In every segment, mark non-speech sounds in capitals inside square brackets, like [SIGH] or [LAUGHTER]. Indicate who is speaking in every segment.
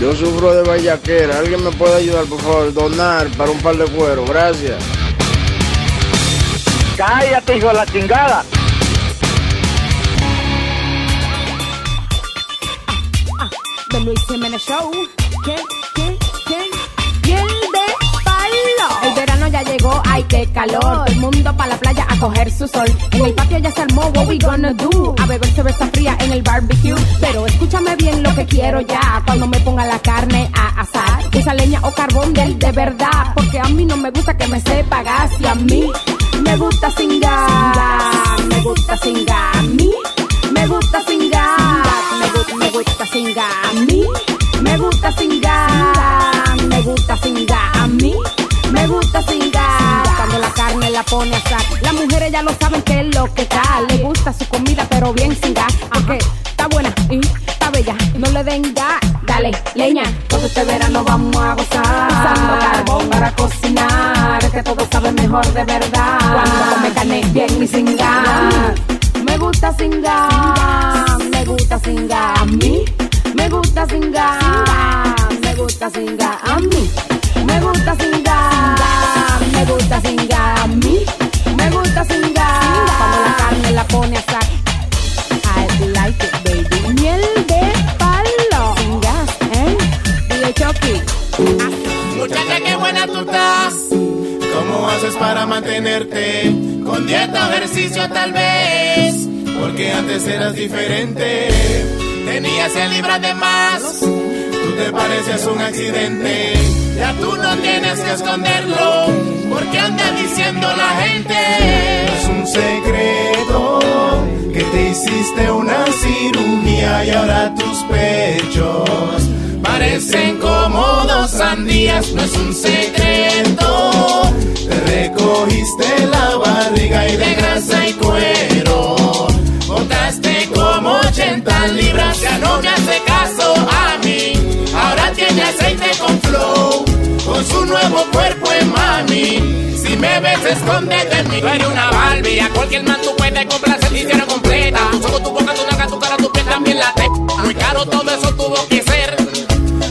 Speaker 1: Yo sufro de vallaquera. ¿Alguien me puede ayudar, por favor? Donar para un par de cuero. Gracias.
Speaker 2: Cállate, hijo de la chingada.
Speaker 3: The Luis Jiménez Show. ¿Qué? Ya llegó, ay qué calor. Todo el mundo pa' la playa a coger su sol. En el patio ya se armó, what we gonna do? A beber cerveza fría en el barbecue. Pero escúchame bien lo que quiero ya. Cuando me ponga la carne a asar. Esa leña o carbón del de verdad. Porque a mí no me gusta que me sepa gas. Y a mí me gusta sin gas. Me gusta sin gas. A mí me gusta sin gas. Me, gu- me gusta sin gas. A mí me gusta sin gas. Me gusta sin gas. A mí me gusta sin. Cuando la carne la pone a asar. Las mujeres ya lo saben que es lo que está. Le gusta su comida, pero bien sin gas. Aunque está buena y está bella. No le den gas. Dale, leña. Todo este verano vamos a gozar. Usando carbón para cocinar. Es que todo sabe mejor de verdad. Cuando come carne bien y sin gas. Me gusta sin gas, me gusta sin gas, a mí. Me gusta sin gas, me gusta sin a mí. Me gusta sin gas, me gusta sin gas, a mí. Me gusta sin gas, cuando la carne la pone a asar. I like it, baby. Miel de palo, sin gas, ¿eh? DJ Chucky.
Speaker 4: Muchacha, qué buena tú. ¿Cómo haces para mantenerte? Con dieta o ejercicio tal vez. Porque antes eras diferente. Tenías 100 libras de más. Tú te pareces un accidente. Ya tú no tienes que esconderlo. Porque anda diciendo la gente. Es un secreto que te hiciste una cirugía y ahora tus pechos parecen como dos sandías. No es un secreto. Te recogiste la barriga y de grasa y cuero. Botaste como 80 libras. Ya no me Su nuevo cuerpo en mami. Si me ves, escóndete en mí. Tú eres una Barbie. A cualquier man tú puedes complacer y hicieron completa. Ojos, tu boca, tu nalga, tu cara, tu piel también la te. Muy caro todo eso tuvo que ser.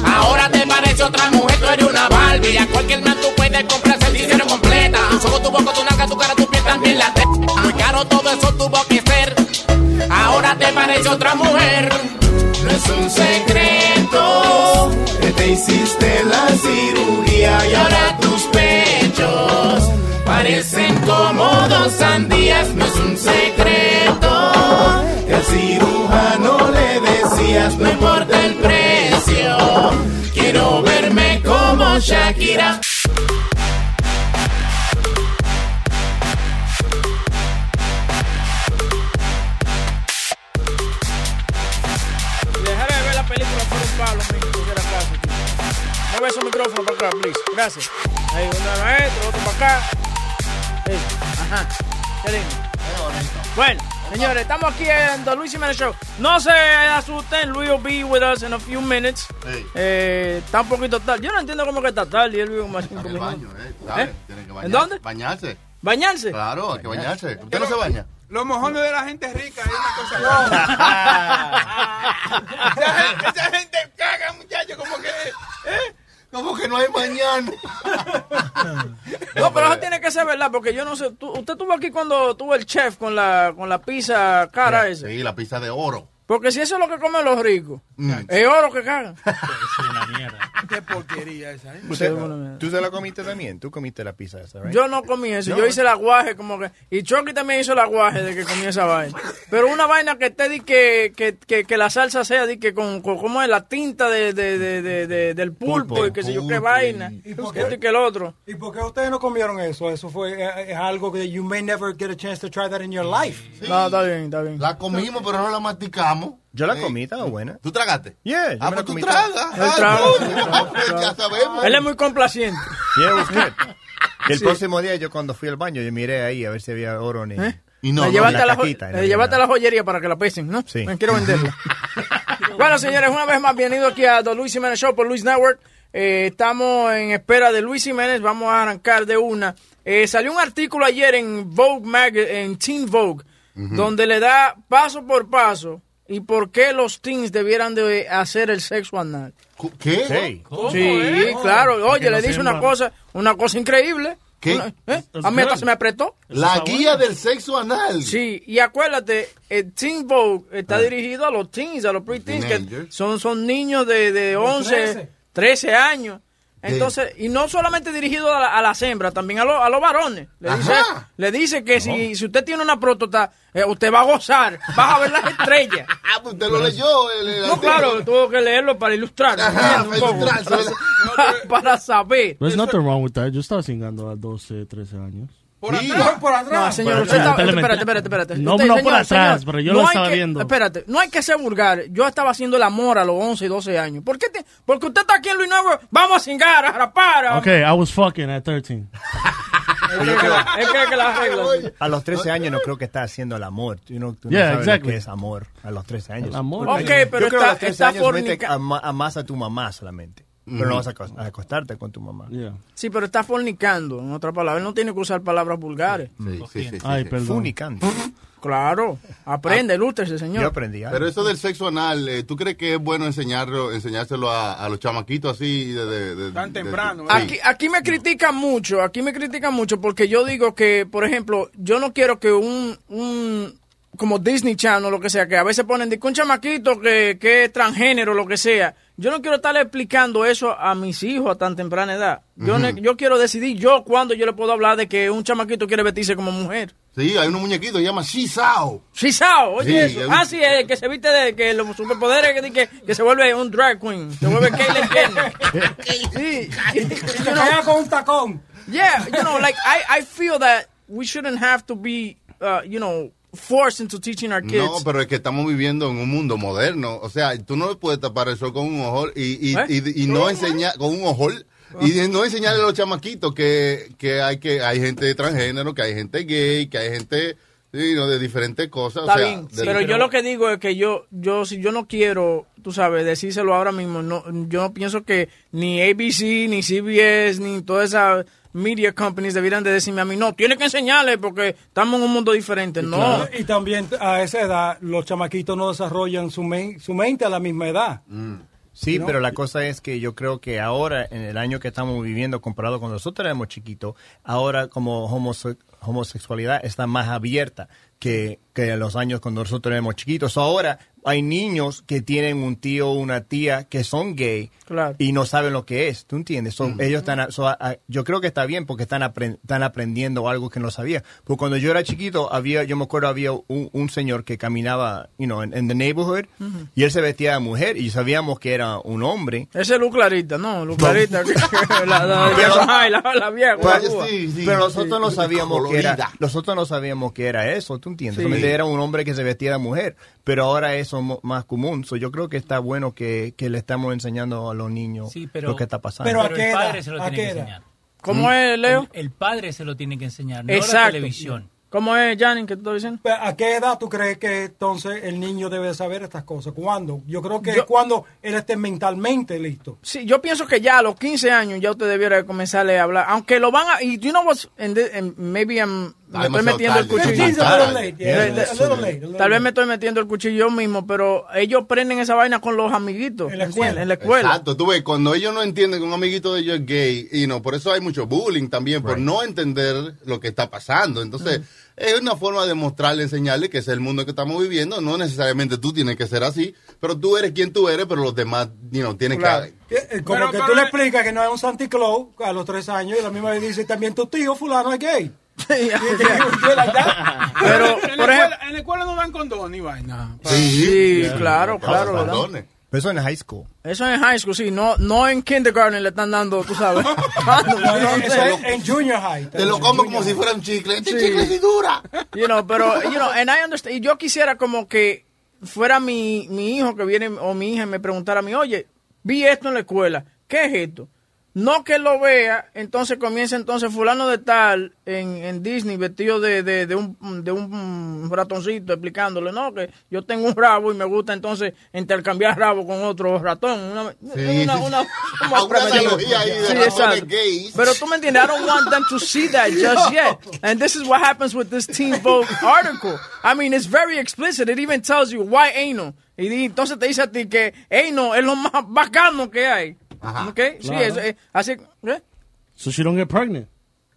Speaker 4: Ahora te parece otra mujer, tú eres una Barbie. A cualquier man tú puedes complacer y hicieron completa. Ojos, tu boca, tu nalga, tu cara, tu piel también la te. Muy caro todo eso tuvo que ser. Ahora te parece otra mujer. No es un secreto te hiciste la cirugía y ahora tus pechos parecen como dos sandías. No es un secreto que al cirujano le decías no importa el precio. Quiero verme como Shakira.
Speaker 5: Mueve esos micrófonos para acá, please. Gracias. Ahí, uno maestro, otro para acá. Ahí. Ajá. Qué lindo. Bueno, señores, estamos aquí en The Luis Jiménez Show. No se asusten, Luis will be with us in a few minutes. Eh, está un poquito tarde. Yo no entiendo cómo que está tarde y él vive como a cinco minutos.
Speaker 6: ¿Sabes?
Speaker 5: ¿Eh?
Speaker 6: Tienen que
Speaker 5: ¿En
Speaker 6: bañarse.
Speaker 5: dónde?
Speaker 6: Bañarse.
Speaker 5: ¿Bañarse?
Speaker 6: Claro, hay que bañarse. ¿Usted no se baña?
Speaker 7: Los mojones de la gente rica es una cosa. [LAUGHS] [LAUGHS] esa, gente, esa gente caga, muchachos, como que. ¿eh?
Speaker 6: Como que no hay mañana. [LAUGHS]
Speaker 5: No, pero eso tiene que ser verdad, porque yo no sé. tú- usted estuvo aquí cuando tuvo el chef con la, con la pizza cara esa.
Speaker 6: Sí, la pizza de oro.
Speaker 1: Porque si eso es lo que comen los ricos,
Speaker 6: Mm.
Speaker 1: es oro que cagan. [LAUGHS]
Speaker 5: Qué porquería esa, ¿eh?
Speaker 8: Usted- ¿Tú se la comiste también? Tú comiste la pizza esa, right?
Speaker 1: Yo no comí eso,
Speaker 8: No.
Speaker 1: yo hice el aguaje como que... Y Chucky también hizo el aguaje de que comí esa vaina. Pero una vaina que te di que, que, que, que la salsa sea di que con, con como es la tinta de, de, de, de- de- del pulpo,
Speaker 9: Pulpo.
Speaker 1: y que sé yo qué vaina.
Speaker 9: y-
Speaker 1: Y esto y que el otro.
Speaker 9: ¿Y por qué ustedes no comieron eso? Eso fue eh, es algo que you may never get a chance to try that in your life.
Speaker 1: No, está bien, está bien.
Speaker 6: La comimos, pero no la masticamos.
Speaker 8: Yo la comí, estaba buena.
Speaker 6: ¿Tú tragaste?
Speaker 8: Yeah, yo
Speaker 6: Ah,
Speaker 8: me la
Speaker 6: pues tú
Speaker 8: comí
Speaker 6: tragas.
Speaker 1: Él traga,
Speaker 6: no, no, pues ya sabemos.
Speaker 1: Él es muy complaciente.
Speaker 8: Yeah, it was good. [LAUGHS] Y el
Speaker 1: Sí.
Speaker 8: próximo día yo cuando fui al baño, yo miré ahí a ver si había oro en
Speaker 1: ¿Eh?
Speaker 6: Y
Speaker 1: la llevaste, a la,
Speaker 8: y no
Speaker 1: la llevaste la joyería para que la pesen, ¿no?
Speaker 8: Sí.
Speaker 1: Me quiero venderla. [LAUGHS] bueno, señores, una vez más, bienvenido aquí a The Luis Jiménez Show por Luis Network. Eh, estamos en espera de Luis Jiménez. Vamos a arrancar de una. Eh, salió un artículo ayer en Vogue Mag en Teen Vogue, donde le da paso por paso y por qué los teens debieran de hacer el sexo anal.
Speaker 6: ¿Qué?
Speaker 1: Sí, claro. Oye, le dice una cosa, una cosa increíble.
Speaker 6: ¿Qué?
Speaker 1: Una- ¿eh? A mí hasta se me apretó.
Speaker 6: La guía del sexo anal.
Speaker 1: Sí, y acuérdate, el Teen Vogue está
Speaker 6: Ah.
Speaker 1: dirigido a los teens, a los pre-teens, que son, son niños de, de 11,
Speaker 9: 13.
Speaker 1: 13 años. Entonces, y no solamente dirigido a, la- a las hembras, también a, los- a los varones. Le dice, le dice que si, si usted tiene una próstata, eh, usted va a gozar, va a ver las [LAUGHS] estrellas.
Speaker 6: Ah, pues usted lo leyó. el- el
Speaker 1: No,
Speaker 6: artículo.
Speaker 1: claro, tuvo que leerlo para ilustrar,
Speaker 6: Ajá, para
Speaker 1: poco.
Speaker 6: ilustrarse.
Speaker 1: para, [LAUGHS] para saber.
Speaker 10: There's nothing wrong with that. Yo estaba cingando a 12, 13 años.
Speaker 5: Por
Speaker 6: Sí.
Speaker 5: atrás.
Speaker 9: Por atrás.
Speaker 1: No, señor,
Speaker 10: Por
Speaker 1: usted está, espérate, espérate, espérate.
Speaker 10: No,
Speaker 1: Usted,
Speaker 10: no
Speaker 1: señor,
Speaker 10: por atrás,
Speaker 1: señor,
Speaker 10: pero yo
Speaker 1: no
Speaker 10: lo estaba
Speaker 1: que-
Speaker 10: viendo.
Speaker 1: Espérate, no hay que ser vulgar. Yo estaba haciendo el amor a los 11 y 12 años. ¿Por qué? te- porque usted está aquí en Luis Nuevo. Vamos a cingar, a rapar.
Speaker 10: Okay, I was fucking at 13. [LAUGHS]
Speaker 1: Es que, que, las reglas.
Speaker 8: A los 13 años no creo que está haciendo el amor. Tú no, tú no
Speaker 10: Yeah,
Speaker 8: sabes
Speaker 10: exactly.
Speaker 8: lo que es amor a los 13 años.
Speaker 10: El amor.
Speaker 1: Ok,
Speaker 8: Yo
Speaker 1: pero
Speaker 8: creo que a
Speaker 1: está,
Speaker 8: los 13
Speaker 1: está
Speaker 8: años mete
Speaker 1: fornica-
Speaker 8: a, ma- a más a tu mamá solamente. Pero no vas a, acos- a acostarte con tu mamá.
Speaker 10: Yeah.
Speaker 1: Sí, pero está fornicando, en otra palabra. Él no tiene que usar palabras vulgares.
Speaker 6: Sí, sí, sí, sí,
Speaker 10: Ay,
Speaker 6: sí.
Speaker 10: perdón.
Speaker 8: Funicando. [LAUGHS]
Speaker 1: Claro, aprende, ilústrese,
Speaker 8: Yo
Speaker 1: señor.
Speaker 8: aprendí algo.
Speaker 6: Pero eso del sexo anal, eh, ¿tú crees que es bueno enseñarlo, enseñárselo a, a los chamaquitos así de, de- de-
Speaker 5: Tan
Speaker 6: de-
Speaker 5: temprano,
Speaker 6: sí.
Speaker 1: Aquí, aquí me critican mucho, aquí me critican mucho porque yo digo que, por ejemplo, yo no quiero que un, un como Disney Channel o lo que sea, que a veces ponen de que un chamaquito que, que es transgénero, lo que sea. Yo no quiero estarle explicando eso a mis hijos a tan temprana edad. Yo, ne- yo quiero decidir yo cuándo yo le puedo hablar de que un chamaquito quiere vestirse como mujer.
Speaker 6: Sí, hay unos muñequitos que se llama Shisao.
Speaker 1: Shisao, oye
Speaker 6: Sí,
Speaker 1: eso.
Speaker 6: es-
Speaker 1: Ah, sí, es que se viste de que los superpoderes que, que, que se vuelve un drag queen, se vuelve Caitlyn Jenner. Sí,
Speaker 9: Y con un tacón.
Speaker 1: Yeah, you know, like I, I feel that we shouldn't have to be, uh, you know, forced into teaching our kids.
Speaker 6: No, pero es que estamos viviendo en un mundo moderno. O sea, tú no puedes tapar el sol con un ojol y, y,
Speaker 1: ¿Eh?
Speaker 6: y, y no enseñar con un ojol y no enseñarle a los chamaquitos que, que hay que hay gente transgénero, que hay gente gay, que hay gente sí, no, de diferentes cosas.
Speaker 1: Está
Speaker 6: o sea,
Speaker 1: bien,
Speaker 6: de-
Speaker 1: pero yo lo que digo es que yo, yo si yo no quiero, tú sabes, decírselo ahora mismo, no, yo no pienso que ni ABC, ni CBS, ni todas esas media companies debieran de decirme a mí, no, tiene que enseñarle porque estamos en un mundo diferente. No,
Speaker 9: Y también a esa edad los chamaquitos no desarrollan su, men- su mente a la misma edad.
Speaker 8: Sí,
Speaker 9: ¿no?
Speaker 8: pero la cosa es que yo creo que ahora, en el año que estamos viviendo, comparado con nosotros éramos chiquitos, ahora como homose- homosexualidad está más abierta que, que en los años cuando nosotros éramos chiquitos. Ahora hay niños que tienen un tío o una tía que son gay
Speaker 1: Claro.
Speaker 8: y no saben lo que es, ¿tú entiendes? So, Ellos están, a- so, a- a- yo creo que está bien porque están, apren- están aprendiendo algo que no sabía. Porque cuando yo era chiquito, había, yo me acuerdo, había un, un señor que caminaba, you know, en the neighborhood
Speaker 1: Ujú.
Speaker 8: y él se vestía de mujer y sabíamos que era un hombre.
Speaker 1: ese es Luz Clarita, no, Luz Clarita, [LAUGHS] que- la, la,
Speaker 8: Pero-
Speaker 1: la, la, la vieja,
Speaker 8: Pero,
Speaker 1: la búa.
Speaker 8: pero nosotros no sabíamos que era,
Speaker 6: colorida.
Speaker 8: nosotros no sabíamos que era eso, ¿tú entiendes?
Speaker 1: Sí.
Speaker 8: Era un hombre que se vestía de mujer, pero ahora eso es más común. So, yo creo que está bueno que, que le estamos enseñando a los niños
Speaker 11: Sí, pero-
Speaker 8: lo que está pasando.
Speaker 9: Pero ¿a
Speaker 11: Pero
Speaker 9: qué
Speaker 11: el
Speaker 9: edad?
Speaker 11: padre se lo
Speaker 9: ¿A
Speaker 11: tiene que enseñar.
Speaker 1: ¿Cómo es, Leo?
Speaker 11: El, el padre se lo tiene que enseñar, no la
Speaker 1: Exacto.
Speaker 11: televisión.
Speaker 1: ¿Cómo es, Janin, que tú estás diciendo?
Speaker 9: ¿A qué edad tú crees que entonces el niño debe saber estas cosas? ¿Cuándo? Yo creo que
Speaker 1: Yo-
Speaker 9: es cuando él esté mentalmente listo.
Speaker 1: Sí, yo pienso que ya a los 15 años ya usted debiera comenzarle a hablar, aunque lo van a, y you know the- and maybe I'm me estoy metiendo el cuchillo.
Speaker 9: Late, yeah,
Speaker 1: Tal vez me estoy metiendo el cuchillo yo mismo, pero ellos prenden esa vaina con los amiguitos. En la escuela. En la escuela.
Speaker 6: Exacto, tú ves, cuando ellos no entienden que un amiguito de ellos es gay, y no, por eso hay mucho bullying también, por no entender lo que está pasando. Entonces, es una forma de mostrarle, enseñarle que ese es el mundo que estamos viviendo. No necesariamente tú tienes que ser así, pero tú eres quien tú eres, pero los demás, you know, tienen
Speaker 9: Claro.
Speaker 6: que...
Speaker 9: Eh, Como que tú le explicas que no es un Santa Claus a los tres años y la misma vez dice también tu tío fulano es gay. [LAUGHS]
Speaker 5: Pero, por ejemplo, en la escuela no dan condón ni vaina.
Speaker 1: Sí, claro, claro. lo dan.
Speaker 6: Condones.
Speaker 8: Pero eso en high school.
Speaker 1: Eso en high school, sí. No, no en kindergarten le están dando, tú sabes. [LAUGHS]
Speaker 9: No, eso es en junior high.
Speaker 6: Te lo como como si fuera un chicle. Este
Speaker 1: Sí.
Speaker 6: chicle sí dura.
Speaker 1: You know, pero, you know, and I understand. Y yo quisiera como que fuera mi, mi hijo que viene o mi hija y me preguntara a mí, oye, vi esto en la escuela, ¿qué es esto? No que lo vea, entonces comienza entonces fulano de tal en, en Disney vestido de, de, de un, de un ratoncito explicándole, no, que yo tengo un rabo y me gusta entonces intercambiar rabo con otro ratón. Una,
Speaker 6: Sí,
Speaker 1: una, [LAUGHS] una-
Speaker 6: Una analogía ahí de
Speaker 1: Sí,
Speaker 6: ratones
Speaker 1: exacto.
Speaker 6: gays.
Speaker 1: Pero tú me entiendes, I don't want them to see that [LAUGHS] just yet. And this is what happens with this Teen Vogue article. I mean, it's very explicit. It even tells you why anal. Y entonces te dice a ti que anal es lo más bacano que hay. ¿Ok? Sí,
Speaker 12: Claro.
Speaker 1: es, es- así. ¿eh?
Speaker 12: So she don't get pregnant.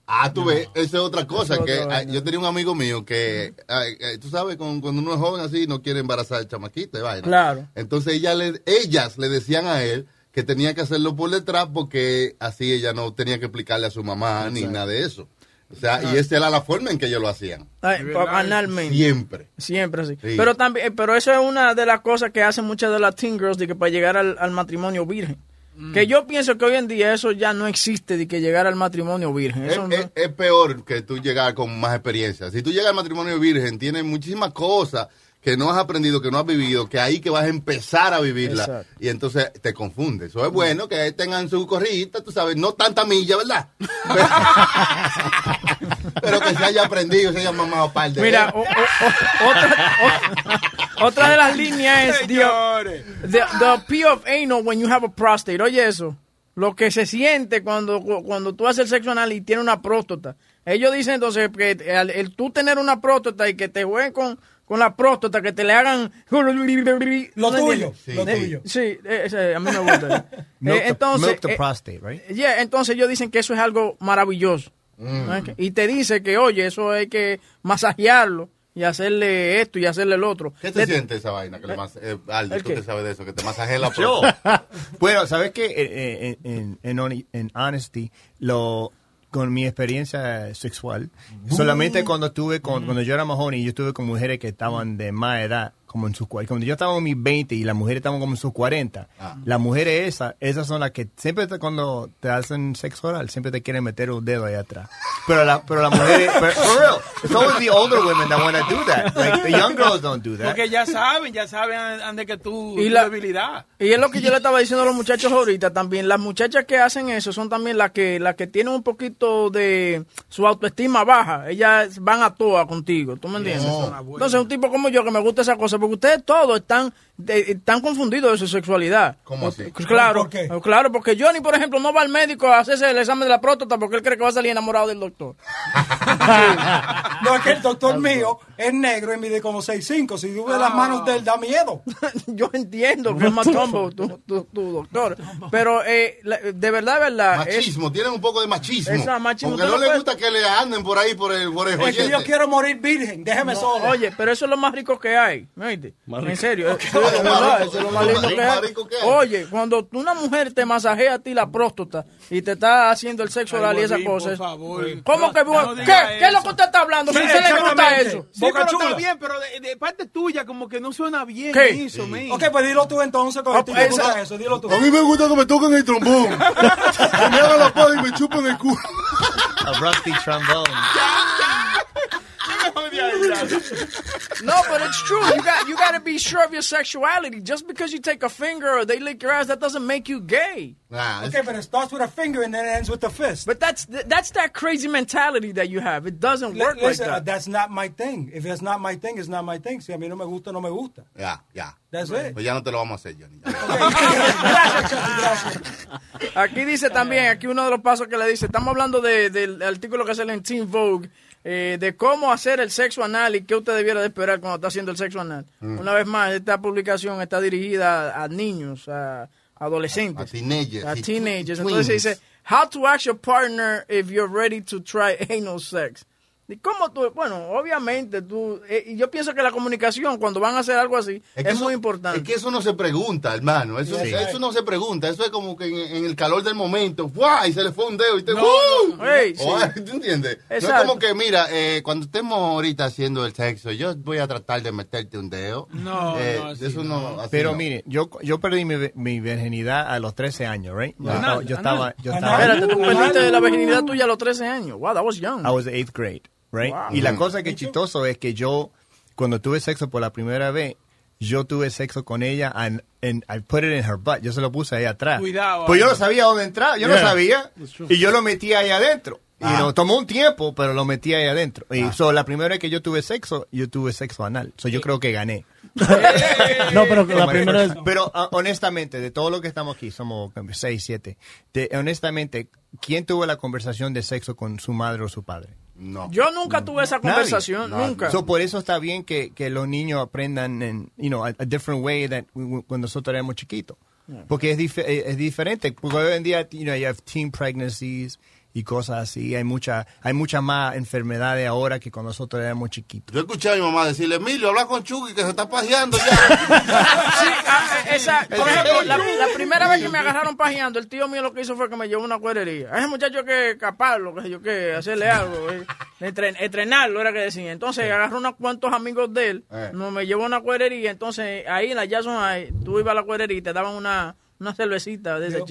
Speaker 6: Ah, tú ves, esa es otra cosa. Que ah. Yo tenía un amigo mío que, ay, ay, tú sabes, con- cuando uno es joven así, no quiere embarazar al chamaquito y vaina.
Speaker 1: Claro.
Speaker 6: Entonces ella le, ellas le decían a él que tenía que hacerlo por detrás porque así ella no tenía que explicarle a su mamá ni nada de eso. O sea, y
Speaker 1: Ajá.
Speaker 6: esa era la forma en que ellos lo hacían.
Speaker 1: Ay, pa- analmente.
Speaker 6: Siempre.
Speaker 1: Siempre así.
Speaker 6: Sí.
Speaker 1: Pero también, eh, pero eso es una de las cosas que hacen muchas de las teen girls de que para llegar al, al matrimonio virgen.
Speaker 6: Mm.
Speaker 1: Que yo pienso que hoy en día eso ya no existe de que llegar al matrimonio virgen.
Speaker 6: Es,
Speaker 1: Eso no-
Speaker 6: es- es peor que tú llegar con más experiencia. Si tú llegas al matrimonio virgen, tienes muchísimas cosas que no has aprendido, que no has vivido, que ahí que vas a empezar a vivirla.
Speaker 1: Exacto.
Speaker 6: Y entonces te confundes. Eso es bueno que tengan su corrida, tú sabes, no tanta milla, ¿verdad? [LAUGHS] Pero que se haya aprendido, se haya mamado par de
Speaker 1: Mira, o- o- o- otra, o- otra de las líneas es the, the, the appeal of anal when you have a prostate. Oye eso, lo que se siente cuando, cuando tú haces el sexo anal y tienes una próstata. Ellos dicen entonces que el, el tú tener una próstata y que te jueguen con, con la próstata, que te le hagan... [LAUGHS]
Speaker 9: Lo
Speaker 1: ¿No
Speaker 9: tuyo,
Speaker 1: entiendes?
Speaker 9: lo tuyo.
Speaker 1: Sí, eh, ese, a mí me gusta. [LAUGHS]
Speaker 8: Milk
Speaker 1: Eh,
Speaker 8: the-
Speaker 1: entonces,
Speaker 8: milk the
Speaker 1: eh,
Speaker 8: prostate, right?
Speaker 1: Yeah, entonces ellos dicen que eso es algo maravilloso. Ok, Y te dice que, oye, eso hay que masajearlo y hacerle esto y hacerle el otro.
Speaker 6: ¿Qué te
Speaker 1: Le-
Speaker 6: siente esa vaina? Que le mas- eh, Aldo,
Speaker 1: ¿El
Speaker 6: tú
Speaker 1: qué?
Speaker 6: te sabes de eso, que te masajea la
Speaker 8: Yo.
Speaker 6: próstata. [LAUGHS]
Speaker 8: bueno, ¿sabes qué? En, en honesty, lo, con mi experiencia sexual, solamente cuando estuve con, cuando yo era más joven y yo estuve con mujeres que estaban de más edad, como en sus cua- cuando yo estaba en mis 20 y las mujeres estaban como en sus 40, las mujeres esas, esas son las que siempre te- cuando te hacen sexo oral, siempre te quieren meter un dedo ahí atrás. Pero la, pero las mujeres, [LAUGHS] pero, for real, it's always the older women that want to do that. Like, the young girls don't do that.
Speaker 5: Porque ya saben, ya saben ande que tú,
Speaker 1: Y
Speaker 5: tu
Speaker 1: la-
Speaker 5: debilidad.
Speaker 1: Y es lo que yo le estaba diciendo a los muchachos ahorita también. Las muchachas que hacen eso son también las que, las que tienen un poquito de su autoestima baja. Ellas van a toa contigo, ¿tú me entiendes? Entonces, un tipo como yo que me gusta esa cosa, porque ustedes todos están, de- están confundidos de su sexualidad.
Speaker 6: ¿Cómo así?
Speaker 1: Pues Claro,
Speaker 9: ¿Por qué?
Speaker 1: claro, porque Johnny, por ejemplo, no va al médico a hacerse el examen de la próstata porque él cree que va a salir enamorado del doctor. [LAUGHS]
Speaker 9: No, es que el doctor mío es negro y mide como 6'5". Si tú ves las manos de él, da miedo. [LAUGHS]
Speaker 1: Yo entiendo que es más tombo tu, tu- tu doctor, pero eh, la- de verdad, verdad. es-
Speaker 6: Machismo, tienen un poco de machismo.
Speaker 1: Esa machismo,
Speaker 6: Porque no
Speaker 1: puedes-
Speaker 6: gusta que le anden por ahí por el, por el
Speaker 9: Es que yo quiero morir virgen, déjeme
Speaker 1: No,
Speaker 9: solo.
Speaker 1: Oye, pero eso es lo más rico que hay. ¿me oíste?
Speaker 12: Más
Speaker 1: En
Speaker 12: rico.
Speaker 1: serio.
Speaker 6: Ok.
Speaker 1: Eso es, de verdad, eso es lo más lindo que hay. Oye, cuando una mujer te masajea a ti la próstata y te está haciendo el sexo oral y esa
Speaker 5: Bolín,
Speaker 1: cosa.
Speaker 5: por favor.
Speaker 1: ¿Cómo que ¿Qué? ¿Qué es lo que usted está hablando? Si usted le gusta
Speaker 9: exactamente.
Speaker 1: eso.
Speaker 5: Sí,
Speaker 9: Boca
Speaker 5: pero
Speaker 9: chula.
Speaker 5: está bien, pero de, de parte tuya como que no suena bien
Speaker 1: ¿Qué?
Speaker 5: eso.
Speaker 9: Ok, pues dilo tú entonces, con
Speaker 1: Ah,
Speaker 9: te gusta
Speaker 1: esa-
Speaker 9: eso, dilo tú.
Speaker 6: A mí me gusta que me toquen el trombón. [LAUGHS] que me hagan la paz y me chupen el culo. [LAUGHS]
Speaker 8: A rusty trombone.
Speaker 1: No, but it's true. You got you got to be sure of your sexuality. Just because you take a finger or they lick your ass, that doesn't make you gay.
Speaker 6: Nah,
Speaker 9: Okay, but it starts with a finger and then it ends with the fist.
Speaker 1: But that's that's that crazy mentality that you have. It doesn't work
Speaker 9: Li- listen,
Speaker 1: like
Speaker 9: uh, that's not my thing. If it's not my thing, it's not my thing. Si a mí no me gusta, no me gusta.
Speaker 6: Yeah, ya.
Speaker 9: That's it.
Speaker 6: Pues ya no te lo vamos a hacer, Johnny. [LAUGHS]
Speaker 9: gracias, Chucky, gracias.
Speaker 1: Aquí dice también, aquí uno de los pasos que le dice, estamos hablando de- del artículo que sale en Teen Vogue, eh, de cómo hacer el sexo anal y qué usted debiera de esperar cuando está haciendo el sexo anal.
Speaker 6: Mm.
Speaker 1: Una vez más, esta publicación está dirigida a, niños, a adolescentes.
Speaker 6: A teenagers.
Speaker 1: A teenagers. Entonces dice, how to ask your partner if you're ready to try [LAUGHS] anal sex. ¿Y cómo tú? Bueno, obviamente tú... eh, y yo pienso que la comunicación, cuando van a hacer algo así, es,
Speaker 6: que eso-
Speaker 1: muy importante.
Speaker 6: Es que eso no se pregunta, hermano. Eso,
Speaker 1: Sí.
Speaker 6: eso no se pregunta. Eso es como que en, en el calor del momento, ¡guau! Y se le fue un dedo y te.
Speaker 1: No,
Speaker 6: ¡uh!
Speaker 1: no. Ey, sí.
Speaker 6: O, ¿Tú entiendes? No es
Speaker 1: Exacto.
Speaker 6: como que, mira, eh, cuando estemos ahorita haciendo el sexo, yo voy a tratar de meterte un dedo.
Speaker 5: No,
Speaker 6: Eh,
Speaker 5: no, así
Speaker 6: eso no. así
Speaker 8: Pero
Speaker 6: no.
Speaker 8: mire, yo, yo perdí mi, mi virginidad a los 13 años, right? Yo
Speaker 1: Anal,
Speaker 8: estaba, yo
Speaker 1: anal.
Speaker 8: estaba, estaba
Speaker 1: Espérate, tú perdiste la virginidad tuya a los 13 años. Wow, that was young.
Speaker 8: I was eighth grade, right?
Speaker 1: Wow.
Speaker 8: Y la cosa que es chistoso es que yo, cuando tuve sexo por la primera vez, yo tuve sexo con ella and, and I put it in her butt. Yo se lo puse ahí atrás.
Speaker 5: Cuidado,
Speaker 8: Pues yo no sabía dónde entrar, yo
Speaker 5: Yeah.
Speaker 8: no sabía. Y yo lo metí ahí adentro. Y
Speaker 5: Ah.
Speaker 8: no, tomó un tiempo, pero lo metí ahí adentro. Y so, la primera vez que yo tuve sexo, yo tuve sexo anal. So, yo creo que gané. [LAUGHS]
Speaker 12: No, pero la primera vez-
Speaker 8: Pero ah, honestamente, de todo lo que estamos aquí, somos como seis, siete. de- honestamente, ¿quién tuvo la conversación de sexo con su madre o su padre?
Speaker 6: No.
Speaker 1: Yo nunca tuve esa
Speaker 8: Nadie.
Speaker 1: conversación, nunca.
Speaker 8: So, por eso está bien que, que los niños aprendan en, you know, a, a different way that we- we- cuando nosotros éramos chiquitos. Porque es, dif- es es diferente. Porque hoy en día, you know, you have teen pregnancies y cosas así. Hay mucha, hay muchas más enfermedades ahora que cuando nosotros éramos chiquitos.
Speaker 6: Yo escuché a mi mamá decirle, Emilio, habla con Chucky que se está pajeando ya. [LAUGHS]
Speaker 1: Sí, ah, esa, por ejemplo, la, la primera vez que me agarraron pajeando, el tío mío lo que hizo fue que me llevó una cuerería. A ese muchacho hay que caparlo, que sé yo que hacerle algo, eh, entren- entrenarlo era que decía. Entonces agarró unos cuantos amigos de él,
Speaker 6: Eh.
Speaker 1: no, me llevó a una cuerería, entonces ahí en la Jackson High, tú ibas a la cuerería y te daban una, una cervecita de esa
Speaker 9: Yo,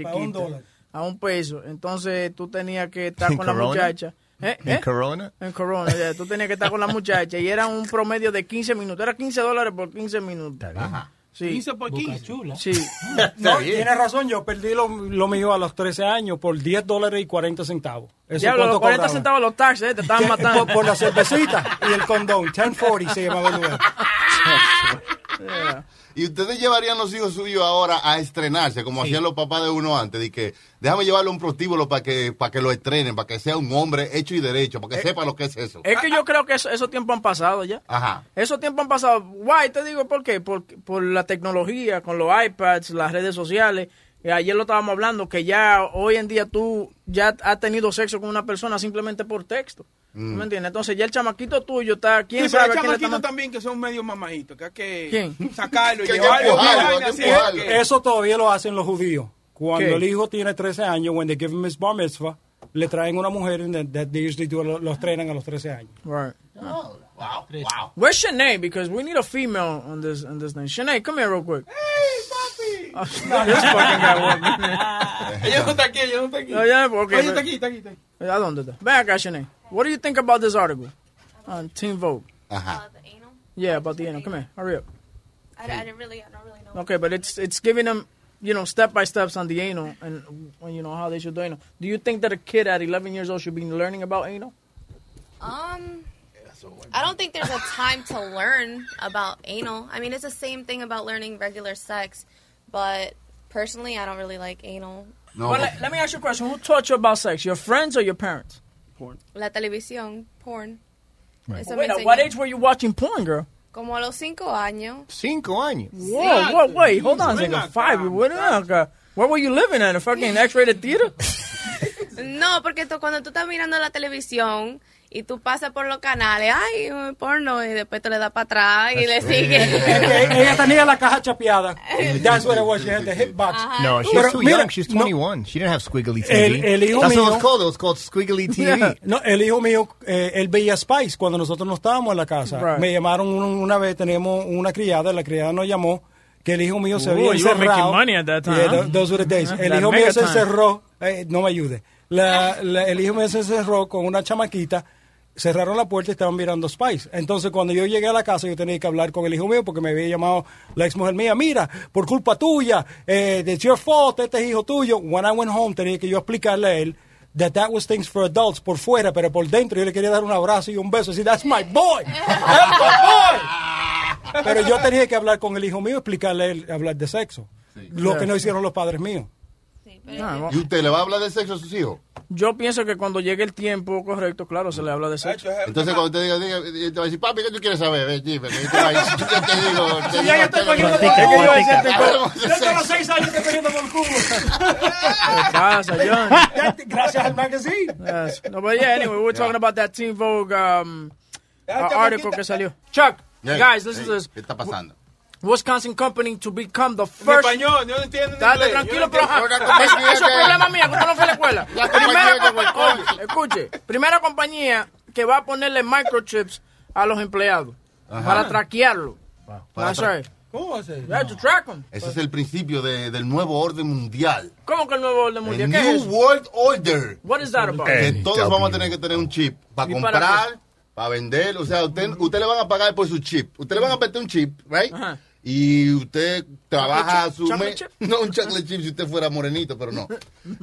Speaker 1: A un peso. Entonces tú tenías que estar
Speaker 8: ¿En
Speaker 1: con la
Speaker 8: Corona?
Speaker 1: muchacha. ¿Eh?
Speaker 8: ¿En
Speaker 1: ¿Eh?
Speaker 8: Corona?
Speaker 1: En Corona, ya, tú tenías que estar con la muchacha y era un promedio de 15 minutos. Era 15 dólares por 15 minutos. Sí.
Speaker 5: 15 por 15.
Speaker 1: Sí. [LAUGHS]
Speaker 9: No, tienes razón, yo perdí lo, lo mío a los 13 años por 10 dólares y 40 centavos. ¿Eso cuánto
Speaker 1: los 40
Speaker 9: cobraban?
Speaker 1: centavos los taxes, eh, te estaban [LAUGHS] matando.
Speaker 9: Por, por la cervecita y el condón. 1040 se llamaba el [LAUGHS] lugar.
Speaker 6: Y ustedes llevarían los hijos suyos ahora a estrenarse, como hacían los papás de uno antes, de que déjame llevarle a un prostíbulo para que, para que lo estrenen, para que sea un hombre hecho y derecho, para que sepa lo que es eso.
Speaker 1: Es que yo creo que eso- esos tiempos han pasado ya.
Speaker 6: Ajá.
Speaker 1: Esos tiempos han pasado. Guay, te digo por qué. Por, por la tecnología, con los iPads, las redes sociales. Y ayer lo estábamos hablando, que ya hoy en día tú ya has tenido sexo con una persona simplemente por texto.
Speaker 5: Mm.
Speaker 1: ¿Me entiendes? Entonces ya el chamaquito tuyo está... ¿Quién
Speaker 5: Sí, pero
Speaker 1: sabe quién le está
Speaker 5: chamaquitos
Speaker 1: ma-
Speaker 5: también que son medio mamaditos, que hay que
Speaker 1: ¿Quién?
Speaker 5: sacarlo y
Speaker 9: Que hay que
Speaker 5: llevarlo.
Speaker 9: Eso todavía lo hacen los judíos. Cuando
Speaker 1: ¿Qué?
Speaker 9: el hijo tiene 13 años, when they give him his bar mitzvah, le traen una mujer and that, that they usually do, lo- los trenan a los 13 años.
Speaker 1: Right.
Speaker 6: wow, wow.
Speaker 1: Where's Shanae? Because we need a female on this on this thing. Shanae, come here real quick. [LAUGHS] Oh, this fucking guy in. [LAUGHS]
Speaker 5: Ella no está aquí, ella no está aquí.
Speaker 1: No, ya, ok,
Speaker 5: Oye, está aquí, está aquí, está aquí.
Speaker 1: ¿A dónde está? Ven acá, Shanae. What do you think about this article on Team Vogue?
Speaker 6: Ajá.
Speaker 1: Yeah, about the anal. Come here, hurry up.
Speaker 13: I, I didn't really, I don't really know.
Speaker 1: Okay, but it's it's giving them, you know, step by steps on the anal and you know how they should do anal. Do you think that a kid at 11 years old should be learning about anal?
Speaker 13: Um, I don't think there's a time to learn about anal. I mean, it's the same thing about learning regular sex, but personally, I don't really like anal.
Speaker 1: Well, let, let me ask you a question. Who taught you about sex? Your friends or your parents? Porn.
Speaker 13: La televisión, porn. Eso me
Speaker 1: Wait, at what age were you watching porn, girl?
Speaker 13: Como a los cinco años.
Speaker 8: Cinco años.
Speaker 1: Whoa, whoa, wait, hold on a second. Five, what, uh, where were you living at? A fucking X-rated theater? [LAUGHS]
Speaker 13: No, porque tú, cuando tú estás mirando la televisión y tú pasas por los canales, ay, eh, porno, y después te le das para atrás y le sigues. [LAUGHS]
Speaker 9: que ella tenía la caja chapeada. [LAUGHS] That's what it was. She had the hit box.
Speaker 8: No, she's
Speaker 9: Pero
Speaker 8: too
Speaker 9: mira,
Speaker 8: young. She's
Speaker 9: no,
Speaker 8: 21. She didn't have squiggly TV.
Speaker 9: El- el hijo
Speaker 8: That's what it
Speaker 9: mío-
Speaker 8: was called. It was called squiggly TV.
Speaker 9: No, el hijo mío, eh, él veía Spice cuando nosotros no estábamos en la casa.
Speaker 8: Right.
Speaker 9: Me llamaron un- una vez, teníamos una criada, la criada nos llamó que el hijo mío se había encerrado.
Speaker 1: making money at that time,
Speaker 9: Yeah,
Speaker 1: huh?
Speaker 9: tho- those were the days. El hijo mío se encerró, eh, no me ayude. La- la- el hijo mío se encerró con una chamaquita. Cerraron la puerta y estaban mirando Spice. Entonces, cuando yo llegué a la casa, yo tenía que hablar con el hijo mío porque me había llamado la ex mujer mía. Mira, por culpa tuya, eh, it's your fault, este es hijo tuyo. When I went home, tenía que yo explicarle a él that that was things for adults por fuera, pero por dentro yo le quería dar un abrazo y un beso. Decir, that's my boy. That's my boy. Pero yo tenía que hablar con el hijo mío, explicarle a él, hablar de sexo. Lo que no hicieron los padres míos.
Speaker 6: ¿Y usted le va a hablar de sexo a sus hijos?
Speaker 1: yo pienso que cuando llegue el tiempo correcto, claro, se le habla de sexo.
Speaker 6: Entonces, cuando te diga, diga, te va a decir, papi, ¿qué tú quieres saber? Ven, dime, yo te digo, [LAUGHS] te
Speaker 9: yo estoy cogiendo por culo. Yo los seis años que cogiendo por culo.
Speaker 1: ¿Qué pasa, John? [LAUGHS]
Speaker 9: Gracias al magazine.
Speaker 1: Yes. No, but yeah, anyway, we're talking about that Teen Vogue um, uh,
Speaker 9: chamaquita.
Speaker 1: article que salió. Chuck,
Speaker 6: Yeah,
Speaker 1: guys, listen
Speaker 6: hey,
Speaker 1: to this.
Speaker 6: ¿Qué está pasando?
Speaker 1: Wisconsin company to become the
Speaker 7: En
Speaker 1: first.
Speaker 7: español, yo no entiendo en
Speaker 1: Dale,
Speaker 7: inglés.
Speaker 1: tranquilo,
Speaker 7: no
Speaker 1: pero
Speaker 7: compañía
Speaker 1: eso es
Speaker 7: que-
Speaker 1: problema mío, que usted no fue a la escuela.
Speaker 7: La
Speaker 1: Primera
Speaker 7: compañía
Speaker 1: escuche, primera compañía que va a ponerle microchips a los empleados
Speaker 6: Ajá.
Speaker 1: para traquearlo.
Speaker 6: Para
Speaker 1: That's
Speaker 6: tra-.
Speaker 7: ¿Cómo va a ser?
Speaker 1: To track 'em.
Speaker 6: Ese es el principio de- del nuevo orden mundial.
Speaker 1: ¿Cómo que el nuevo orden
Speaker 6: El
Speaker 1: mundial? ¿Qué
Speaker 6: New
Speaker 1: es eso?
Speaker 6: World Order.
Speaker 1: What is that about?
Speaker 6: Que todos vamos a tener que tener un chip para
Speaker 1: ¿Y para
Speaker 6: comprar, para vender. O sea, usted, usted le van a pagar por su chip. Usted le van a meter un chip, right?
Speaker 1: Ajá.
Speaker 6: Y usted trabaja
Speaker 1: Chocolate
Speaker 6: su...
Speaker 1: chip-
Speaker 6: me-
Speaker 1: chocolate [LAUGHS] chip?
Speaker 6: No, un chocolate chip si usted fuera morenito, pero no.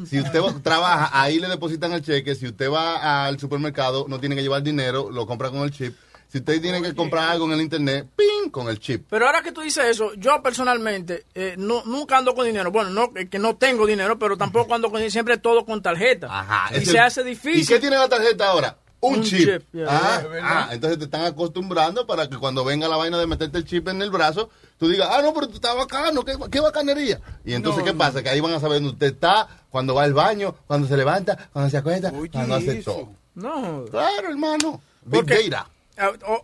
Speaker 6: Si usted trabaja, ahí le depositan el cheque. Si usted va al supermercado, no tiene que llevar dinero, lo compra con el chip. Si usted tiene que comprar algo en el internet, ¡ping! con el chip.
Speaker 1: Pero ahora que tú dices eso, yo personalmente eh, no, nunca ando con dinero. Bueno, no eh, que no tengo dinero, pero tampoco ando con dinero. Siempre todo con tarjeta.
Speaker 6: Ajá,
Speaker 1: y se
Speaker 6: el-
Speaker 1: hace difícil.
Speaker 6: ¿Y qué tiene la tarjeta ahora? Un,
Speaker 1: Un
Speaker 6: chip.
Speaker 1: chip, yeah,
Speaker 6: ah,
Speaker 1: yeah,
Speaker 6: ah, entonces te están acostumbrando para que cuando venga la vaina de meterte el chip en el brazo, tú digas, ah, no, pero tú estás bacano, qué, qué bacanería. Y entonces,
Speaker 7: No,
Speaker 6: ¿qué
Speaker 7: no.
Speaker 6: pasa? Que ahí van a saber dónde usted está, cuando va al baño, cuando se levanta, cuando se acuesta, cuando hace
Speaker 7: eso.
Speaker 6: todo.
Speaker 1: No.
Speaker 6: Claro, hermano.
Speaker 1: Porque-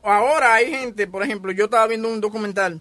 Speaker 1: Ahora hay gente, por ejemplo, yo estaba viendo un documental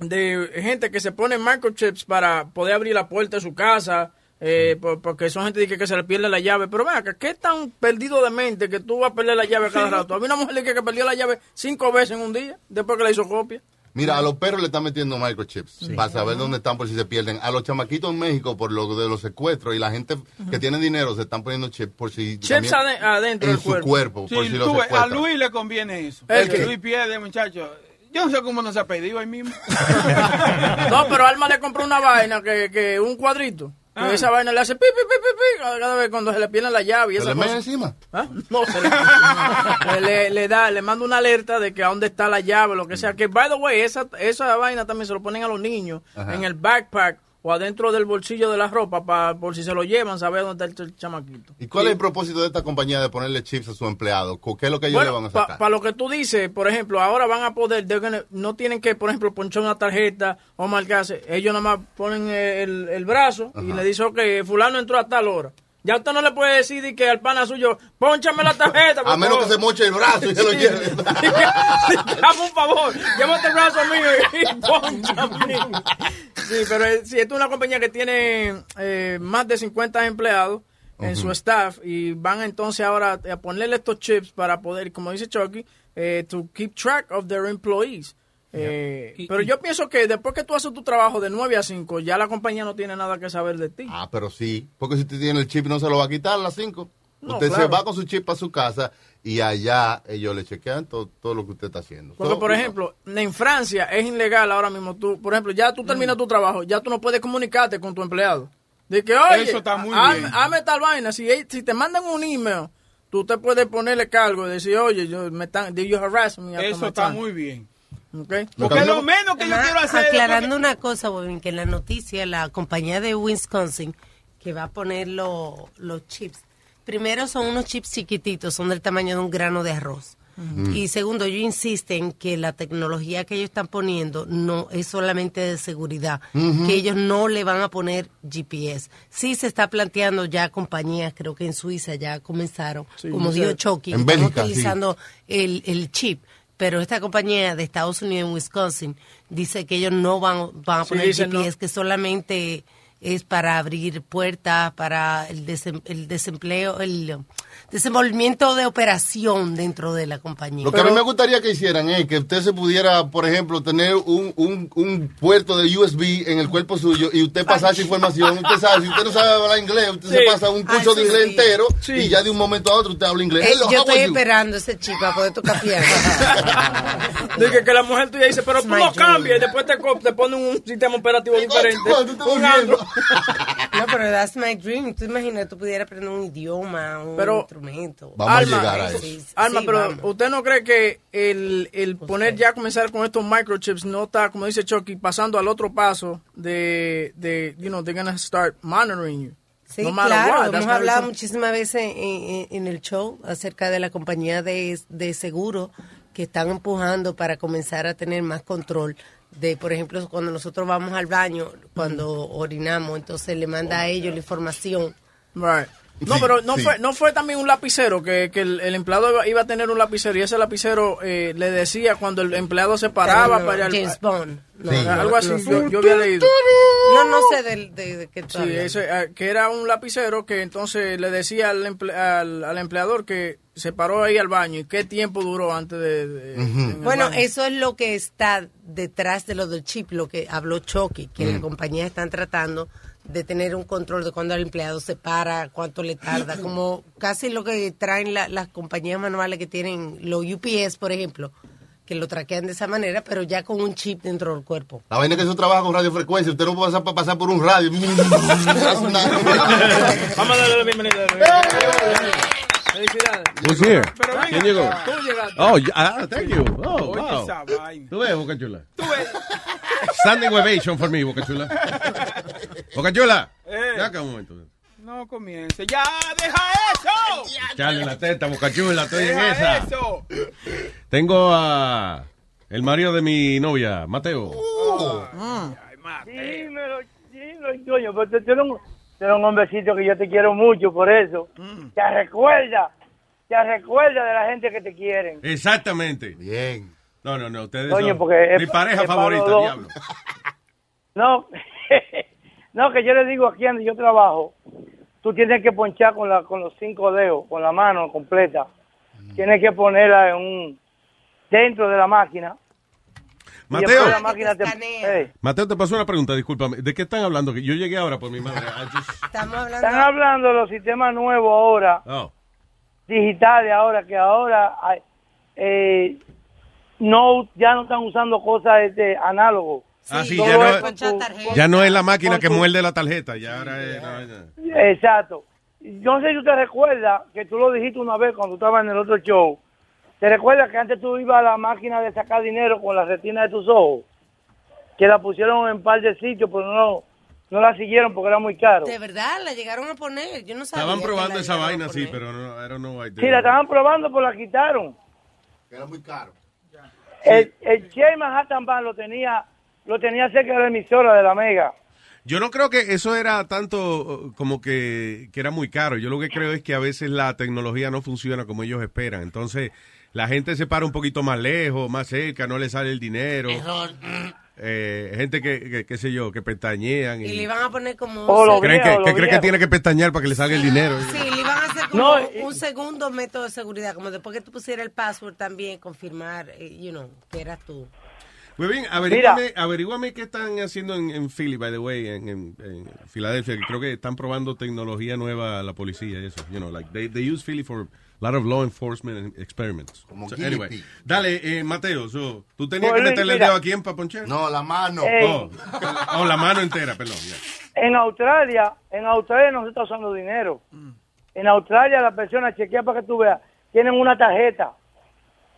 Speaker 1: de gente que se pone microchips para poder abrir la puerta de su casa, eh, por- porque son gente que, que se le pierde la llave. Pero vea, ¿qué tan perdido de mente que tú vas a perder la llave cada
Speaker 6: Sí.
Speaker 1: rato? Había una mujer que, que perdió la llave cinco veces en un día, después que la hizo copia.
Speaker 6: Mira, a los perros le están metiendo microchips para saber dónde están por si se pierden. A los chamaquitos en México por lo de los secuestros y la gente que tiene dinero se están poniendo chips por si
Speaker 1: Chips adentro
Speaker 6: en
Speaker 1: del
Speaker 6: su
Speaker 1: cuerpo.
Speaker 6: cuerpo,
Speaker 7: Sí,
Speaker 6: por si
Speaker 7: tú a. Luis le conviene eso.
Speaker 1: ¿El?
Speaker 7: Luis pierde, muchacho. Yo no sé cómo no se ha pedido ahí mismo. [LAUGHS]
Speaker 1: No, pero Alma le compró una vaina, que, que un cuadrito.
Speaker 7: Ah.
Speaker 1: esa vaina le hace pi, pi, pi, pi, pi, cada- vez cuando se le pierde la llave y
Speaker 6: ¿Se
Speaker 1: esa
Speaker 6: le mete
Speaker 1: cosa.
Speaker 6: encima?
Speaker 1: ¿Ah? No, se [LAUGHS] le, le, le da, le manda una alerta de que a dónde está la llave, lo que sea. Que, by the way, esa, esa vaina también se lo ponen a los niños
Speaker 6: Ajá.
Speaker 1: en el backpack o adentro del bolsillo de la ropa para por si se lo llevan, saber dónde está el, ch- chamaquito.
Speaker 6: ¿Y cuál es el propósito de esta compañía de ponerle chips a su empleado? ¿Qué es lo que ellos le van a
Speaker 1: Para
Speaker 6: sacar?
Speaker 1: lo que tú dices, por ejemplo, ahora van a poder, no tienen que, por ejemplo, ponchar una tarjeta o marcarse. Ellos nada más ponen eh, el, el brazo y le dicen, ok, fulano entró a tal hora. Ya usted no le puede decir de que al pana suyo, ponchame la tarjeta. por
Speaker 6: a menos que
Speaker 1: favor".
Speaker 6: se moche el brazo y se lo
Speaker 1: Sí.
Speaker 6: lleve. [LAUGHS]
Speaker 1: Hazme un favor, llévate el brazo mío y [LAUGHS] ponchame. Sí, pero si esta es una compañía que tiene eh, más de 50 empleados en su staff y van entonces ahora a ponerle estos chips para poder, como dice Chucky, eh, to keep track of their employees. Eh,
Speaker 11: Y-
Speaker 1: pero
Speaker 11: y-
Speaker 1: yo pienso que después que tú haces tu trabajo de 9 a 5, ya la compañía no tiene nada que saber de ti.
Speaker 6: Ah, pero sí. Porque si usted tiene el chip no se lo va a quitar a las 5.
Speaker 1: No,
Speaker 6: usted se va con su chip a su casa y allá ellos le chequean todo, todo lo que usted está haciendo.
Speaker 1: Porque,
Speaker 6: So,
Speaker 1: por ejemplo, en Francia es ilegal ahora mismo. Tú, por ejemplo, ya tú terminas tu trabajo, ya tú no puedes comunicarte con tu empleado. De que, oye,
Speaker 7: Eso está muy
Speaker 1: hazme-
Speaker 7: bien.
Speaker 1: hazme tal vaina. Si, si te mandan un email, tú te puedes ponerle cargo y decir, oye, yo, me están, did you harass me
Speaker 7: Eso está
Speaker 1: time?
Speaker 7: muy bien.
Speaker 1: Okay.
Speaker 7: Porque lo menos que yo
Speaker 14: Además,
Speaker 7: quiero hacer.
Speaker 14: Aclarando una cosa, Bobín, que en la noticia la compañía de Wisconsin que va a poner lo- los chips, primero son unos chips chiquititos, son del tamaño de un grano de arroz. Y segundo, ellos insisten que la tecnología que ellos están poniendo no es solamente de seguridad, que ellos no le van a poner GPS. Sí se está planteando ya compañías, creo que en Suiza ya comenzaron,
Speaker 15: Sí,
Speaker 14: como dijo Chucky, están
Speaker 15: sí.
Speaker 14: utilizando el, el chip. Pero esta compañía de Estados Unidos en Wisconsin dice que ellos no van, van a
Speaker 1: Sí,
Speaker 14: poner GPS,
Speaker 1: no.
Speaker 14: que solamente es para abrir puertas, para el, desem- el desempleo, el desenvolvimiento de operación dentro de la compañía.
Speaker 6: Lo que a mí me gustaría que hicieran es que usted se pudiera, por ejemplo, tener un, un, un puerto de USB en el cuerpo suyo y usted pasase información. Usted sabe, si usted no sabe hablar inglés, usted se pasa un curso
Speaker 14: Ay,
Speaker 6: de inglés
Speaker 14: sí.
Speaker 6: entero
Speaker 14: Sí.
Speaker 6: y ya de un momento a otro usted habla inglés.
Speaker 14: Eh,
Speaker 6: Hello,
Speaker 14: yo
Speaker 6: how
Speaker 14: estoy esperando ese chip para poder tocar piano. [LAUGHS]
Speaker 1: De que, que la mujer tuya dice, pero tú no cambias y después te, te ponen un sistema operativo diferente. Un. [LAUGHS]
Speaker 14: No, pero that's my dream. Tú imaginas, tú pudieras aprender un idioma, un
Speaker 1: Pero-
Speaker 14: instrumento.
Speaker 1: Alma,
Speaker 14: Sí, sí,
Speaker 1: Alma,
Speaker 14: sí,
Speaker 1: pero
Speaker 14: vamos.
Speaker 1: ¿usted no cree que el, el poner ya comenzar con estos microchips no está, como dice Chucky, pasando al otro paso de, de you know, they're gonna start monitoring you?
Speaker 14: Sí,
Speaker 1: No matter
Speaker 14: claro,
Speaker 1: what,
Speaker 14: hemos hablado muchísimas veces en, en- en el show acerca de la compañía de, de seguro que están empujando para comenzar a tener más control de, por ejemplo, cuando nosotros vamos al baño, cuando orinamos, entonces le manda a ellos la información.
Speaker 1: Right. No,
Speaker 14: Sí,
Speaker 1: pero no
Speaker 14: sí.
Speaker 1: fue no fue también un lapicero, que, que el, el empleado iba, iba a tener un lapicero y ese lapicero eh, le decía cuando el empleado se paraba
Speaker 14: No,
Speaker 1: para ir al-
Speaker 14: James Bond. No,
Speaker 1: Sí. algo así, yo, yo había leído.
Speaker 14: No, no sé de, de, de qué
Speaker 1: Sí, ese, eh, que era un lapicero que entonces le decía al, emple- al, al empleador que se paró ahí al baño y qué tiempo duró antes de...
Speaker 14: Bueno,
Speaker 1: baño.
Speaker 14: eso es lo que está detrás de lo del chip, lo que habló Chucky, que las compañías están tratando de tener un control de cuando el empleado se para, cuánto le tarda, [CLEARS THROAT] como casi lo que traen la- las compañías manuales que tienen los UPS, por ejemplo, que lo traquean de esa manera, pero ya con un chip dentro del cuerpo.
Speaker 6: La vaina es que eso trabaja con radiofrecuencia. Usted no puede pasar, pasar por un radio. [LAUGHS]
Speaker 1: Vamos a darle la bienvenida. Felicidades.
Speaker 15: Who's here?
Speaker 1: Pero venga,
Speaker 15: ¿Quién llegó?
Speaker 1: tú llegaste.
Speaker 15: Oh, ya- ah, thank you. Oh, wow. Tú ves, Boca Chula. Standing ovation for me, Boca Chula. Boca Chula.
Speaker 7: Eh.
Speaker 15: Ya acá un momento.
Speaker 7: No comience. ¡Ya, deja eso!
Speaker 15: Chale la teta, Boca Chula, estoy en
Speaker 7: Deja
Speaker 15: esa.
Speaker 7: eso!
Speaker 15: Tengo a el marido de mi novia, Mateo.
Speaker 2: Dímelo, dímelo, coño, pero tú eres un, tú eres un hombrecito que yo te quiero mucho por eso. Te recuerda, te recuerda de la gente que te quieren.
Speaker 15: Exactamente. Bien. No, no, no, ustedes
Speaker 2: Coño,
Speaker 15: son
Speaker 2: porque
Speaker 15: mi
Speaker 2: pa-
Speaker 15: pareja
Speaker 2: es
Speaker 15: favorita, diablo. [LAUGHS]
Speaker 2: No, [LAUGHS] no, que yo le digo aquí donde yo trabajo, tú tienes que ponchar con, la, con los cinco dedos, con la mano completa. Tienes que ponerla en un, dentro de la máquina.
Speaker 15: Mateo.
Speaker 2: después la máquina te.
Speaker 15: Mateo, te pasó una pregunta, discúlpame. ¿De qué están hablando? Que Yo llegué ahora por mi madre. I just-
Speaker 14: Estamos hablando...
Speaker 2: Están hablando de los sistemas nuevos ahora,
Speaker 15: Oh.
Speaker 2: digitales ahora, que ahora hay, eh, no ya no están usando cosas este, análogo.
Speaker 15: Ah, sí, ya no,
Speaker 2: con tu-
Speaker 15: ya no es la máquina que
Speaker 2: tu-
Speaker 15: muerde la tarjeta, ya ahora es...
Speaker 2: Exacto. Yo no sé si usted recuerda que tú lo dijiste una vez cuando estabas en el otro show. ¿Te recuerdas que antes tú ibas a la máquina de sacar dinero con la retina de tus ojos? Que la pusieron en un par de sitios, pero no, no la siguieron porque era muy caro.
Speaker 14: De verdad, la llegaron a poner. Yo no sabía.
Speaker 15: Estaban probando esa vaina, sí, pero no, I don't know why.
Speaker 2: Sí, la estaban probando, pero la quitaron.
Speaker 6: Era muy caro.
Speaker 2: El, el Che Manhattan Band lo tenía, lo tenía cerca de la emisora de la Mega.
Speaker 15: Yo no creo que eso era tanto uh, como que, que era muy caro. Yo lo que creo es que a veces la tecnología no funciona como ellos esperan. Entonces, la gente se para un poquito más lejos, más cerca, no le sale el dinero. Eh, gente que, que, qué sé yo, que pestañean.
Speaker 14: Y
Speaker 15: Y,
Speaker 14: le iban a poner como...
Speaker 2: Oh,
Speaker 14: un
Speaker 15: creen que,
Speaker 2: viejo,
Speaker 15: que
Speaker 2: lo
Speaker 15: cree que tiene que pestañear para que le salga el dinero.
Speaker 14: Sí, le iban a hacer como
Speaker 2: No,
Speaker 14: un segundo método de seguridad, como después que tú pusieras el password también, confirmar, eh, you know, que eras tú.
Speaker 15: Muy bien, averíguame, averíguame qué están haciendo en, en Philly, by the way, en, en, en Filadelfia. que Creo que están probando tecnología nueva a la policía y eso. You know, like they, they use Philly for lot of law enforcement experiments.
Speaker 6: Como
Speaker 15: So, anyway, dale, eh, Mateo, so, ¿tú tenías que meterle el dedo aquí en?
Speaker 6: No, la mano.
Speaker 2: Ey.
Speaker 15: Oh, oh, la mano entera, perdón.
Speaker 2: En Australia, en Australia no se está usando dinero. En Australia la persona chequea para que tú veas, tienen una tarjeta.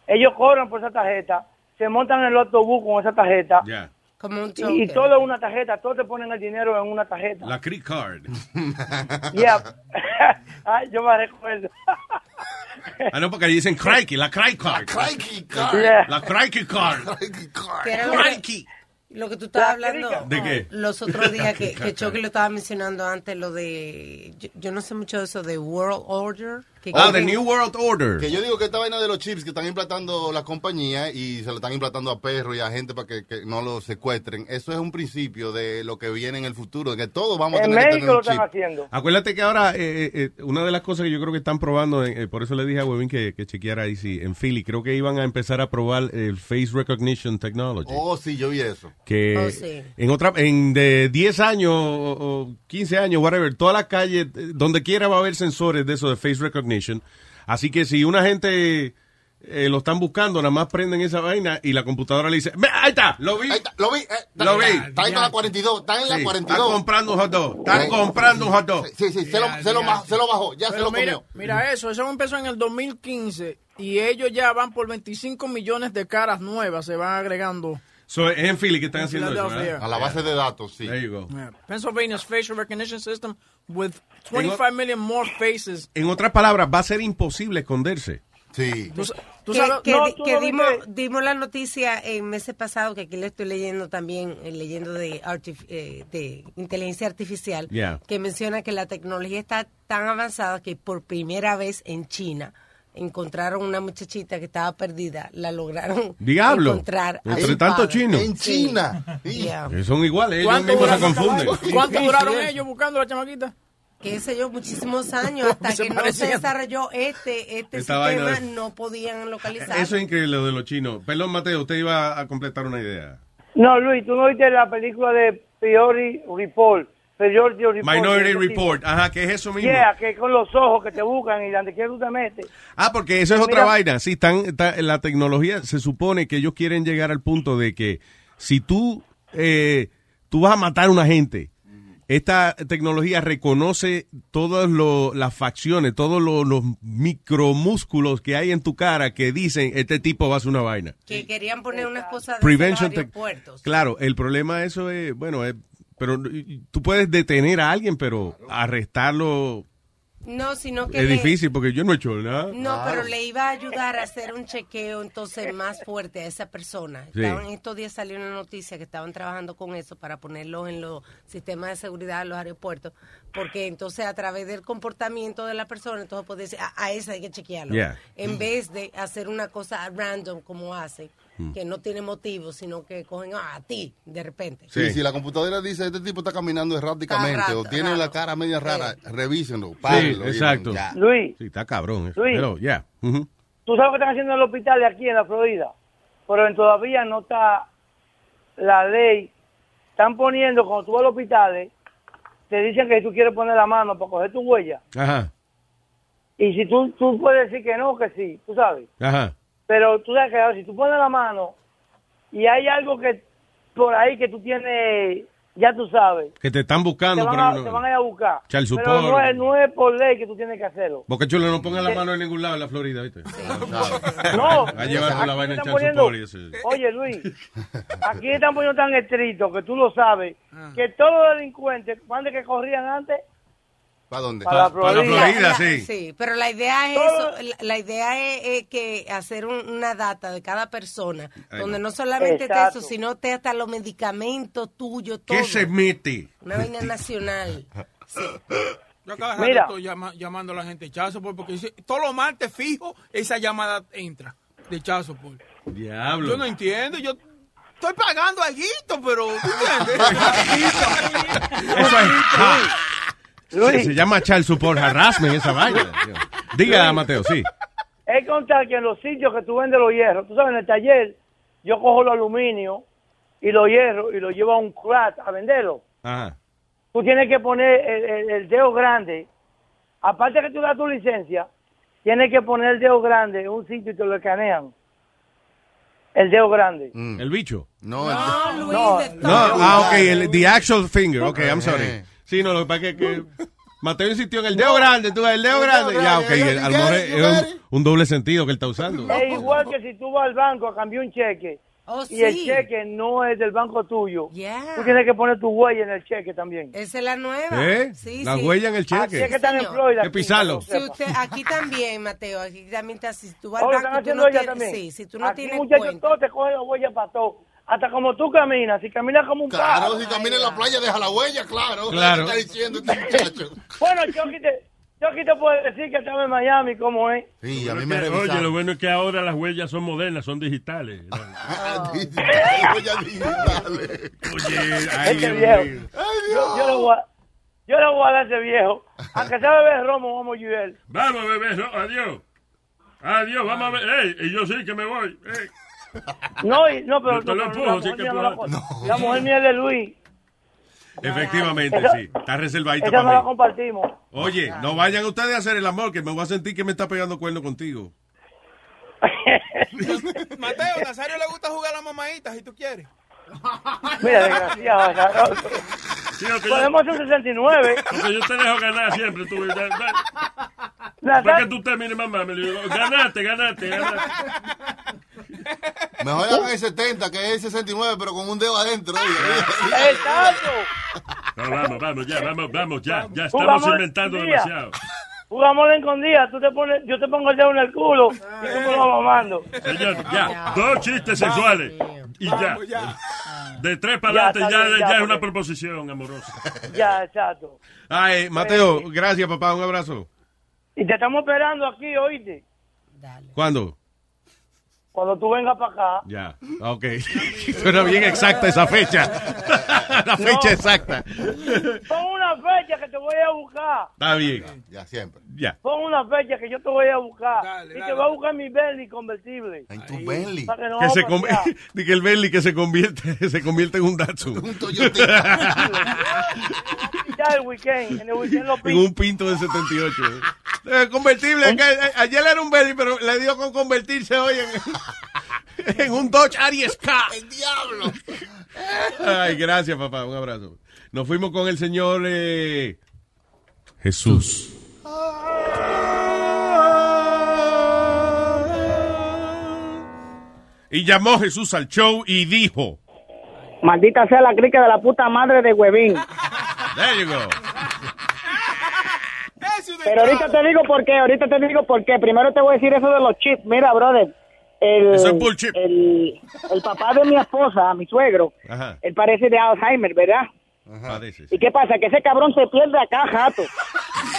Speaker 2: Ellos cobran por esa tarjeta, se montan en el autobús con esa tarjeta.
Speaker 15: Ya.
Speaker 14: Como un
Speaker 2: Y, y todo una tarjeta, todos te ponen el dinero en una tarjeta.
Speaker 15: La Creek Card. [LAUGHS]
Speaker 2: Yeah. [LAUGHS] Ay, yo me recuerdo. [LAUGHS]
Speaker 15: Ah, no, porque ahí dicen crikey, la Crikey Card.
Speaker 6: Crikey
Speaker 2: Yeah.
Speaker 15: La Crikey Card.
Speaker 14: Que era lo que,
Speaker 15: Crikey.
Speaker 14: lo que tú estabas hablando
Speaker 15: ¿De qué?
Speaker 14: los otros días que, que Chucky lo estaba mencionando antes, lo de, yo, yo no sé mucho de eso, de World Order. Que
Speaker 15: Ah, the New World Order.
Speaker 6: Que yo digo que esta vaina de los chips que están implantando la compañía y se lo están implantando a perros y a gente para que, que no lo secuestren, eso es un principio de lo que viene en el futuro, de que todos vamos a
Speaker 2: En
Speaker 6: tener que tener
Speaker 2: México lo
Speaker 6: un chip.
Speaker 2: están haciendo.
Speaker 15: Acuérdate que ahora, eh, eh, eh, una de las cosas que yo creo que están probando, eh, por eso le dije a Webin que, que chequeara ahí, sí, en Philly, creo que iban a empezar a probar el Face Recognition Technology.
Speaker 6: Oh, sí, yo vi eso.
Speaker 15: que
Speaker 14: Oh, sí.
Speaker 15: en otra, en de 10 años o, o 15 años, whatever, toda la calle, donde quiera va a haber sensores de eso de Face Recognition. Así que si una gente eh, lo están buscando, nada más prenden esa vaina y la computadora le dice, "Ve, ahí está, lo vi.
Speaker 6: Ahí está, lo vi. eh,
Speaker 15: Lo vi.
Speaker 6: Está en la 42, está en la
Speaker 15: Sí,
Speaker 6: 42.
Speaker 15: Está comprando un hot dog. Está
Speaker 6: Sí.
Speaker 15: comprando un hot dog.
Speaker 6: Sí, sí, se, lo, se, lo, bajó, se lo bajó, ya se
Speaker 1: Pero
Speaker 6: lo
Speaker 1: mira,
Speaker 6: comió.
Speaker 1: mira eso, eso empezó en el 2015 y ellos ya van por 25 millones de caras nuevas, se van agregando.
Speaker 15: So, es en Philly que están haciendo eso. ¿verdad?
Speaker 6: A la base de datos, sí.
Speaker 15: There you go.
Speaker 1: Yeah. Pennsylvania's facial recognition system with 25 million more faces.
Speaker 15: En otras palabras, va a ser imposible esconderse.
Speaker 6: Sí.
Speaker 1: Tú, tú
Speaker 14: que,
Speaker 1: sabes,
Speaker 14: que
Speaker 1: no,
Speaker 14: que
Speaker 1: no
Speaker 14: dimos, la noticia en meses pasados, que aquí le estoy leyendo también, eh, leyendo de, artif- eh, de inteligencia artificial,
Speaker 15: Yeah.
Speaker 14: que menciona que la tecnología está tan avanzada que por primera vez en China encontraron una muchachita que estaba perdida, la lograron
Speaker 15: Diablo.
Speaker 14: encontrar. a
Speaker 15: Entre tanto
Speaker 14: padre.
Speaker 15: chino.
Speaker 6: En. China. Sí.
Speaker 14: Yeah.
Speaker 15: Que son iguales, ellos
Speaker 1: ¿Cuánto
Speaker 15: mismos se
Speaker 1: duraron-
Speaker 15: confunden.
Speaker 1: ¿Cuánto duraron
Speaker 15: Sí.
Speaker 1: ellos buscando a la chamaquita?
Speaker 14: qué sé yo, muchísimos años, [LAUGHS] hasta que no se desarrolló este, este
Speaker 15: Esta
Speaker 14: sistema,
Speaker 15: de-
Speaker 14: no podían localizar.
Speaker 15: Eso es increíble lo de los chinos. Perdón, Mateo, usted iba a completar una idea.
Speaker 2: No, Luis, tú no viste la película de Priority Report. Report.
Speaker 15: Minority. Report. Ajá, que es eso mismo.
Speaker 2: Yeah, que con los ojos que te buscan y donde quiera tú te metes.
Speaker 15: Ah, porque eso es otra
Speaker 2: Mira-
Speaker 15: vaina. Sí, están, está- la tecnología se supone que ellos quieren llegar al punto de que si tú, eh, tú vas a matar a una gente, esta tecnología reconoce todas lo- las facciones, todos lo- los micromúsculos que hay en tu cara que dicen, este tipo va a hacer una vaina.
Speaker 14: que querían poner unas cosas de
Speaker 15: Prevention
Speaker 14: los
Speaker 15: tech-
Speaker 14: aeropuertos.
Speaker 15: Claro, el problema de eso es, bueno, es, pero y- tú puedes detener a alguien, pero arrestarlo
Speaker 14: No, sino que
Speaker 15: es
Speaker 14: le-
Speaker 15: difícil porque yo no he hecho nada.
Speaker 14: No, pero le iba a ayudar a hacer un chequeo entonces más fuerte a esa persona.
Speaker 15: Sí.
Speaker 14: Estaban, estos días salió una noticia que estaban trabajando con eso para ponerlo en los sistemas de seguridad de los aeropuertos, porque entonces a través del comportamiento de la persona, entonces puede decir, a, a esa hay que chequearlo.
Speaker 6: Yeah.
Speaker 14: En vez de hacer una cosa random como hace,
Speaker 6: Mm.
Speaker 14: que no tiene motivo, sino que cogen ah, a ti de repente.
Speaker 6: Sí, si la computadora dice este tipo está caminando erráticamente
Speaker 14: Está
Speaker 6: o tiene
Speaker 14: raro.
Speaker 6: la cara media rara, revísenlo,
Speaker 15: Sí,
Speaker 6: párenlo.
Speaker 15: exacto.
Speaker 6: Ya.
Speaker 2: Luis.
Speaker 15: Sí, está cabrón. eso.
Speaker 2: Luis.
Speaker 15: Pero, ya.
Speaker 2: Tú sabes lo que están haciendo en el hospital de aquí en la Florida, pero en- todavía no está la ley. Están poniendo, cuando tú vas al hospital, eh, te dicen que tú quieres poner la mano para coger tu huella.
Speaker 15: Ajá,
Speaker 2: Y si tú, tú puedes decir que no, que sí, tú sabes.
Speaker 15: ajá.
Speaker 2: Pero tú sabes que ahora, si tú pones la mano y hay algo que por ahí que tú tienes, ya tú sabes,
Speaker 15: Que te están
Speaker 2: te
Speaker 15: buscando.
Speaker 2: van,
Speaker 15: pero
Speaker 2: a,
Speaker 15: no-
Speaker 2: te van a ir a buscar. Pero no es, no es por ley que tú tienes que hacerlo.
Speaker 15: Boca Chula no ponga la mano en ningún lado en la Florida, ¿viste?
Speaker 2: No,
Speaker 15: Va [LAUGHS] a llevar con la
Speaker 2: aquí
Speaker 15: vaina en
Speaker 2: poniendo-
Speaker 15: y eso.
Speaker 2: Oye, Luis, [LAUGHS] aquí están poniendo tan estricto que tú lo sabes,
Speaker 15: Ah.
Speaker 2: que todos los delincuentes, ¿cuándo que corrían antes?
Speaker 6: ¿Para dónde?
Speaker 2: Para la Para la Florida.
Speaker 15: Sí.
Speaker 14: Sí, pero la idea es eso, la, la idea es, es que hacer un- una data de cada persona, donde
Speaker 15: no.
Speaker 14: no solamente está eso, sino te hasta los medicamentos tuyos, todo.
Speaker 15: ¿Qué se mete?
Speaker 14: Una vaina nacional. Sí.
Speaker 5: Yo cada
Speaker 2: Mira.
Speaker 5: rato estoy llama- llamando a la gente de Chazo porque dice, todos los martes fijo esa llamada entra de Chazo
Speaker 15: Diablo.
Speaker 5: Yo no entiendo, yo estoy pagando algo, pero ¿tú entiendes? [LAUGHS] [LAUGHS]
Speaker 15: Eso es.
Speaker 2: Luis.
Speaker 15: Se llama child support harassment esa vaina. Diga, Mateo, sí.
Speaker 2: Es contar que en los sitios que tú vendes los hierros, tú sabes, en el taller, yo cojo los aluminio y los hierros y los llevo a un crack a venderlo.
Speaker 15: Ajá.
Speaker 2: Tú tienes que poner el, el- el dedo grande, aparte que tú das tu licencia, tienes que poner el dedo grande en un sitio y te lo escanean. El dedo grande.
Speaker 15: ¿El bicho?
Speaker 6: No,
Speaker 14: No, Luis,
Speaker 2: No,
Speaker 15: ah, ok, el, the actual finger. Ok, I'm
Speaker 6: Eh.
Speaker 15: sorry. Sí, no, lo que pasa es que, Mateo insistió en el dedo grande, tú ves, el dedo grande. Ya, ok,
Speaker 6: you
Speaker 15: el- a lo mejor es un, doble sentido que él está usando.
Speaker 2: Es igual que si tú vas al banco a cambiar un cheque
Speaker 14: Oh,
Speaker 2: y el cheque no es del banco tuyo,
Speaker 14: Yeah.
Speaker 2: tú tienes que poner tu huella en el cheque también.
Speaker 14: Esa es la nueva.
Speaker 15: ¿Eh?
Speaker 14: Sí,
Speaker 15: La
Speaker 14: sí.
Speaker 15: huella en el
Speaker 2: Así es
Speaker 15: cheque.
Speaker 2: que están en. Florida.
Speaker 15: Que pisarlo.
Speaker 14: Si usted, aquí también, Mateo, aquí también está, si tú vas al banco y tú no tienes, sí, si tú no
Speaker 2: Aquí,
Speaker 14: tienes
Speaker 2: muchachos,
Speaker 14: cuenta.
Speaker 2: todos te cogen la huella para todo. Hasta como tú caminas, si caminas como un
Speaker 6: Claro,
Speaker 2: pájaro.
Speaker 6: si camina en la playa, deja la huella, claro.
Speaker 15: Claro.
Speaker 6: ¿Qué está diciendo este muchacho? [LAUGHS]
Speaker 2: Bueno, Chucky te, Chucky te puede decir que estaba en Miami, como es.
Speaker 6: Sí, a mí me
Speaker 16: Oye, lo bueno es que ahora las huellas son modernas, son digitales. [LAUGHS]
Speaker 6: Dice, huellas digitales.
Speaker 16: Oye, [LAUGHS] ay,
Speaker 2: Este
Speaker 16: mío.
Speaker 2: Yo, yo le voy a, yo le voy a dar a ese viejo. Aunque sea beber romo, vamos a ayudar.
Speaker 16: Vamos, bebé, no, adiós. Adiós, vamos a ver. Ey, y yo sí que me voy. Ey.
Speaker 2: No, y- no, pero,
Speaker 16: lo
Speaker 2: no,
Speaker 16: empujo,
Speaker 2: la,
Speaker 16: sí
Speaker 2: mujer
Speaker 16: que
Speaker 2: mía no
Speaker 16: empujo.
Speaker 2: la, la mujer mía es de Luis.
Speaker 15: Efectivamente,
Speaker 2: Esa-
Speaker 15: sí. Está reservadita
Speaker 2: Esa no la
Speaker 15: para
Speaker 2: compartimos.
Speaker 15: Oye, no vayan ustedes a hacer el amor, que me voy a sentir que me está pegando cuerno contigo. [LAUGHS]
Speaker 5: Mateo, Nazario le gusta jugar a las mamaditas, si tú quieres.
Speaker 2: Mira, desgraciado. [LAUGHS]
Speaker 16: Sí, aunque yo-
Speaker 2: Podemos hacer un 69.
Speaker 16: Porque yo te dejo ganar siempre. Tú, ya- ya- Para que tú termines, mamá. Me digo, ganaste, ganaste, ganaste.
Speaker 6: Mejor hagan el 70 que el 69, pero con un dedo adentro.
Speaker 17: Exacto.
Speaker 16: No, vamos, vamos, ya, vamos, vamos, ya. Ya estamos inventando demasiado.
Speaker 17: Jugamos de escondida, tú te pones, yo te pongo el dedo en el culo y tú me lo vas mamando.
Speaker 16: Señor, ya. Dos chistes sexuales. Y ya. De tres para
Speaker 17: Ya,
Speaker 16: adelante ya, ya
Speaker 17: ya,
Speaker 16: es una proposición amorosa.
Speaker 17: Ya, exacto.
Speaker 15: Ay, Mateo, gracias, papá. Un abrazo.
Speaker 17: Y te estamos esperando aquí, oíste.
Speaker 15: ¿Cuándo?
Speaker 17: Cuando tú vengas para acá.
Speaker 15: Ya, ok. [LAUGHS] Suena bien exacta esa fecha. [LAUGHS] La fecha
Speaker 17: No.
Speaker 15: exacta.
Speaker 17: Pon una fecha que te voy a buscar.
Speaker 15: Está bien.
Speaker 6: Ya, siempre.
Speaker 15: Ya.
Speaker 17: Pon una fecha que yo te voy a buscar. y te voy a buscar mi Bentley convertible.
Speaker 6: En tu Bentley.
Speaker 17: Para que no
Speaker 15: Que se [LAUGHS] di que el Bentley que se convierte, se convierte en un Datsun.
Speaker 17: Ya el weekend, en el weekend lo [LAUGHS]
Speaker 15: En
Speaker 17: pido.
Speaker 15: un pinto de 78. Eh, convertible. que, eh, ayer era un Bentley, pero le dio con convertirse hoy en, [LAUGHS] en un Dodge Aries K.
Speaker 6: ¡El diablo!
Speaker 15: Ay, gracias, papá. Un abrazo. Nos fuimos con el señor eh, Jesús. Y llamó Jesús al show y dijo,
Speaker 17: Maldita sea la crica de la puta madre de Huevín.
Speaker 15: There you go.
Speaker 17: Pero ahorita te digo por qué, ahorita te digo por qué. Primero te voy a decir eso de los chips. Mira, brother, el,
Speaker 15: Eso es bullshit.
Speaker 17: el, el papá de mi esposa, mi suegro,
Speaker 15: Ajá.
Speaker 17: él parece de Alzheimer, ¿verdad?
Speaker 15: Parece.
Speaker 17: ¿Y qué pasa? Que ese cabrón se pierde acá, jato.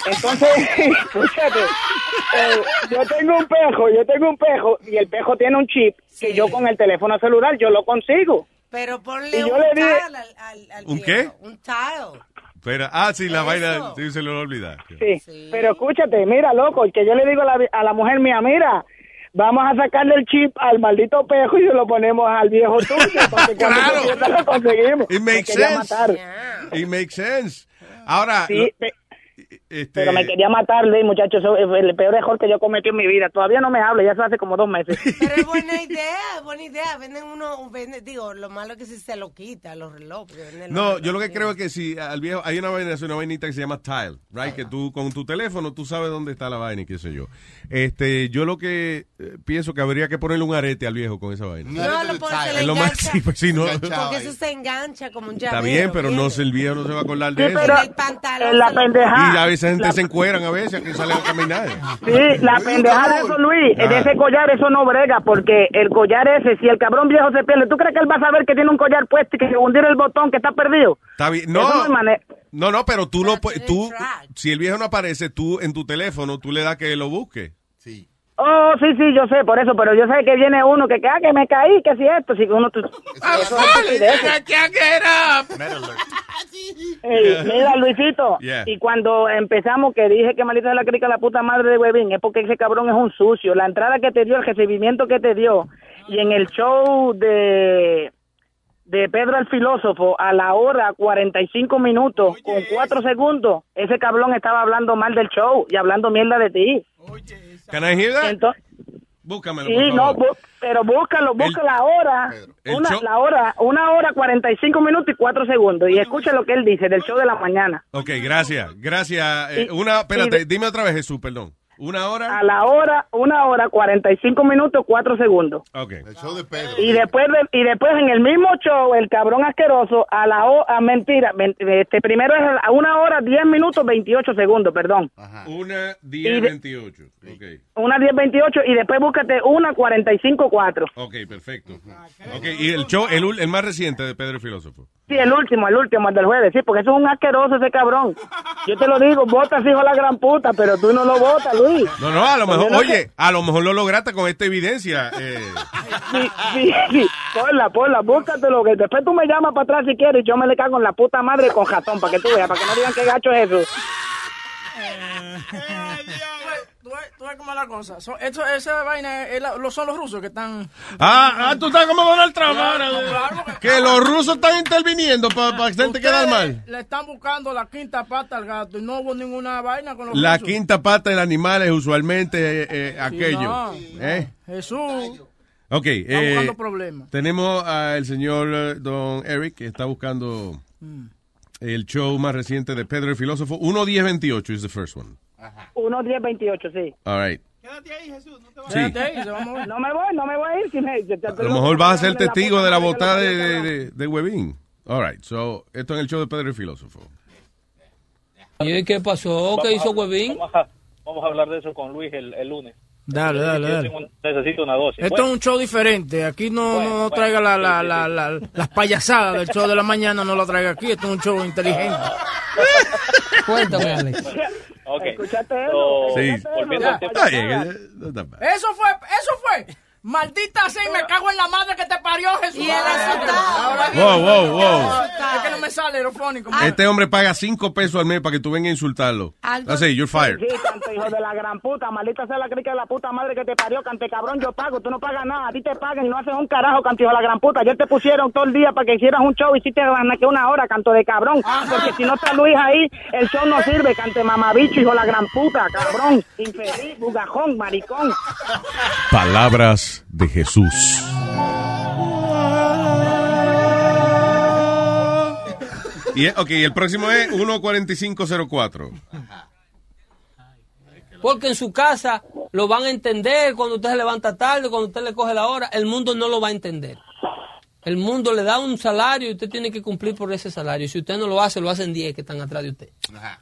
Speaker 17: Entonces, [LAUGHS] escúchate, eh, yo tengo un pejo, yo tengo un pejo y el pejo tiene un chip que yo con el teléfono celular yo lo consigo.
Speaker 14: Pero ponle
Speaker 17: Y yo
Speaker 14: un
Speaker 17: le dije-
Speaker 14: al, al, al
Speaker 15: ¿Un
Speaker 14: viejo,
Speaker 15: qué?
Speaker 14: Un tile.
Speaker 15: Espera, ah, sí, la vaina, sí, se lo va a olvidar.
Speaker 17: Sí, pero escúchate, mira, loco, que yo le digo a la, a la mujer mía, mira, vamos a sacarle el chip al maldito pejo y se lo ponemos al viejo tuyo, porque [LAUGHS]
Speaker 15: Claro.
Speaker 17: lo conseguimos.
Speaker 15: It makes sense.
Speaker 17: matar.
Speaker 15: It makes sense. Ahora,
Speaker 17: Sí,
Speaker 15: lo- este,
Speaker 17: pero me quería matar, Luis, muchachos, eso es el peor error que yo cometí en mi vida. Todavía no me habla, ya se hace como dos meses. [LAUGHS]
Speaker 14: Pero es [LAUGHS] buena idea, buena idea. Venden uno, venden- digo, lo malo es que si se lo quita, los relojes. los
Speaker 15: No,
Speaker 14: relojes.
Speaker 15: yo lo que creo es que si al viejo hay una vaina, es una vainita que se llama Tile, right? Que tú con tu teléfono tú sabes dónde está la vaina y qué sé yo. Este, yo lo que eh, pienso que habría que ponerle un arete al viejo con esa vaina.
Speaker 14: No, lo puede, se le
Speaker 15: Es lo más,
Speaker 14: engancha. [LAUGHS]
Speaker 15: sí, pues sí, no.
Speaker 14: Porque eso se engancha como un llavero.
Speaker 15: Está bien, pero no el viejo no se va a acordar de
Speaker 17: Sí,
Speaker 15: eso.
Speaker 17: pero
Speaker 14: El pantalón
Speaker 17: en la
Speaker 14: se
Speaker 15: gente
Speaker 17: la-
Speaker 15: se encueran a veces que salen a caminar.
Speaker 17: Sí, la pendeja de eso, Luis,
Speaker 15: Ah.
Speaker 17: de ese collar, eso no brega, porque el collar ese, si el cabrón viejo se pierde, ¿tú crees que él va a saber que tiene un collar puesto y que se hundir el botón que está perdido?
Speaker 15: Está bien.
Speaker 17: Eso
Speaker 15: No, no, no, pero tú lo puedes, tú, si el viejo no aparece, tú en tu teléfono, tú le das que lo busque.
Speaker 17: Oh, sí, sí, yo sé, por eso, pero yo sé que viene uno que, que, ah, que me caí, que si esto, si uno... tú- eso es estupidez. [LAUGHS] Ey, mira, Luisito,
Speaker 15: Yeah.
Speaker 17: y cuando empezamos que dije que maldita es la crica la puta madre de Huevín, es porque ese cabrón es un sucio. La entrada que te dio, el recibimiento que te dio, y en el show de de Pedro el filósofo a la hora 45 minutos con 4 segundos, ese cabrón estaba hablando mal del show y hablando mierda de ti.
Speaker 15: Can I hear that?
Speaker 17: Entonces,
Speaker 15: Búscamelo,
Speaker 17: sí,
Speaker 15: por
Speaker 17: no,
Speaker 15: favor.
Speaker 17: bu- pero búscalo, busca la hora, una,
Speaker 15: show-
Speaker 17: la hora, una hora 45 minutos y 4 segundos, y escucha lo que él dice del show de la mañana.
Speaker 15: Ok, gracias, gracias. Eh, una, espérate, dime otra vez, Jesús, perdón. Una hora.
Speaker 17: A la hora, una hora 45 minutos 4 segundos.
Speaker 15: Ok.
Speaker 6: El show de Pedro.
Speaker 17: Y después de- y después en el mismo show, el cabrón asqueroso, a la hora, mentira, men- este primero es a una hora 10 minutos 28 segundos, perdón.
Speaker 15: Una,
Speaker 17: Y
Speaker 15: diez,
Speaker 17: de-
Speaker 15: veintiocho. Ok.
Speaker 17: Una 10 28 y después búscate una 45 4.
Speaker 15: Ok, perfecto. Ok, y el show, el, ul- el más reciente de Pedro el Filósofo.
Speaker 17: Sí, el último, el último, el del jueves, sí, porque eso es un asqueroso ese cabrón. Yo te lo digo, votas hijo de la gran puta, pero tú no lo votas, Luis.
Speaker 15: No, no, a lo mejor, oye, a lo mejor lo lograste con esta evidencia. eh.
Speaker 17: Sí, [LAUGHS] sí, sí. Ponla, ponla, búscatelo, que después tú me llamas para atrás si quieres y yo me le cago en la puta madre con jatón, para que tú veas, para que no digan que gacho es eso. [LAUGHS]
Speaker 1: Tú ves, tú ves cómo es la cosa. So- esto, esa vaina es la- lo- son los rusos que están.
Speaker 15: Ah, ah, tú estás como Donald Trump
Speaker 1: Claro,
Speaker 15: ahora,
Speaker 1: claro,
Speaker 15: Que los rusos están interviniendo para que hacerte
Speaker 1: Ustedes
Speaker 15: quedar mal.
Speaker 1: Le están buscando la quinta pata al gato y no hubo ninguna vaina con los
Speaker 15: La
Speaker 1: rusos.
Speaker 15: quinta pata del animal es usualmente eh, eh, aquello.
Speaker 1: no.
Speaker 15: ¿eh?
Speaker 1: Jesús.
Speaker 15: Ok, eh, tenemos al señor Don Eric que está buscando
Speaker 1: Mm.
Speaker 15: el show más reciente de Pedro el Filósofo. 1.1028 is the first one.
Speaker 17: 1 10 28, sí.
Speaker 15: All right. Sí.
Speaker 2: No me voy, no me voy a ir. Si me,
Speaker 15: A lo mejor vas a ser testigo de la botada de, de, de, de Webin. All right, so, esto en el show de Pedro el Filósofo.
Speaker 18: ¿Y qué pasó? ¿Qué hizo Webin?
Speaker 19: Vamos a, vamos a hablar de eso con Luis el, el lunes.
Speaker 1: Dale, dale, dale.
Speaker 19: un- necesito una dosis.
Speaker 1: Esto
Speaker 19: Bueno,
Speaker 1: es un show diferente. Aquí no, no, no traiga la, la, la, la- las payasadas del show de la mañana, no lo traiga aquí. Esto es un show inteligente.
Speaker 18: Cuéntame, Alex.
Speaker 19: Ok.
Speaker 2: ¿Escuchaste
Speaker 19: eso?
Speaker 15: Sí.
Speaker 1: Eso fue, eso fue. Maldita sea, y me cago en la madre que te parió, Jesús.
Speaker 3: Y el.
Speaker 1: Ahora
Speaker 15: Wow, wow, wow.
Speaker 1: Es que no me sale aerofónico.
Speaker 15: Este hombre paga cinco pesos al mes para que tú vengas a insultarlo.
Speaker 2: Algo-
Speaker 15: Así, you're fired.
Speaker 2: Sí, cante, hijo de la gran puta. Maldita sea la crica de la puta madre que te parió, cante cabrón. Yo pago, tú no pagas nada. A ti te pagan y no haces un carajo, cante hijo de la gran puta. Ayer te pusieron todo el día para que hicieras un show y hiciste van que una hora, canto de cabrón. Porque si no está Luis ahí, el show no sirve, cante mamabicho, hijo de la gran puta, cabrón. Infeliz, bugajón, maricón.
Speaker 15: Palabras de Jesús. Y, ok, el próximo es 14504.
Speaker 18: Porque en su casa lo van a entender cuando usted se levanta tarde, cuando usted le coge la hora. El mundo no lo va a entender. El mundo le da un salario y usted tiene que cumplir por ese salario. Si usted no lo hace, lo hacen 10 que están atrás de usted.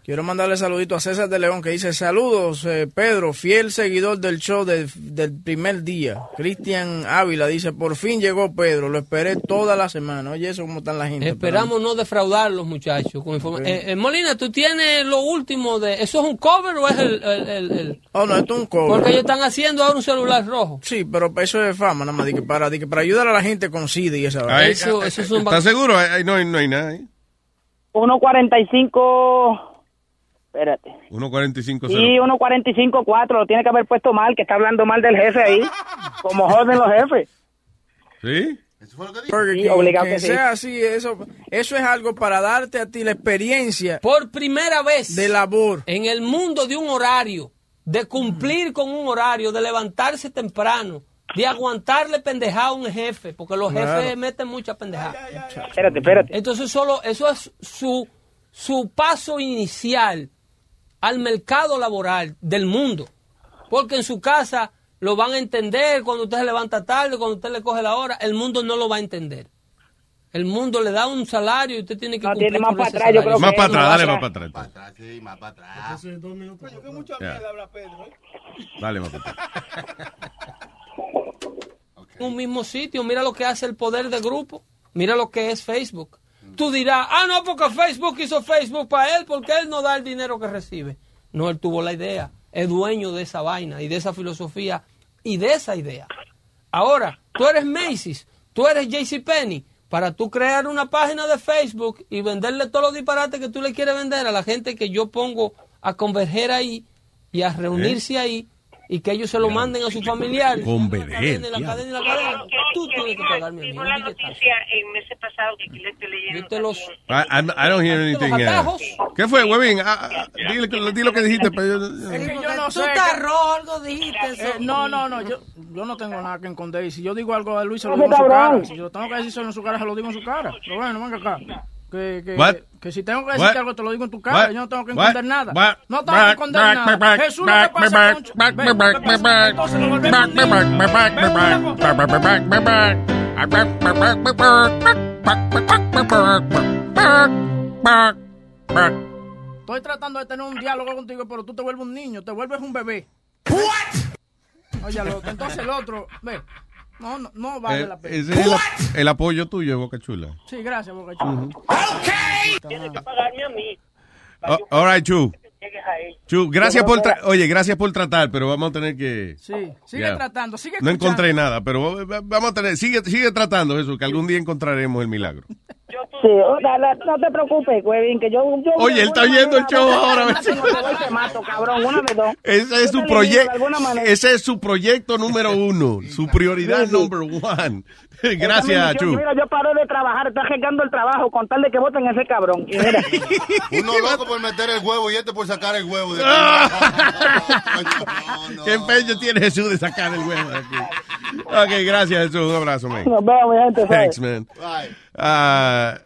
Speaker 1: Quiero mandarle saludito a César de León que dice saludos eh, Pedro, fiel seguidor del show del, del primer día. Cristian Ávila dice por fin llegó Pedro, lo esperé toda la semana. Oye eso cómo están la gente.
Speaker 18: Esperamos no defraudar los muchachos. Con Eh, eh, Molina, ¿tú tienes lo último de... ¿Eso es un cover o es el...? el- el- el-
Speaker 1: Oh no, esto es un cover.
Speaker 18: Porque ellos están haciendo ahora un celular rojo.
Speaker 1: Sí, pero eso es fama, nada más de que para, de que para ayudar a la gente con CD y esa vaina.
Speaker 15: Ay, ¿Estás seguro? Ay, no, hay- no hay nada ahí.
Speaker 2: 1.45. Espérate.
Speaker 15: 14504.
Speaker 2: Sí, 1.45.4. Lo tiene que haber puesto mal, que está hablando mal del jefe ahí. Como joden los jefes.
Speaker 15: ¿Sí?
Speaker 1: Burger
Speaker 2: Sí,
Speaker 1: King,
Speaker 2: obligado
Speaker 1: que
Speaker 2: que sí.
Speaker 1: sea así, eso, eso es algo para darte a ti la experiencia.
Speaker 18: Por primera vez.
Speaker 1: De labor.
Speaker 18: En el mundo de un horario, de cumplir con un horario, de levantarse temprano, de aguantarle pendejada a un jefe, porque los
Speaker 2: Claro.
Speaker 18: jefes meten mucha pendejada.
Speaker 2: Espérate, espérate.
Speaker 18: Entonces solo eso es su, su paso inicial al mercado laboral del mundo. Porque en su casa lo van a entender cuando usted se levanta tarde, cuando usted le coge la hora, el mundo no lo va a entender. El mundo le da un salario y usted tiene que cumplir
Speaker 2: tiene más
Speaker 18: con
Speaker 2: para atrás, yo
Speaker 18: salario.
Speaker 15: Más para atrás, dale más para atrás.
Speaker 6: sí, más para atrás.
Speaker 15: Ya. Dale más para atrás. [LAUGHS]
Speaker 18: un mismo sitio. Mira lo que hace el poder de grupo. Mira lo que es Facebook. Tú dirás, ah, no, porque Facebook hizo Facebook para él, porque él no da el dinero que recibe. No, él tuvo la idea. Es dueño de esa vaina y de esa filosofía y de esa idea. Ahora, tú eres Macy's, tú eres JCPenney. Para tú crear una página de Facebook y venderle todos los disparates que tú le quieres vender a la gente que yo pongo a converger ahí y a reunirse ahí y que ellos se lo manden a sus familiares.
Speaker 15: Converger,
Speaker 18: La cadena la cadena la cadena. Tú tienes que pagarme a mí.
Speaker 20: Vimos
Speaker 18: un
Speaker 20: la noticia el mes pasado que aquí le estoy leyendo.
Speaker 18: Yo te los...
Speaker 15: I, don't hear anything. ¿Qué fue, huevín? Ah, ah, dile, di lo que dijiste. Pero yo,
Speaker 1: yo no
Speaker 3: Tú
Speaker 1: sé.
Speaker 3: rojo, algo dijiste.
Speaker 1: Eh, no, no, no, yo, yo no tengo nada que esconder. Y si yo digo algo a Luis, se lo digo en su cara. Si yo tengo que decir en su cara, se lo digo en su cara. Pero bueno, venga acá. Que, si tengo que decirte algo, te lo digo en tu cara. Yo no tengo que esconder nada. No tengo que esconder nada. Jesús,
Speaker 15: no te.
Speaker 1: Estoy tratando de tener un diálogo contigo, pero tú te vuelves un niño, te vuelves un bebé. What? Oye, entonces el otro, ve no, no, no vale
Speaker 15: Eh,
Speaker 1: la pena.
Speaker 15: Ese es el, el apoyo tuyo, Boca Chula.
Speaker 1: Sí, gracias, Boca Chula.
Speaker 15: Ujú.
Speaker 20: Tienes que pagarme a mí.
Speaker 15: Oh, all right, Chu.
Speaker 20: Llegues a él.
Speaker 15: Chu, gracias por tra- oye, gracias por tratar, pero vamos a tener que
Speaker 1: Sí, sigue
Speaker 15: Ya.
Speaker 1: tratando, sigue
Speaker 15: no
Speaker 1: escuchando.
Speaker 15: encontré nada, pero va- vamos a tener sigue sigue tratando eso, que algún día encontraremos el milagro.
Speaker 2: Sí, ojalá, no te preocupes, Webin, que yo... yo
Speaker 15: Oye, él está oyendo el show ahora.
Speaker 2: Si no te voy, te mato, cabrón, una de dos.
Speaker 15: Ese es su proyecto, ese es su proyecto número uno, su prioridad
Speaker 2: Sí, sí.
Speaker 15: number one. [LAUGHS] Gracias, Chu.
Speaker 2: Mira, yo paré de trabajar, está regando el trabajo con tal de que voten a ese cabrón.
Speaker 6: Uno loco por meter el huevo y este por sacar el huevo. De [LAUGHS]
Speaker 15: Qué empeño tiene Jesús de sacar el huevo de aquí. Ok, gracias, Jesús. Un abrazo, man.
Speaker 2: nos vemos, mi gente. ¿sabes?
Speaker 15: Thanks, man. Ah,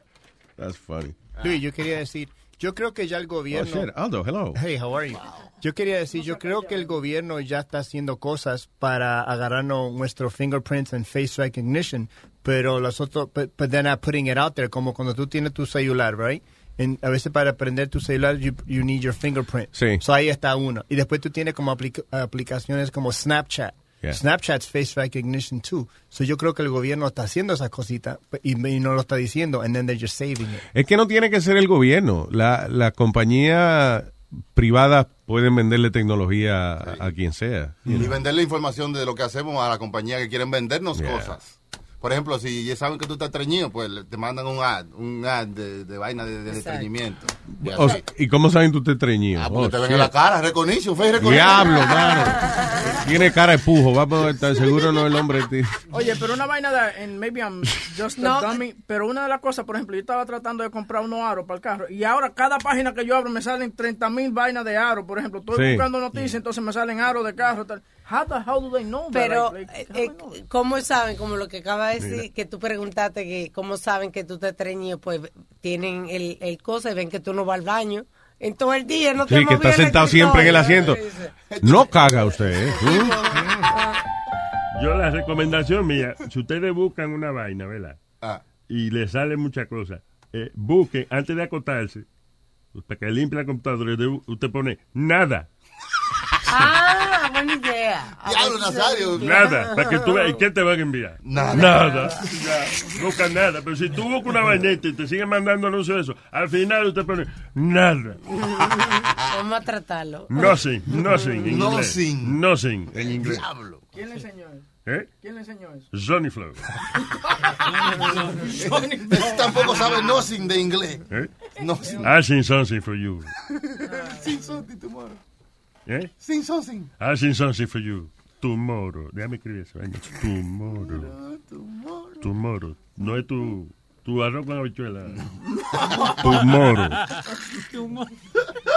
Speaker 15: that's funny.
Speaker 8: Luis, yo quería decir, yo creo que ya el
Speaker 15: Oh,
Speaker 8: gobierno...
Speaker 15: shit. Aldo, hello.
Speaker 8: Hey, how are you? Yo quería decir, yo creo que el gobierno ya está haciendo cosas para agarrarnos nuestros fingerprints and face recognition, pero los otros, but, but they're not putting it out there, como cuando tú tienes tu celular, right? En- a veces para prender tu celular, you, you need your fingerprint.
Speaker 15: Sí.
Speaker 8: So ahí está uno. Y después tú tienes como aplica- aplicaciones como Snapchat.
Speaker 15: Yeah.
Speaker 8: Snapchat's face recognition too. So yo creo que el gobierno está haciendo esas cositas y, y no lo está diciendo, and then they're just saving it.
Speaker 15: Es que no tiene que ser el gobierno. La, la compañía privada pueden venderle tecnología a, a quien sea.
Speaker 6: Y venderle información de lo que hacemos a la compañía que quieren vendernos
Speaker 15: Yeah.
Speaker 6: cosas. Por ejemplo, si ya saben que tú estás estreñido, pues le- te mandan un ad, un ad de, de vaina de, de estreñimiento.
Speaker 15: O sea, ¿Y cómo saben tú te estreñido?
Speaker 6: Ah, porque
Speaker 15: Oh,
Speaker 6: te ven en la cara, recognition, face recognition.
Speaker 15: Diablo, [LAUGHS] mano. Tiene cara de pujo. Vamos a estar seguro no el hombre. tío.
Speaker 1: Oye, pero una vaina de, and maybe I'm just a
Speaker 14: No.
Speaker 1: dummy, pero una de las cosas, por ejemplo, yo estaba tratando de comprar unos aros para el carro y ahora cada página que yo abro me salen 30 mil vainas de aros, por ejemplo, estoy
Speaker 14: Sí.
Speaker 1: buscando noticias, entonces me salen aros de carro, tal. How the hell do they know that?
Speaker 14: Pero,
Speaker 1: Like, like,
Speaker 14: eh, ¿cómo saben? Como lo que acaba de decir, que tú preguntaste que cómo saben que tú te estreñido, pues tienen el, el cosa y ven que tú no vas al baño en todo el día, no te
Speaker 15: Sí, que está sentado siempre en el asiento. No caga usted. ¿eh? ¿Mm?
Speaker 16: Yo la recomendación mía, si ustedes buscan una vaina, ¿verdad?
Speaker 6: Ah.
Speaker 16: Y le sale muchas cosas, eh, busquen antes de acotarse, para que limpie la computadora, usted pone nada.
Speaker 14: Ah, buena idea.
Speaker 6: Diablo, Nazario.
Speaker 16: Nada, para que tú veas. ¿Y qué te van a enviar?
Speaker 6: Nada.
Speaker 16: Nada. Busca nada. Pero si tú buscas una vainita y te siguen mandando anuncios de eso, al final usted pone nada. [LAUGHS]
Speaker 14: Vamos a tratarlo.
Speaker 16: Nothing, nothing en inglés.
Speaker 6: Nothing.
Speaker 16: Nothing en inglés.
Speaker 1: ¿Quién le enseñó eso?
Speaker 16: ¿Eh?
Speaker 1: ¿Quién le enseñó eso?
Speaker 16: Johnny Flow. [LAUGHS] [LAUGHS]
Speaker 6: Tampoco sabe nothing de inglés.
Speaker 16: ¿Eh?
Speaker 6: Nothing.
Speaker 16: I sing something for you.
Speaker 6: Sin something tomorrow.
Speaker 16: ¿Eh?
Speaker 6: Sin something.
Speaker 16: I sing something for you. Tomorrow. Déjame escribir eso. vaina. Tomorrow. Tomorrow. No es tu, tu arroz con habichuela. Tomorrow.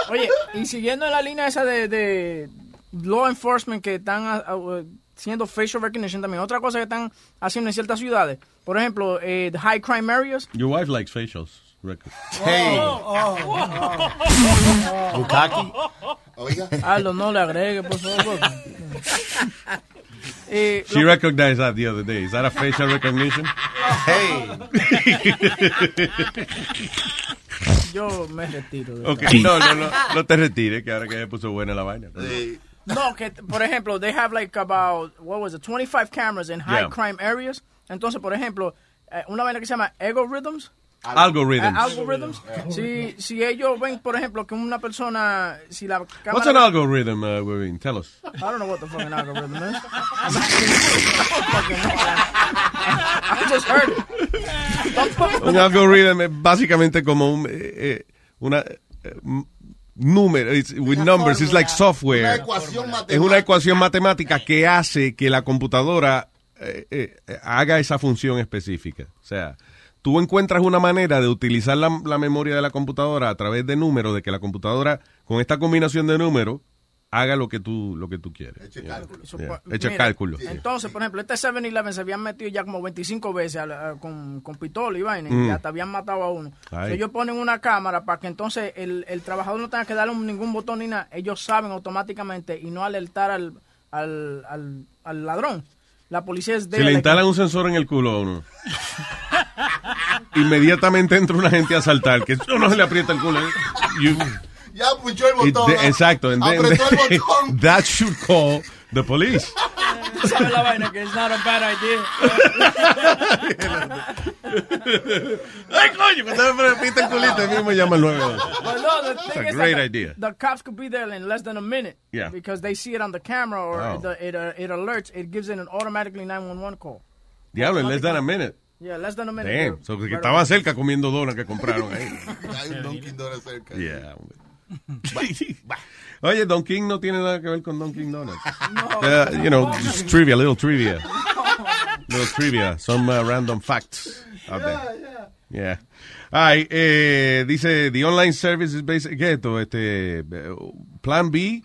Speaker 1: Oye, y siguiendo en la línea esa de, de law enforcement que están ah, ah, haciendo facial recognition también, otra cosa que están haciendo en ciertas ciudades, por ejemplo, eh, the high crime areas.
Speaker 15: Your wife likes facials. Record.
Speaker 1: Hey.
Speaker 15: Bukaki.
Speaker 6: Oiga.
Speaker 1: Aldo, no le agregue, por favor. Eh,
Speaker 15: She
Speaker 1: lo-
Speaker 15: recognized that the other day. Is that a facial recognition? Hey.
Speaker 1: yo me retiro. de
Speaker 15: Ok,
Speaker 1: esta.
Speaker 15: no, no, no, no te retires, que ahora que se puso buena la vaina.
Speaker 1: No, que por ejemplo, they have like about, what was it, 25 cameras in high
Speaker 15: Yeah.
Speaker 1: crime areas. Entonces, por ejemplo, eh, una vaina que se llama Ego Rhythms.
Speaker 15: Algorithms.
Speaker 1: Eh, algorithms. Si, si ellos ven, por ejemplo, que una persona, si la cámara...
Speaker 15: What's an algorithm, uh, Webin? Tell us.
Speaker 1: I don't know what the fucking algorithm is. [LAUGHS] I just heard it. [LAUGHS]
Speaker 15: Un algorithm es básicamente como un, eh, eh, una eh, número, it's with numbers, it's like software.
Speaker 6: Una ecuación
Speaker 15: Es una ecuación matemática que hace que la computadora eh, eh, haga esa función específica. O sea, tú encuentras una manera de utilizar la, la memoria de la computadora a través de números, de que la computadora, con esta combinación de números, haga lo que tú, lo que tú quieres.
Speaker 6: Eche
Speaker 15: Yeah.
Speaker 6: cálculo.
Speaker 15: Yeah. Echa
Speaker 1: Mira,
Speaker 15: cálculo.
Speaker 1: Entonces, por ejemplo, este 7-Eleven se habían metido ya como 25 veces a la- a- con, con pistola y vaina,
Speaker 15: Mm.
Speaker 1: y hasta habían matado a uno.
Speaker 15: Ay.
Speaker 1: Ellos ponen una cámara para que entonces el, el trabajador no tenga que darle ningún botón ni nada. Ellos saben automáticamente y no alertar al, al, al, al ladrón. La policía es de
Speaker 15: Si le instalan un sensor en el culo a uno, [LAUGHS] inmediatamente entra una gente a asaltar, que uno se le aprieta el culo. You-
Speaker 6: Ya puchó el
Speaker 15: it-
Speaker 6: botón.
Speaker 15: de-
Speaker 6: ¿no?
Speaker 15: exacto. and then-
Speaker 6: Apretó el [LAUGHS] botón.
Speaker 15: that should call the police.
Speaker 1: Sabes la vaina que it's not a bad idea.
Speaker 15: Ay, coño, cuando me repite el culito, a mí me llama el 911.
Speaker 1: But no, the
Speaker 15: It's
Speaker 1: thing
Speaker 15: a
Speaker 1: is
Speaker 15: great
Speaker 1: that
Speaker 15: idea.
Speaker 1: The cops could be there in less than a minute.
Speaker 15: Yeah.
Speaker 1: Because they see it on the camera or
Speaker 15: Oh.
Speaker 1: the, it, uh, it alerts, it gives it an automatically 911 call.
Speaker 15: Diablo, en less than a minute.
Speaker 1: Yeah, less than a minute.
Speaker 15: Damn, so que estaba cerca comiendo donas que compraron ahí. [LAUGHS]
Speaker 6: Hay un Dunkin' Donuts cerca.
Speaker 15: Yeah. hombre. [LAUGHS] Oye, Don King no tiene nada que ver con Don King Donuts. [LAUGHS] Uh, you know, just trivia, little trivia. Little trivia, some uh, random facts out there. Yeah. Ay, eh, dice, the online service is basically, ¿qué es esto? Este, Plan B,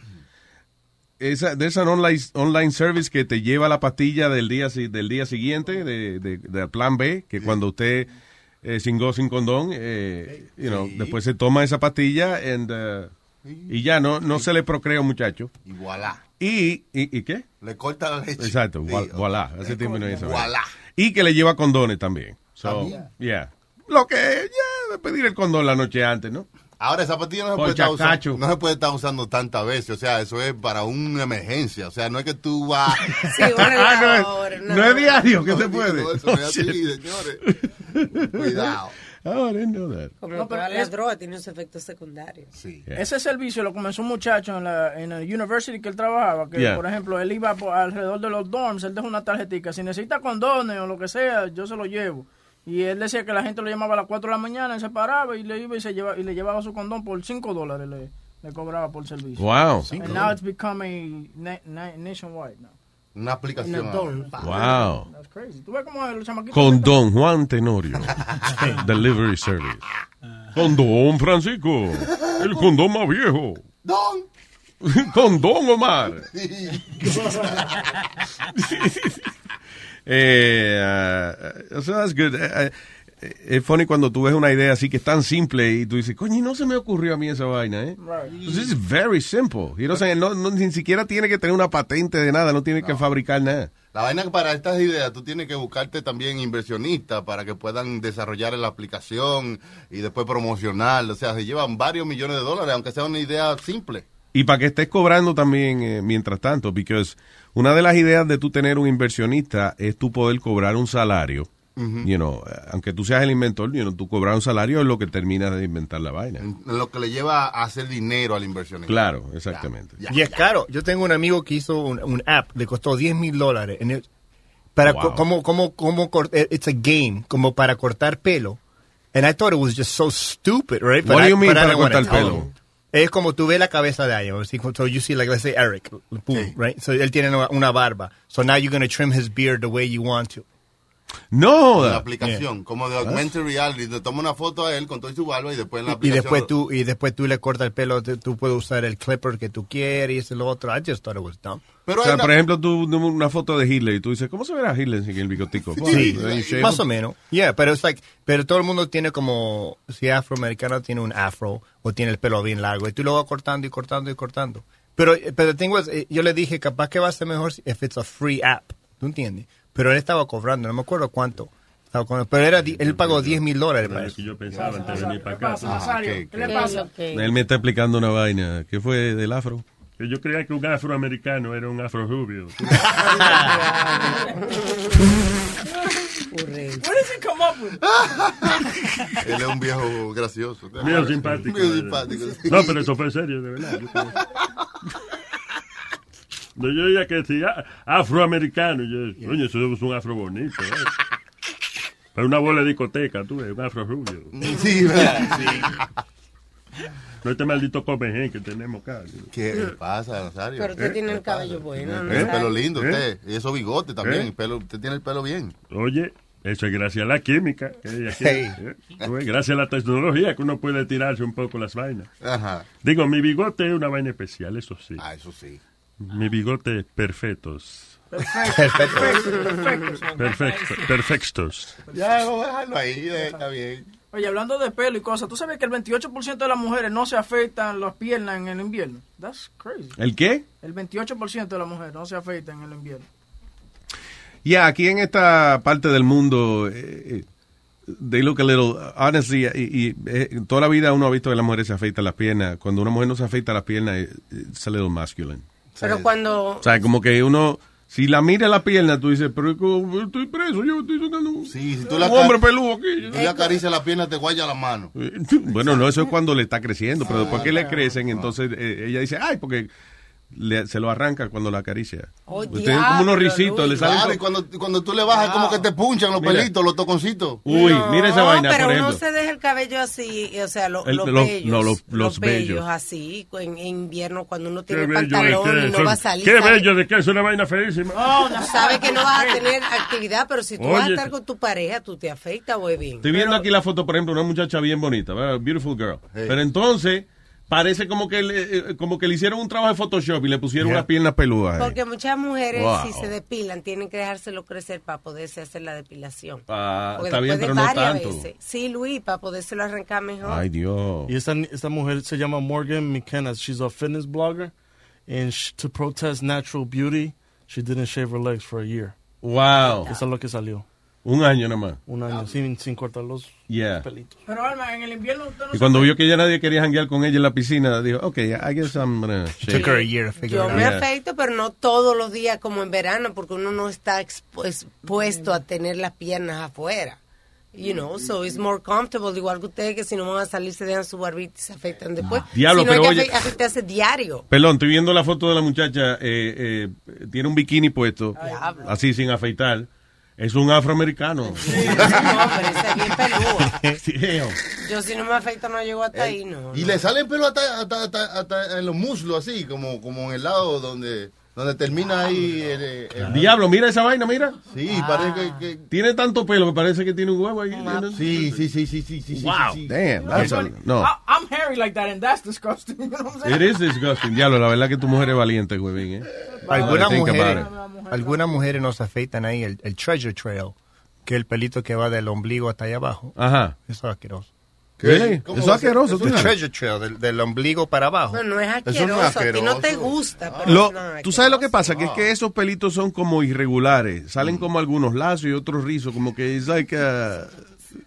Speaker 15: esa, there's an online, online service que te lleva la pastilla del día, si- del día siguiente, de, de, del Plan B, que cuando usted eh, cingó sin condón, eh, you know, después se toma esa pastilla and, uh, Y ya no, no se le procrea un muchacho.
Speaker 6: Y voilà.
Speaker 15: Y, y, ¿y qué?
Speaker 6: Le corta la leche.
Speaker 15: Exacto, voilà, ese tiempo no hizo.
Speaker 6: Voilà.
Speaker 15: Y que le lleva condones también. So,
Speaker 6: También.
Speaker 15: yeah. Lo que, ya, de pedir el condón la noche antes, ¿no?
Speaker 6: Ahora esa pastilla no se, puede estar usando, no se puede estar usando tantas veces. O sea, eso es para una emergencia. O sea, no es que tú vas. [LAUGHS]
Speaker 14: Sí, [LAUGHS]
Speaker 15: Ah, no es- no es diario que
Speaker 6: No,
Speaker 15: se puede.
Speaker 6: no, eso no es [LAUGHS]
Speaker 15: Oh,
Speaker 6: así, señores. Cuidado.
Speaker 15: Oh, I didn't know that.
Speaker 14: Como
Speaker 1: No, pero
Speaker 14: las
Speaker 1: es-
Speaker 14: drogas tienen sus efectos secundarios.
Speaker 6: Sí.
Speaker 1: Ese servicio lo comenzó un muchacho en la, en la university que él trabajaba, que
Speaker 15: Yeah.
Speaker 1: por ejemplo él iba por- alrededor de los dorms, él dejó una tarjetita, si necesita condones o lo que sea, yo se lo llevo. Y él decía que la gente lo llamaba a las 4 de la mañana, él se paraba y le iba y, se lleva, y le llevaba su condón por 5 dólares, le, le cobraba por servicio.
Speaker 15: Wow.
Speaker 1: And now it's become a na- na- nationwide now.
Speaker 6: Una aplicación.
Speaker 15: Wow.
Speaker 1: That's crazy. ¿Tú ves cómo los chamaquitos...
Speaker 15: Con Don Juan Tenorio. [LAUGHS] Delivery Service. Con Don Francisco. El condón más viejo.
Speaker 6: Don. [LAUGHS]
Speaker 15: Con Don Omar. [LAUGHS] eh, uh, so that's good. Eh, eh, es funny cuando tú ves una idea así que es tan simple y tú dices, coño, no se me ocurrió a mí esa vaina, ¿eh? This is very simple. You know what I'm saying? no, no, ni siquiera tiene que tener una patente de nada, no tiene que fabricar nada.
Speaker 6: La vaina para estas ideas tú tienes que buscarte también inversionistas para que puedan desarrollar la aplicación y después promocionar. O sea, se llevan varios millones de dólares, aunque sea una idea simple.
Speaker 15: Y para que estés cobrando también eh, mientras tanto, porque una de las ideas de tú tener un inversionista es tú poder cobrar un salario.
Speaker 6: Ujú.
Speaker 15: You know, eh, aunque tú seas el inventor, you know, tú cobrar un salario es lo que terminas de inventar la vaina.
Speaker 6: Lo que le lleva a hacer dinero al inversionista.
Speaker 15: Claro, exactamente.
Speaker 8: Y es caro. Yo tengo un amigo que hizo un, un app, le costó 10 mil dólares. Para
Speaker 15: Wow.
Speaker 8: co- como, como, como, it's a game, como para cortar pelo. And I thought it was just so stupid, right?
Speaker 15: What do
Speaker 8: I-
Speaker 15: you mean
Speaker 8: I
Speaker 15: para
Speaker 8: don't wanna
Speaker 15: cortar pelo?
Speaker 8: Es como tú ves la cabeza de alguien. So you see, like, let's say Eric, boom, right? So él tiene una, una barba. So now you're going to trim his beard the way you want to.
Speaker 15: No.
Speaker 6: La aplicación, como de augmented reality, te toma una foto a él con todo y su barba y después en la
Speaker 8: Y
Speaker 6: aplicación.
Speaker 8: después tú y después tú le cortas el pelo, tú, tú puedes usar el clipper que tú quieres y eso y lo otro. I just thought it was dumb.
Speaker 6: Pero
Speaker 15: o sea, por ejemplo, tú una foto de Hitler y tú dices, ¿cómo se verá Hitler sin el bigotico?
Speaker 8: Sí, más o menos. Yeah, pero es like, pero todo el mundo tiene como, si afroamericano tiene un afro o tiene el pelo bien largo y tú lo vas cortando y cortando y cortando. Pero, pero tengo, eh, yo le dije, capaz que va a ser mejor si if it's a free app, ¿tú entiendes? Pero él estaba cobrando, no me acuerdo cuánto. Pero era, di- él pagó 10 mil dólares para eso.
Speaker 16: yo pensaba antes de venir para
Speaker 1: ¿Qué pasa,
Speaker 16: acá.
Speaker 1: Nazario? ¿Qué le pasa?
Speaker 15: Él me está explicando una vaina. ¿Qué fue del afro?
Speaker 16: Que yo creía que un afroamericano era un afro rubio. [LAUGHS]
Speaker 1: Where does he come up with? [LAUGHS]
Speaker 6: Él es un viejo gracioso.
Speaker 16: Mío simpático.
Speaker 6: Mío simpático. sí.
Speaker 16: No, pero eso fue serio, de verdad. [LAUGHS] No, yo diría que si a- afroamericano, yo, coño, eso es un afro bonito. ¿eh? Pero una bola de discoteca, tú ves, un afro rubio.
Speaker 6: Sí, ¿verdad? [LAUGHS]
Speaker 16: No este maldito comején que tenemos acá.
Speaker 6: ¿Qué le pasa, Nazario?
Speaker 14: Pero usted tiene el cabello bueno.
Speaker 6: Tiene el
Speaker 14: ¿no?
Speaker 6: pelo lindo
Speaker 16: ¿Eh?
Speaker 6: usted. Y esos bigotes también.
Speaker 16: ¿Eh?
Speaker 6: el pelo, usted tiene el pelo bien.
Speaker 16: Oye, eso es gracias a la química. que hay aquí,
Speaker 6: Hey.
Speaker 16: ¿eh? Tú ves, Gracias a la tecnología que uno puede tirarse un poco las vainas.
Speaker 6: Ajá.
Speaker 16: Digo, mi bigote es una vaina especial, eso sí.
Speaker 6: Ah, eso sí.
Speaker 16: Mi bigote perfectos.
Speaker 1: Perfecto. Perfecto.
Speaker 16: Perfecto. Perfectos.
Speaker 6: Ya, vamos a dejarlo ahí. eh, Está bien.
Speaker 1: Oye, hablando de pelo y cosas, ¿tú sabes que el 28% de las mujeres no se afeitan las piernas en el invierno? That's crazy.
Speaker 15: ¿El qué?
Speaker 1: El 28% de las mujeres no se afeitan en el invierno.
Speaker 15: Ya, aquí en esta parte del mundo, eh, eh, they look a little, honestly, y, y, eh, toda la vida uno ha visto que las mujeres se afeitan las piernas. Cuando una mujer no se afeita las piernas, eh, it's a little masculine.
Speaker 14: Pero cuando...
Speaker 15: O sea, como que uno, si la mira la pierna, tú dices, pero estoy preso, yo estoy tocando un,
Speaker 6: Sí, si tú
Speaker 15: un
Speaker 6: la
Speaker 15: hombre
Speaker 6: acar-
Speaker 15: peludo aquí.
Speaker 6: Tú le acaricias la pierna, te guaya la mano. [LAUGHS]
Speaker 15: Bueno, no, eso es cuando le está creciendo, pero después que le crecen, entonces eh, ella dice, ay, porque le- se lo arranca cuando la acaricia.
Speaker 6: Oh,
Speaker 15: Usted tiene como unos
Speaker 6: diablo,
Speaker 15: risitos, le salen
Speaker 6: Claro,
Speaker 15: co-
Speaker 6: y cuando, cuando tú le bajas, como que te punchan los
Speaker 15: Mira.
Speaker 6: pelitos, los toconcitos.
Speaker 15: Uy, mira esa
Speaker 14: No,
Speaker 15: vaina,
Speaker 14: pero
Speaker 15: por
Speaker 14: uno
Speaker 15: ejemplo.
Speaker 14: se deja el cabello así, o sea, lo-
Speaker 15: El-
Speaker 14: los
Speaker 15: los-
Speaker 14: bellos.
Speaker 15: no, los- los
Speaker 14: bellos
Speaker 15: bellos.
Speaker 14: así, en, en invierno cuando uno
Speaker 16: Qué
Speaker 14: tiene pantalón
Speaker 16: que
Speaker 14: y no
Speaker 16: son-
Speaker 14: va a salir.
Speaker 16: Qué
Speaker 14: sabe-
Speaker 16: bello de que es una vaina feísima.
Speaker 14: Tú sabes que no vas a tener actividad, pero si tú vas a estar con tu pareja, tú te afeitas, güey, bien.
Speaker 15: Estoy viendo aquí la foto, por ejemplo, una muchacha bien bonita, ¿verdad? beautiful girl. Pero entonces, parece como que le, eh, como que le hicieron un trabajo de Photoshop y le pusieron
Speaker 8: Yeah.
Speaker 15: unas piernas peludas. ahí.
Speaker 14: Porque muchas mujeres,
Speaker 15: Wow.
Speaker 14: si se depilan, tienen que dejárselo crecer para poderse hacer la depilación.
Speaker 15: Ah,
Speaker 14: Porque
Speaker 15: está bien, pero no tanto.
Speaker 14: veces. Sí, Luis, para podérselo arrancar mejor.
Speaker 15: Ay, Dios.
Speaker 12: Y esta, esta mujer se llama Morgan McKenna. She's a fitness blogger. And sh- to protest natural beauty, she didn't shave her legs for a year.
Speaker 15: Wow.
Speaker 12: Eso es lo que salió.
Speaker 15: Un año nada más.
Speaker 12: Un año, sin, sin cortar los
Speaker 15: Yeah.
Speaker 12: pelitos.
Speaker 1: Pero Alma, en el invierno usted no
Speaker 15: Y cuando vio que ya nadie quería janguear con ella en la piscina, dijo, ok, I guess I'm gonna shave.
Speaker 8: Took her a year to figure
Speaker 14: Yo
Speaker 8: it out.
Speaker 14: me
Speaker 15: Yeah.
Speaker 14: afeito, pero no todos los días como en verano, porque uno no está expu- expuesto a tener las piernas afuera. You know, so it's more comfortable, igual que ustedes, que si no van a salir se dejan su barbita y se afeitan después.
Speaker 15: Diablo,
Speaker 14: si no
Speaker 15: pero
Speaker 14: hay
Speaker 15: oye-
Speaker 14: que afe- afeitarse diario.
Speaker 15: Perdón, estoy viendo la foto de la muchacha, eh, eh, tiene un bikini puesto, así sin afeitar. Es un afroamericano. [LAUGHS]
Speaker 14: No, pero ese es bien peludo. [LAUGHS]
Speaker 15: Sí.
Speaker 14: Yo si no me afeito no llego hasta ahí, no.
Speaker 6: Y le salen pelo hasta, hasta, hasta, hasta en los muslos, así, como, como en el lado donde, donde termina ahí el, el-
Speaker 15: Diablo, mira esa vaina, mira.
Speaker 6: Sí, parece que, que-
Speaker 15: Tiene tanto pelo que parece que tiene un huevo ahí.
Speaker 6: Sí, sí, sí, sí, sí, sí. sí,
Speaker 15: Wow,
Speaker 6: sí, sí.
Speaker 15: damn, that's a- no.
Speaker 1: I- I'm hairy like that and that's disgusting. [LAUGHS] You know what I'm
Speaker 15: It is disgusting. Diablo, la verdad que tu mujer es valiente, huevín, eh.
Speaker 8: Algunas mujeres, algunas mujeres nos afeitan ahí el, el treasure trail, que es el pelito que va del ombligo hasta allá abajo.
Speaker 15: Ajá.
Speaker 8: Eso es asqueroso.
Speaker 15: Really? Eso es asqueroso.
Speaker 8: El
Speaker 15: sabes.
Speaker 8: treasure trail, del, del ombligo para abajo.
Speaker 14: No, no es
Speaker 15: Eso no
Speaker 14: asqueroso,
Speaker 15: es
Speaker 14: a ti no te
Speaker 15: asqueroso.
Speaker 14: gusta. Pero
Speaker 15: Lo-
Speaker 14: no es
Speaker 15: tú sabes lo que pasa, que es que esos pelitos son como irregulares, salen
Speaker 6: Mm.
Speaker 15: como algunos lazos y otros rizos, como que es like, uh,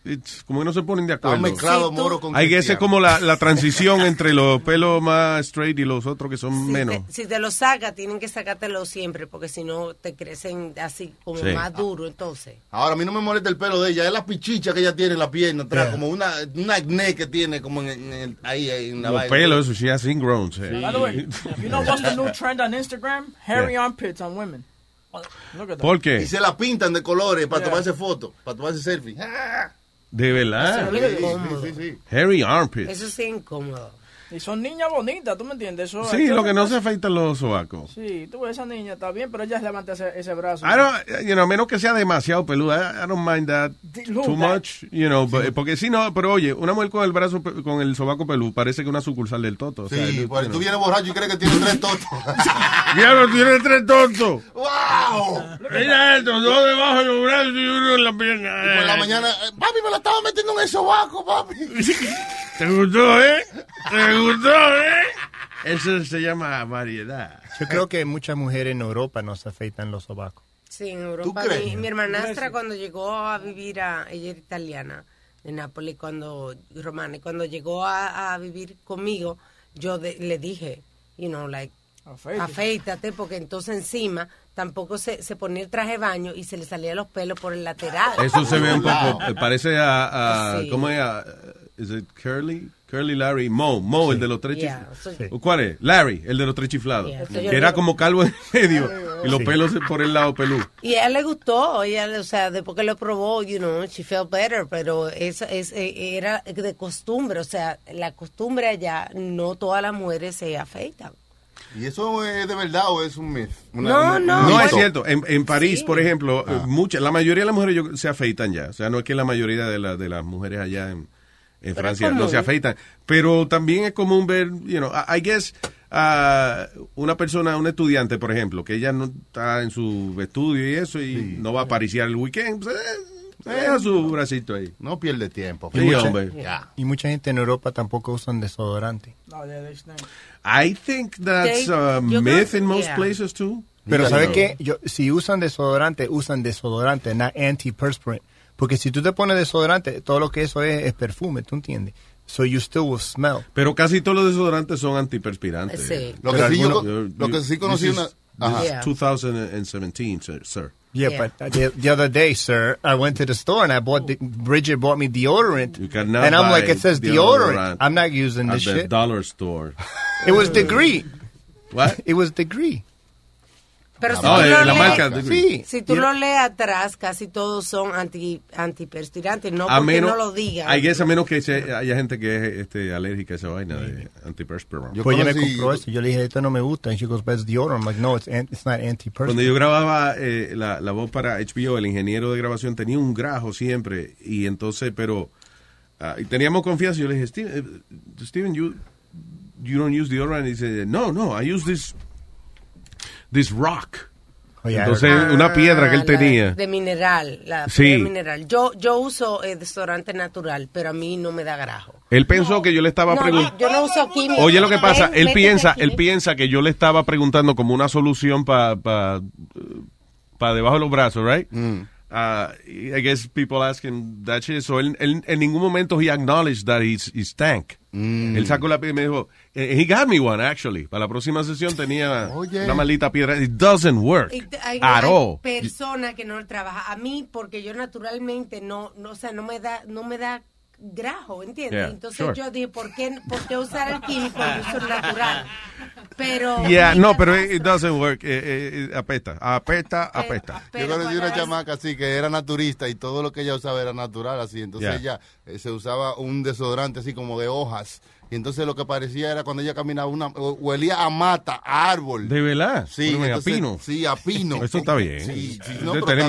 Speaker 15: it's- como que no se ponen de acuerdo.
Speaker 6: mezclado Sí, moro con
Speaker 15: Hay que es como la, la transición [LAUGHS] entre los pelos más straight y los otros que son
Speaker 14: Si
Speaker 15: menos.
Speaker 14: te, si te lo saca, tienen que sacártelo siempre, porque si no te crecen así como
Speaker 15: Sí.
Speaker 14: más duro, entonces.
Speaker 6: Ahora, a mí no me molesta el pelo de ella, es la pichicha que ella tiene en la pierna atrás,
Speaker 15: Yeah.
Speaker 6: como una, una acné que tiene como en, en el- ahí, ahí en la
Speaker 15: Los
Speaker 6: vaina.
Speaker 15: pelos, eso, she has ingrown. sí.
Speaker 1: By the way, [LAUGHS] you know what's the new trend on Instagram? Hairy armpits on women. Look at that.
Speaker 15: ¿Por qué?
Speaker 6: Y se la pintan de colores para
Speaker 1: Yeah.
Speaker 6: tomarse fotos, para tomarse selfie.
Speaker 15: De verdad.
Speaker 14: Eso es incómodo.
Speaker 6: Sí, sí, sí.
Speaker 15: Hairy armpits.
Speaker 14: Eso sí es incómodo.
Speaker 1: Y son niñas bonitas, ¿tú me entiendes? Eso
Speaker 15: Sí, lo que no se afeitan los sobacos.
Speaker 1: Sí, tú ves esa niña, está bien, pero ella levanta ese, ese brazo.
Speaker 15: I don't, you know, a menos que sea demasiado peluda, I, don't mind that
Speaker 1: Look,
Speaker 15: too
Speaker 1: that-
Speaker 15: much, you know, but- porque si no, pero oye, una mujer con el brazo, con el sobaco peludo, parece que una sucursal del toto. o sea,
Speaker 6: Sí,
Speaker 15: you
Speaker 6: pues, tú vienes borracho y crees que tienes tres totos.
Speaker 15: Diablo, tiene tres tontos. [LAUGHS]
Speaker 6: ¡Wow!
Speaker 15: Mira esto, dos debajo de los brazos y uno en la pierna.
Speaker 6: Y por la mañana, eh, papi, me la estaba metiendo en el sobaco, papi. [LAUGHS]
Speaker 15: ¿Te gustó, eh? ¿Te gustó, eh? Eso se llama variedad.
Speaker 8: Yo creo que muchas mujeres en Europa nos afeitan los sobacos.
Speaker 14: Sí, en Europa.
Speaker 8: crees?
Speaker 14: Mi, mi hermanastra cuando llegó a vivir a, ella era italiana, de Nápoles, cuando, romana, y cuando llegó a, a vivir conmigo, yo de- le dije, you know, like,
Speaker 1: Afeite.
Speaker 14: afeítate, porque entonces encima tampoco se, se ponía el traje de baño y se le salían los pelos por el lateral.
Speaker 15: Eso se ve un poco, eh, parece a, a
Speaker 14: Sí.
Speaker 15: ¿cómo es? A, ¿Is it Curly? Curly Larry, Mo, Mo, el de los tres
Speaker 14: Yeah,
Speaker 15: chiflados. ¿Cuál es? Larry, el de los tres chiflados.
Speaker 14: Yeah,
Speaker 15: que era
Speaker 14: digo-
Speaker 15: como calvo en [LAUGHS] medio y los
Speaker 14: Sí.
Speaker 15: pelos por el lado pelú.
Speaker 14: Y a ella le gustó, ella, o sea, después que lo probó, you know, she felt better, pero eso es, eh, era de costumbre, o sea, la costumbre allá, no todas las mujeres se afeitan.
Speaker 6: ¿Y eso es de verdad o es un myth? Una-
Speaker 14: No,
Speaker 6: una-
Speaker 14: no,
Speaker 6: un
Speaker 15: No, es cierto. En, en París,
Speaker 14: Sí.
Speaker 15: por ejemplo,
Speaker 6: Ah.
Speaker 15: muchas, la mayoría de las mujeres se afeitan ya. O sea, no es que la mayoría de, la- de las mujeres allá en, en
Speaker 14: Pero
Speaker 15: Francia no se afeitan. Pero también es común ver, you know, I I guess, ah, una persona, un estudiante, por ejemplo, que ella no está en su estudio y eso y no va a apariciar el weekend, pues, eh, deja su bracito ahí.
Speaker 6: No pierde tiempo.
Speaker 15: Sí,
Speaker 8: mucha,
Speaker 15: hombre.
Speaker 8: y mucha gente en Europa tampoco usan desodorante.
Speaker 1: No.
Speaker 15: I think that's a myth in most
Speaker 8: yeah.
Speaker 15: places too.
Speaker 8: Pero ¿sabe qué? Yo, si usan desodorante, usan desodorante, no antiperspirant. Porque si tú te pones desodorante, todo lo que eso es es perfume, ¿tú entiendes? So you still will smell.
Speaker 15: Pero casi todos los desodorantes son antiperspirantes.
Speaker 8: Sí.
Speaker 6: Lo que sí yo lo que sí conocí
Speaker 15: this
Speaker 6: una-
Speaker 15: is-
Speaker 6: Ajá.
Speaker 15: this is
Speaker 6: Yeah.
Speaker 15: 2017, sir. sir.
Speaker 8: Yeah,
Speaker 6: Yeah.
Speaker 8: but the, the other day, sir, I went to the store and I bought the, Bridget bought me deodorant,
Speaker 15: You cannot
Speaker 8: and I'm
Speaker 15: buy
Speaker 8: like, it says deodorant.
Speaker 15: deodorant
Speaker 8: I'm not using
Speaker 15: at
Speaker 8: this
Speaker 15: the
Speaker 8: shit.
Speaker 15: dollar store. [LAUGHS]
Speaker 8: It was degree.
Speaker 15: What?
Speaker 8: It was degree.
Speaker 14: Pero si
Speaker 15: No,
Speaker 14: tú lo
Speaker 15: la
Speaker 14: lees-
Speaker 15: marca Degree.
Speaker 14: si tú
Speaker 15: Y-
Speaker 14: lo lees atrás, casi todos son anti, antiperspirantes, no
Speaker 15: a
Speaker 14: porque
Speaker 15: menos,
Speaker 14: no lo digan.
Speaker 15: I guess a menos que se- haya gente que es este, alérgica a esa vaina de antiperspirant.
Speaker 8: pues ella me compró esto. Yo le dije, esto no me gusta. And she goes, but it's deodorant. I'm like, no, it's, an- it's not antiperspirant.
Speaker 15: Cuando yo grababa eh, la, la voz para HBO, el ingeniero de grabación tenía un grajo siempre. Y entonces, pero ah, y teníamos confianza. Yo le dije, Steven, eh, Steven, you you don't use deodorant. Y dice, no, no, I use this, this rock.
Speaker 8: yeah,
Speaker 15: Entonces,
Speaker 14: Ah,
Speaker 15: una piedra que él
Speaker 14: la
Speaker 15: tenía.
Speaker 14: De mineral, la
Speaker 15: Sí.
Speaker 14: piedra mineral. Yo, yo uso eh, desodorante natural, pero a mí no me da grajo.
Speaker 15: Él pensó que yo le estaba
Speaker 14: No,
Speaker 15: preguntando.
Speaker 14: yo no uso químico.
Speaker 15: Oye, lo que pasa, él piensa, él piensa que yo le estaba preguntando como una solución para pa, pa debajo de los brazos, right? Uh, I guess people asking that shit. So él, él- en ningún momento he acknowledged that he's, he stank. Él sacó la piedra y me dijo, eh, he got me one actually. Para la próxima sesión tenía
Speaker 14: Oye.
Speaker 15: una maldita piedra. It doesn't work
Speaker 14: te- Hay,
Speaker 15: at
Speaker 14: hay
Speaker 15: all.
Speaker 14: persona que no trabaja. A mí, porque yo naturalmente no, no, o sea, no me da, no me da grajo, ¿entiendes?
Speaker 15: Yeah,
Speaker 14: Entonces
Speaker 15: sure.
Speaker 14: yo dije, ¿por qué, ¿por qué usar el químico? Yo uso natural. Pero
Speaker 15: Yeah, no, pero it, it doesn't work. Eh, eh, eh, apesta, apesta, apesta.
Speaker 6: Yo conocí una chamaca así que era naturista y todo lo que ella usaba era natural así. Entonces
Speaker 15: Yeah.
Speaker 6: ella eh, se usaba un desodorante así como de hojas. Y entonces lo que parecía era cuando ella caminaba, una, o- huelía a mata, a árbol.
Speaker 15: ¿De verdad?
Speaker 6: Sí,
Speaker 15: Bueno, a pino.
Speaker 6: Sí, a pino. [LAUGHS]
Speaker 15: Eso está bien.
Speaker 6: Sí, sí, no, pero
Speaker 15: tener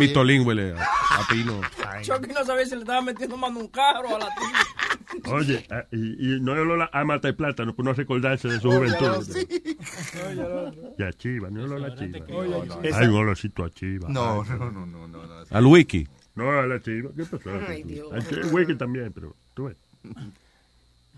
Speaker 15: huele a, a pino.
Speaker 1: Chucky no sabía si le estaba metiendo mano un carro a la tía. [LAUGHS]
Speaker 16: Oye, ah, y, y no es olor a mata y plátano, por no recordarse de su [LAUGHS] juventud.
Speaker 1: sí.
Speaker 16: Y a chiva, no es olor a chiva. Hay un olorcito a chiva.
Speaker 6: No, no, no, no, no, no.
Speaker 15: Al wiki.
Speaker 16: No, a la chiva. ¿Qué pasó?
Speaker 14: Ay, Dios.
Speaker 16: Al wiki también, pero tú ves.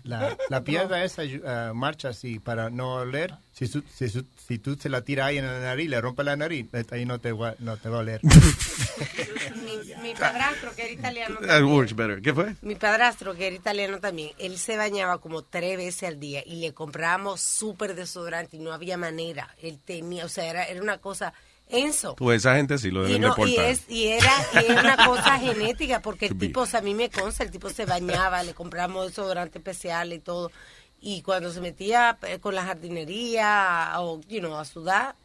Speaker 8: La, [LAUGHS] la piedra esa eh, marcha así para no oler. Si, su- si, su- si tú se la tiras ahí en la nariz, le rompe la nariz, ahí no te, va, no te va a oler.
Speaker 14: mi, mi padrastro, que era italiano
Speaker 15: That
Speaker 14: también,
Speaker 15: works better. ¿Qué fue?
Speaker 14: mi padrastro, que era italiano también, él se bañaba como tres veces al día y le comprábamos súper desodorante y no había manera. Él tenía, o sea, era, era una cosa enso.
Speaker 15: Pues esa gente sí lo
Speaker 14: Y,
Speaker 15: deben
Speaker 14: no, y,
Speaker 15: deportar.
Speaker 14: es, y era, y era una cosa [LAUGHS] genética, porque el tipo, o sea, a mí me consta, el tipo se bañaba, le compramos desodorante especial y todo. Y cuando se metía eh, con la jardinería o, you know, a sudar,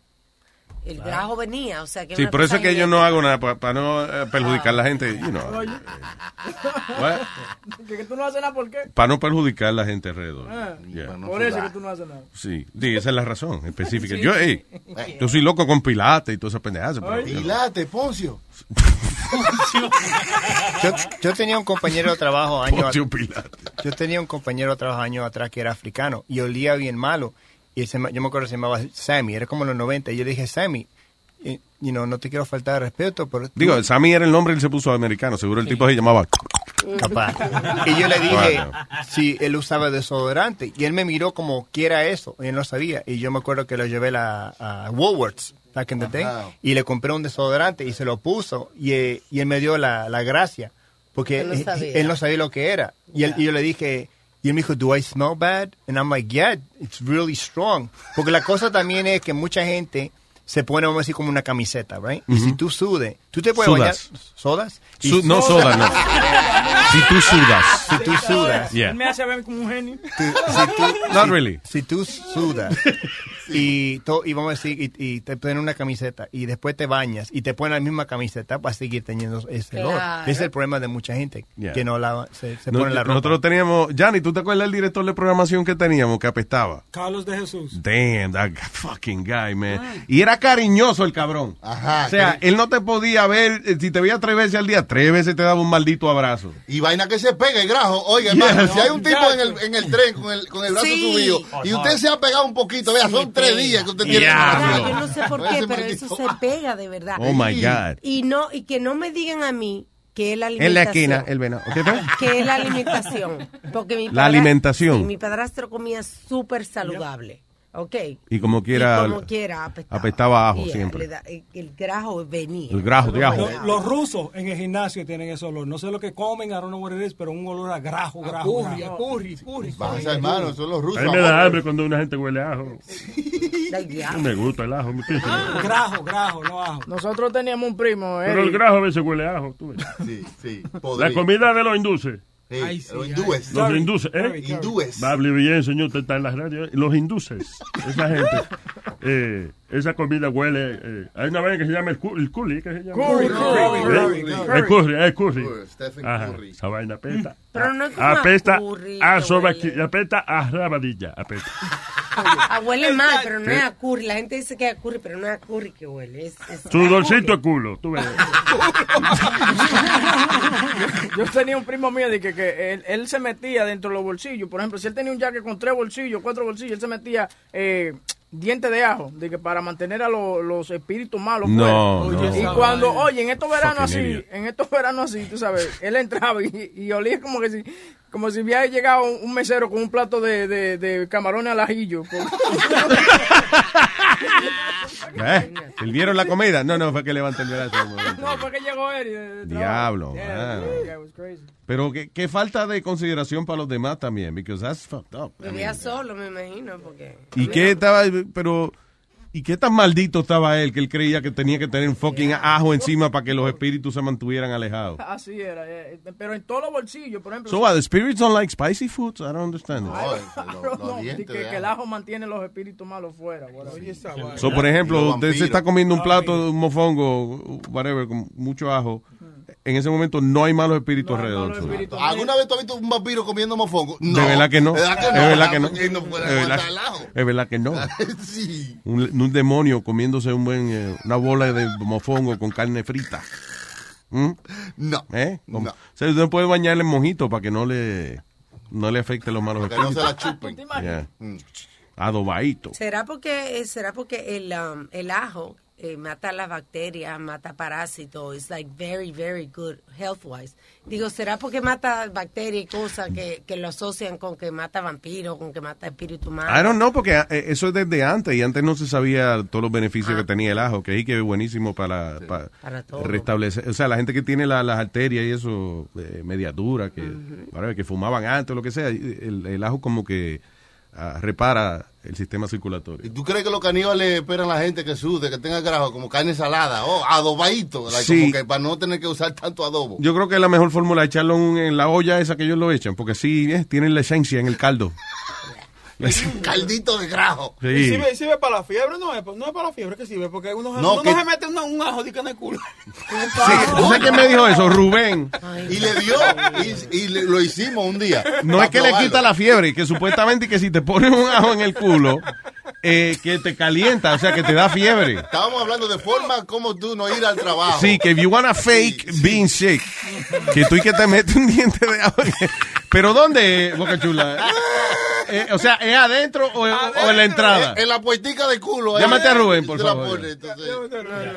Speaker 14: el grajo venía, o sea, que
Speaker 15: Sí, por eso es que yo no hago nada para no eh, perjudicar a la gente, you know,
Speaker 1: Oye. [LAUGHS]
Speaker 15: What? [LAUGHS]
Speaker 1: que, que tú no haces nada, ¿por qué?
Speaker 15: para no perjudicar a la gente alrededor.
Speaker 1: Ah,
Speaker 15: Yeah.
Speaker 1: por eso que tú no haces nada.
Speaker 15: Sí, sí, esa es la razón específica. [LAUGHS]
Speaker 1: Sí.
Speaker 15: Yo, hey, yo soy loco con pilates y toda esa pendejadas.
Speaker 6: Pilate, Poncio.
Speaker 8: Yo, yo tenía un compañero de trabajo años
Speaker 15: Poncio Pilates.
Speaker 8: Yo tenía un compañero de trabajo años atrás que era africano y olía bien malo. Y se, me- yo me acuerdo que se llamaba Sammy, era como en los 90. Y yo le dije, Sammy, eh, you know, no te quiero faltar de respeto, pero... tú-
Speaker 15: Digo, Sammy era el nombre y él se puso americano. Seguro el tipo se llamaba.
Speaker 8: Capaz. Y yo le dije
Speaker 15: Bueno.
Speaker 8: si él usaba desodorante. Y él me miró como quiera eso. Y él no sabía. Y yo me acuerdo que lo llevé la- a Woolworths, back in the day.
Speaker 6: Ajá.
Speaker 8: Y le compré un desodorante y se lo puso. Y, eh, y él me dio la, la gracia. Porque
Speaker 14: Él no sabía.
Speaker 8: él no sabía lo que era. Y, él- y yo le dije... Y él me dijo, do I smell bad? And I'm like, yeah, it's really strong. Porque la cosa también es que mucha gente se pone, vamos a decir, como una camiseta, right? Y si tú sudes, tú te puedes
Speaker 15: Sudas.
Speaker 8: bañar. ¿Sodas?
Speaker 15: Su- no soda, no. Si tú sudas.
Speaker 8: Si tú sudas.
Speaker 15: Yeah.
Speaker 1: Me hace ver como un genio.
Speaker 8: Si tú,
Speaker 15: Not
Speaker 8: si-
Speaker 15: really.
Speaker 8: Si tú sudas y, to- y vamos a decir, y, y te ponen una camiseta y después te bañas y te ponen la misma camiseta, vas a seguir teniendo ese olor.
Speaker 14: Claro.
Speaker 8: Ese es el problema de mucha gente
Speaker 15: Yeah.
Speaker 8: que no lava, se, se
Speaker 15: No-
Speaker 8: pone la ropa.
Speaker 15: nosotros teníamos, Johnny, ¿tú te acuerdas del director de programación que teníamos que apestaba?
Speaker 9: Carlos de Jesús.
Speaker 15: Damn, that fucking guy, man. Y era cariñoso el cabrón.
Speaker 6: Ajá.
Speaker 15: O sea,
Speaker 6: que-
Speaker 15: él no te podía ver, eh, si te veía tres veces al día, tres veces te daba un maldito abrazo.
Speaker 6: Y vaina que se pega el grajo. Oiga, [LAUGHS] hermano, si hay un tipo en el, en el tren con el, con el brazo
Speaker 14: Sí.
Speaker 6: subido y usted se ha pegado un poquito, vea, son tres días que usted tiene.
Speaker 15: Yeah.
Speaker 6: que-
Speaker 14: Ah, yo no sé por qué, pero eso se pega de verdad.
Speaker 15: Oh my God.
Speaker 14: Y no y que no me digan a mí que es la alimentación.
Speaker 15: En la esquina, el venado. ¿Qué fue?
Speaker 14: Que es la alimentación. Porque mi
Speaker 15: La
Speaker 14: padra-
Speaker 15: alimentación.
Speaker 14: sí, mi padrastro comía súper saludable. ¿Ok?
Speaker 15: Y como quiera,
Speaker 14: Y como quiera apestaba.
Speaker 15: apestaba ajo
Speaker 14: Yeah,
Speaker 15: siempre.
Speaker 14: da- el, el grajo venía.
Speaker 15: El grajo de ajo.
Speaker 9: Los, los rusos en el gimnasio tienen ese olor. No sé lo que comen, I don't know what it is, pero un olor a grajo, grajo.
Speaker 1: Curry,
Speaker 9: grajo.
Speaker 1: curry, curry.
Speaker 6: Pasa, hermano, son los rusos.
Speaker 16: A mí me da hambre cuando una gente huele a ajo. Me gusta el ajo. ¿qué es eso?
Speaker 9: Grajo, grajo, no ajo.
Speaker 1: Nosotros teníamos un primo,
Speaker 16: Pero el
Speaker 1: Eric.
Speaker 16: grajo a veces huele a ajo. tú ves.
Speaker 6: Sí, sí.
Speaker 16: La
Speaker 6: podrido.
Speaker 16: comida de los hindúes.
Speaker 6: Sí,
Speaker 1: Ay, sí,
Speaker 6: los hindúes.
Speaker 16: Los hindúes, ¿eh?
Speaker 6: Hindúes.
Speaker 16: Va a bien, señor, está en la radio. Los hindúes, esa gente. [LAUGHS] eh, esa comida huele. eh, hay una vaina que se llama el, cu- el curry, ¿qué se llama?
Speaker 1: Curry, curry,
Speaker 16: ¿Eh?
Speaker 1: curry,
Speaker 16: El curry, el curry.
Speaker 6: Curry, Stephen
Speaker 16: Ajá,
Speaker 6: Curry.
Speaker 16: esa vaina apesta.
Speaker 14: Pero no es como
Speaker 16: apesta
Speaker 14: a curry
Speaker 16: a
Speaker 14: que
Speaker 16: sobaqui-
Speaker 14: huele.
Speaker 16: apesta a rabadilla, apesta.
Speaker 14: Ah, huele mal, pero no
Speaker 16: Sí.
Speaker 14: es a curry. La gente dice que es a curry, pero no es a curry que huele. Es, es
Speaker 16: Sudorcito culo, tú ves. [LAUGHS]
Speaker 1: Yo tenía un primo mío de que, que él, él se metía dentro de los bolsillos. Por ejemplo, si él tenía un jacket con tres bolsillos, cuatro bolsillos, él se metía eh, dientes de ajo, de que para mantener a lo- los espíritus malos.
Speaker 15: No,
Speaker 1: fuera.
Speaker 15: no.
Speaker 1: Y cuando, oye, en estos veranos así,
Speaker 15: idiot.
Speaker 1: en estos veranos así, tú sabes, él entraba y, y olía como que si, como si hubiera llegado un, mesero con un plato de, de, de camarones al ajillo. [LAUGHS]
Speaker 15: ¿Eh? ¿Sirvieron la comida? No, no, fue que levanté el brazo.
Speaker 1: no, fue que llegó él. y de- de
Speaker 15: Diablo.
Speaker 1: Yeah, crazy.
Speaker 15: Pero qué, qué falta de consideración para los demás también, because that's fucked up. I mean,
Speaker 14: solo, me imagino, porque...
Speaker 15: ¿Y qué estaba, pero, y qué tan maldito estaba él que él creía que tenía que tener un fucking ajo encima para que los espíritus se mantuvieran alejados? [LAUGHS]
Speaker 1: Así era, eh, pero en todos los bolsillos, por ejemplo.
Speaker 15: So what, the spirits don't like spicy foods? I don't understand. it.
Speaker 1: No, [LAUGHS] no, di que, que el ajo mantiene los espíritus malos fuera. whatever.
Speaker 15: So, por ejemplo, usted se está comiendo un plato de un mofongo, whatever, con mucho ajo. En ese momento no hay malos espíritus alrededor.
Speaker 6: ¿Alguna vez tú has visto un vampiro comiendo mofongo? No.
Speaker 15: de verdad que no.
Speaker 6: ¿Verdad que
Speaker 15: Es verdad que no. Es verdad- que no.
Speaker 6: sí.
Speaker 15: Un, un demonio comiéndose un buen, eh, una bola de mofongo con carne frita. ¿Mm?
Speaker 6: No.
Speaker 15: ¿Eh? Como-
Speaker 6: No.
Speaker 15: O sea, usted puede bañarle en mojito para que no le, no le afecte los malos
Speaker 6: Para que no se la
Speaker 15: espíritus.
Speaker 6: chupen.
Speaker 15: Yeah.
Speaker 6: Mm.
Speaker 15: Adobadito.
Speaker 14: ¿Será porque, eh, será porque el, um, el ajo eh, mata las bacterias, mata parásitos? It's like very, very good health-wise. Digo, ¿será porque mata bacterias y cosas que, que lo asocian con que mata vampiros, con que mata espíritu malo?
Speaker 15: I don't know, porque eh, eso es desde antes y antes no se sabía todos los beneficios que tenía el ajo, que ahí que es buenísimo para, para,
Speaker 14: Para todo.
Speaker 15: restablecer. O sea, la gente que tiene la- las arterias y eso, eh, mediadura, que, whatever, que fumaban antes o lo que sea, el, el ajo como que repara el sistema circulatorio.
Speaker 6: ¿Y tú crees que los caníbales esperan a la gente que sude, que tenga grajo, como carne salada, o adobadito, like,
Speaker 15: Sí.
Speaker 6: como que para no tener que usar tanto adobo?
Speaker 15: Yo creo que la mejor fórmula es echarlo en, en la olla esa que ellos lo echan, porque sí, eh, tienen la esencia en el caldo. [LAUGHS]
Speaker 6: Un caldito de grajo.
Speaker 15: Sí.
Speaker 5: Y sirve, sirve para la fiebre, no es, no es para la fiebre que sirve, porque uno,
Speaker 6: No,
Speaker 5: uno
Speaker 6: que-
Speaker 5: no se mete una- un ajo de en el culo. [LAUGHS]
Speaker 15: ¿Tú sabes quién me dijo eso? Rubén.
Speaker 6: Y le dio, y, y le- lo hicimos un día.
Speaker 15: No es que le quita la fiebre, que supuestamente que si te pones un ajo en el culo, eh, que te calienta, o sea, que te da fiebre.
Speaker 6: Estábamos hablando de forma como tú no ir al trabajo.
Speaker 15: Sí, que if you wanna fake being sick, que tú y que te metes un diente de ajo. en- Pero ¿dónde, Boca Chula? Eh, o sea, ¿es adentro o, o en la entrada?
Speaker 6: En la puertica de culo.
Speaker 15: Llámate a Rubén, por favor.
Speaker 6: pone, entonces,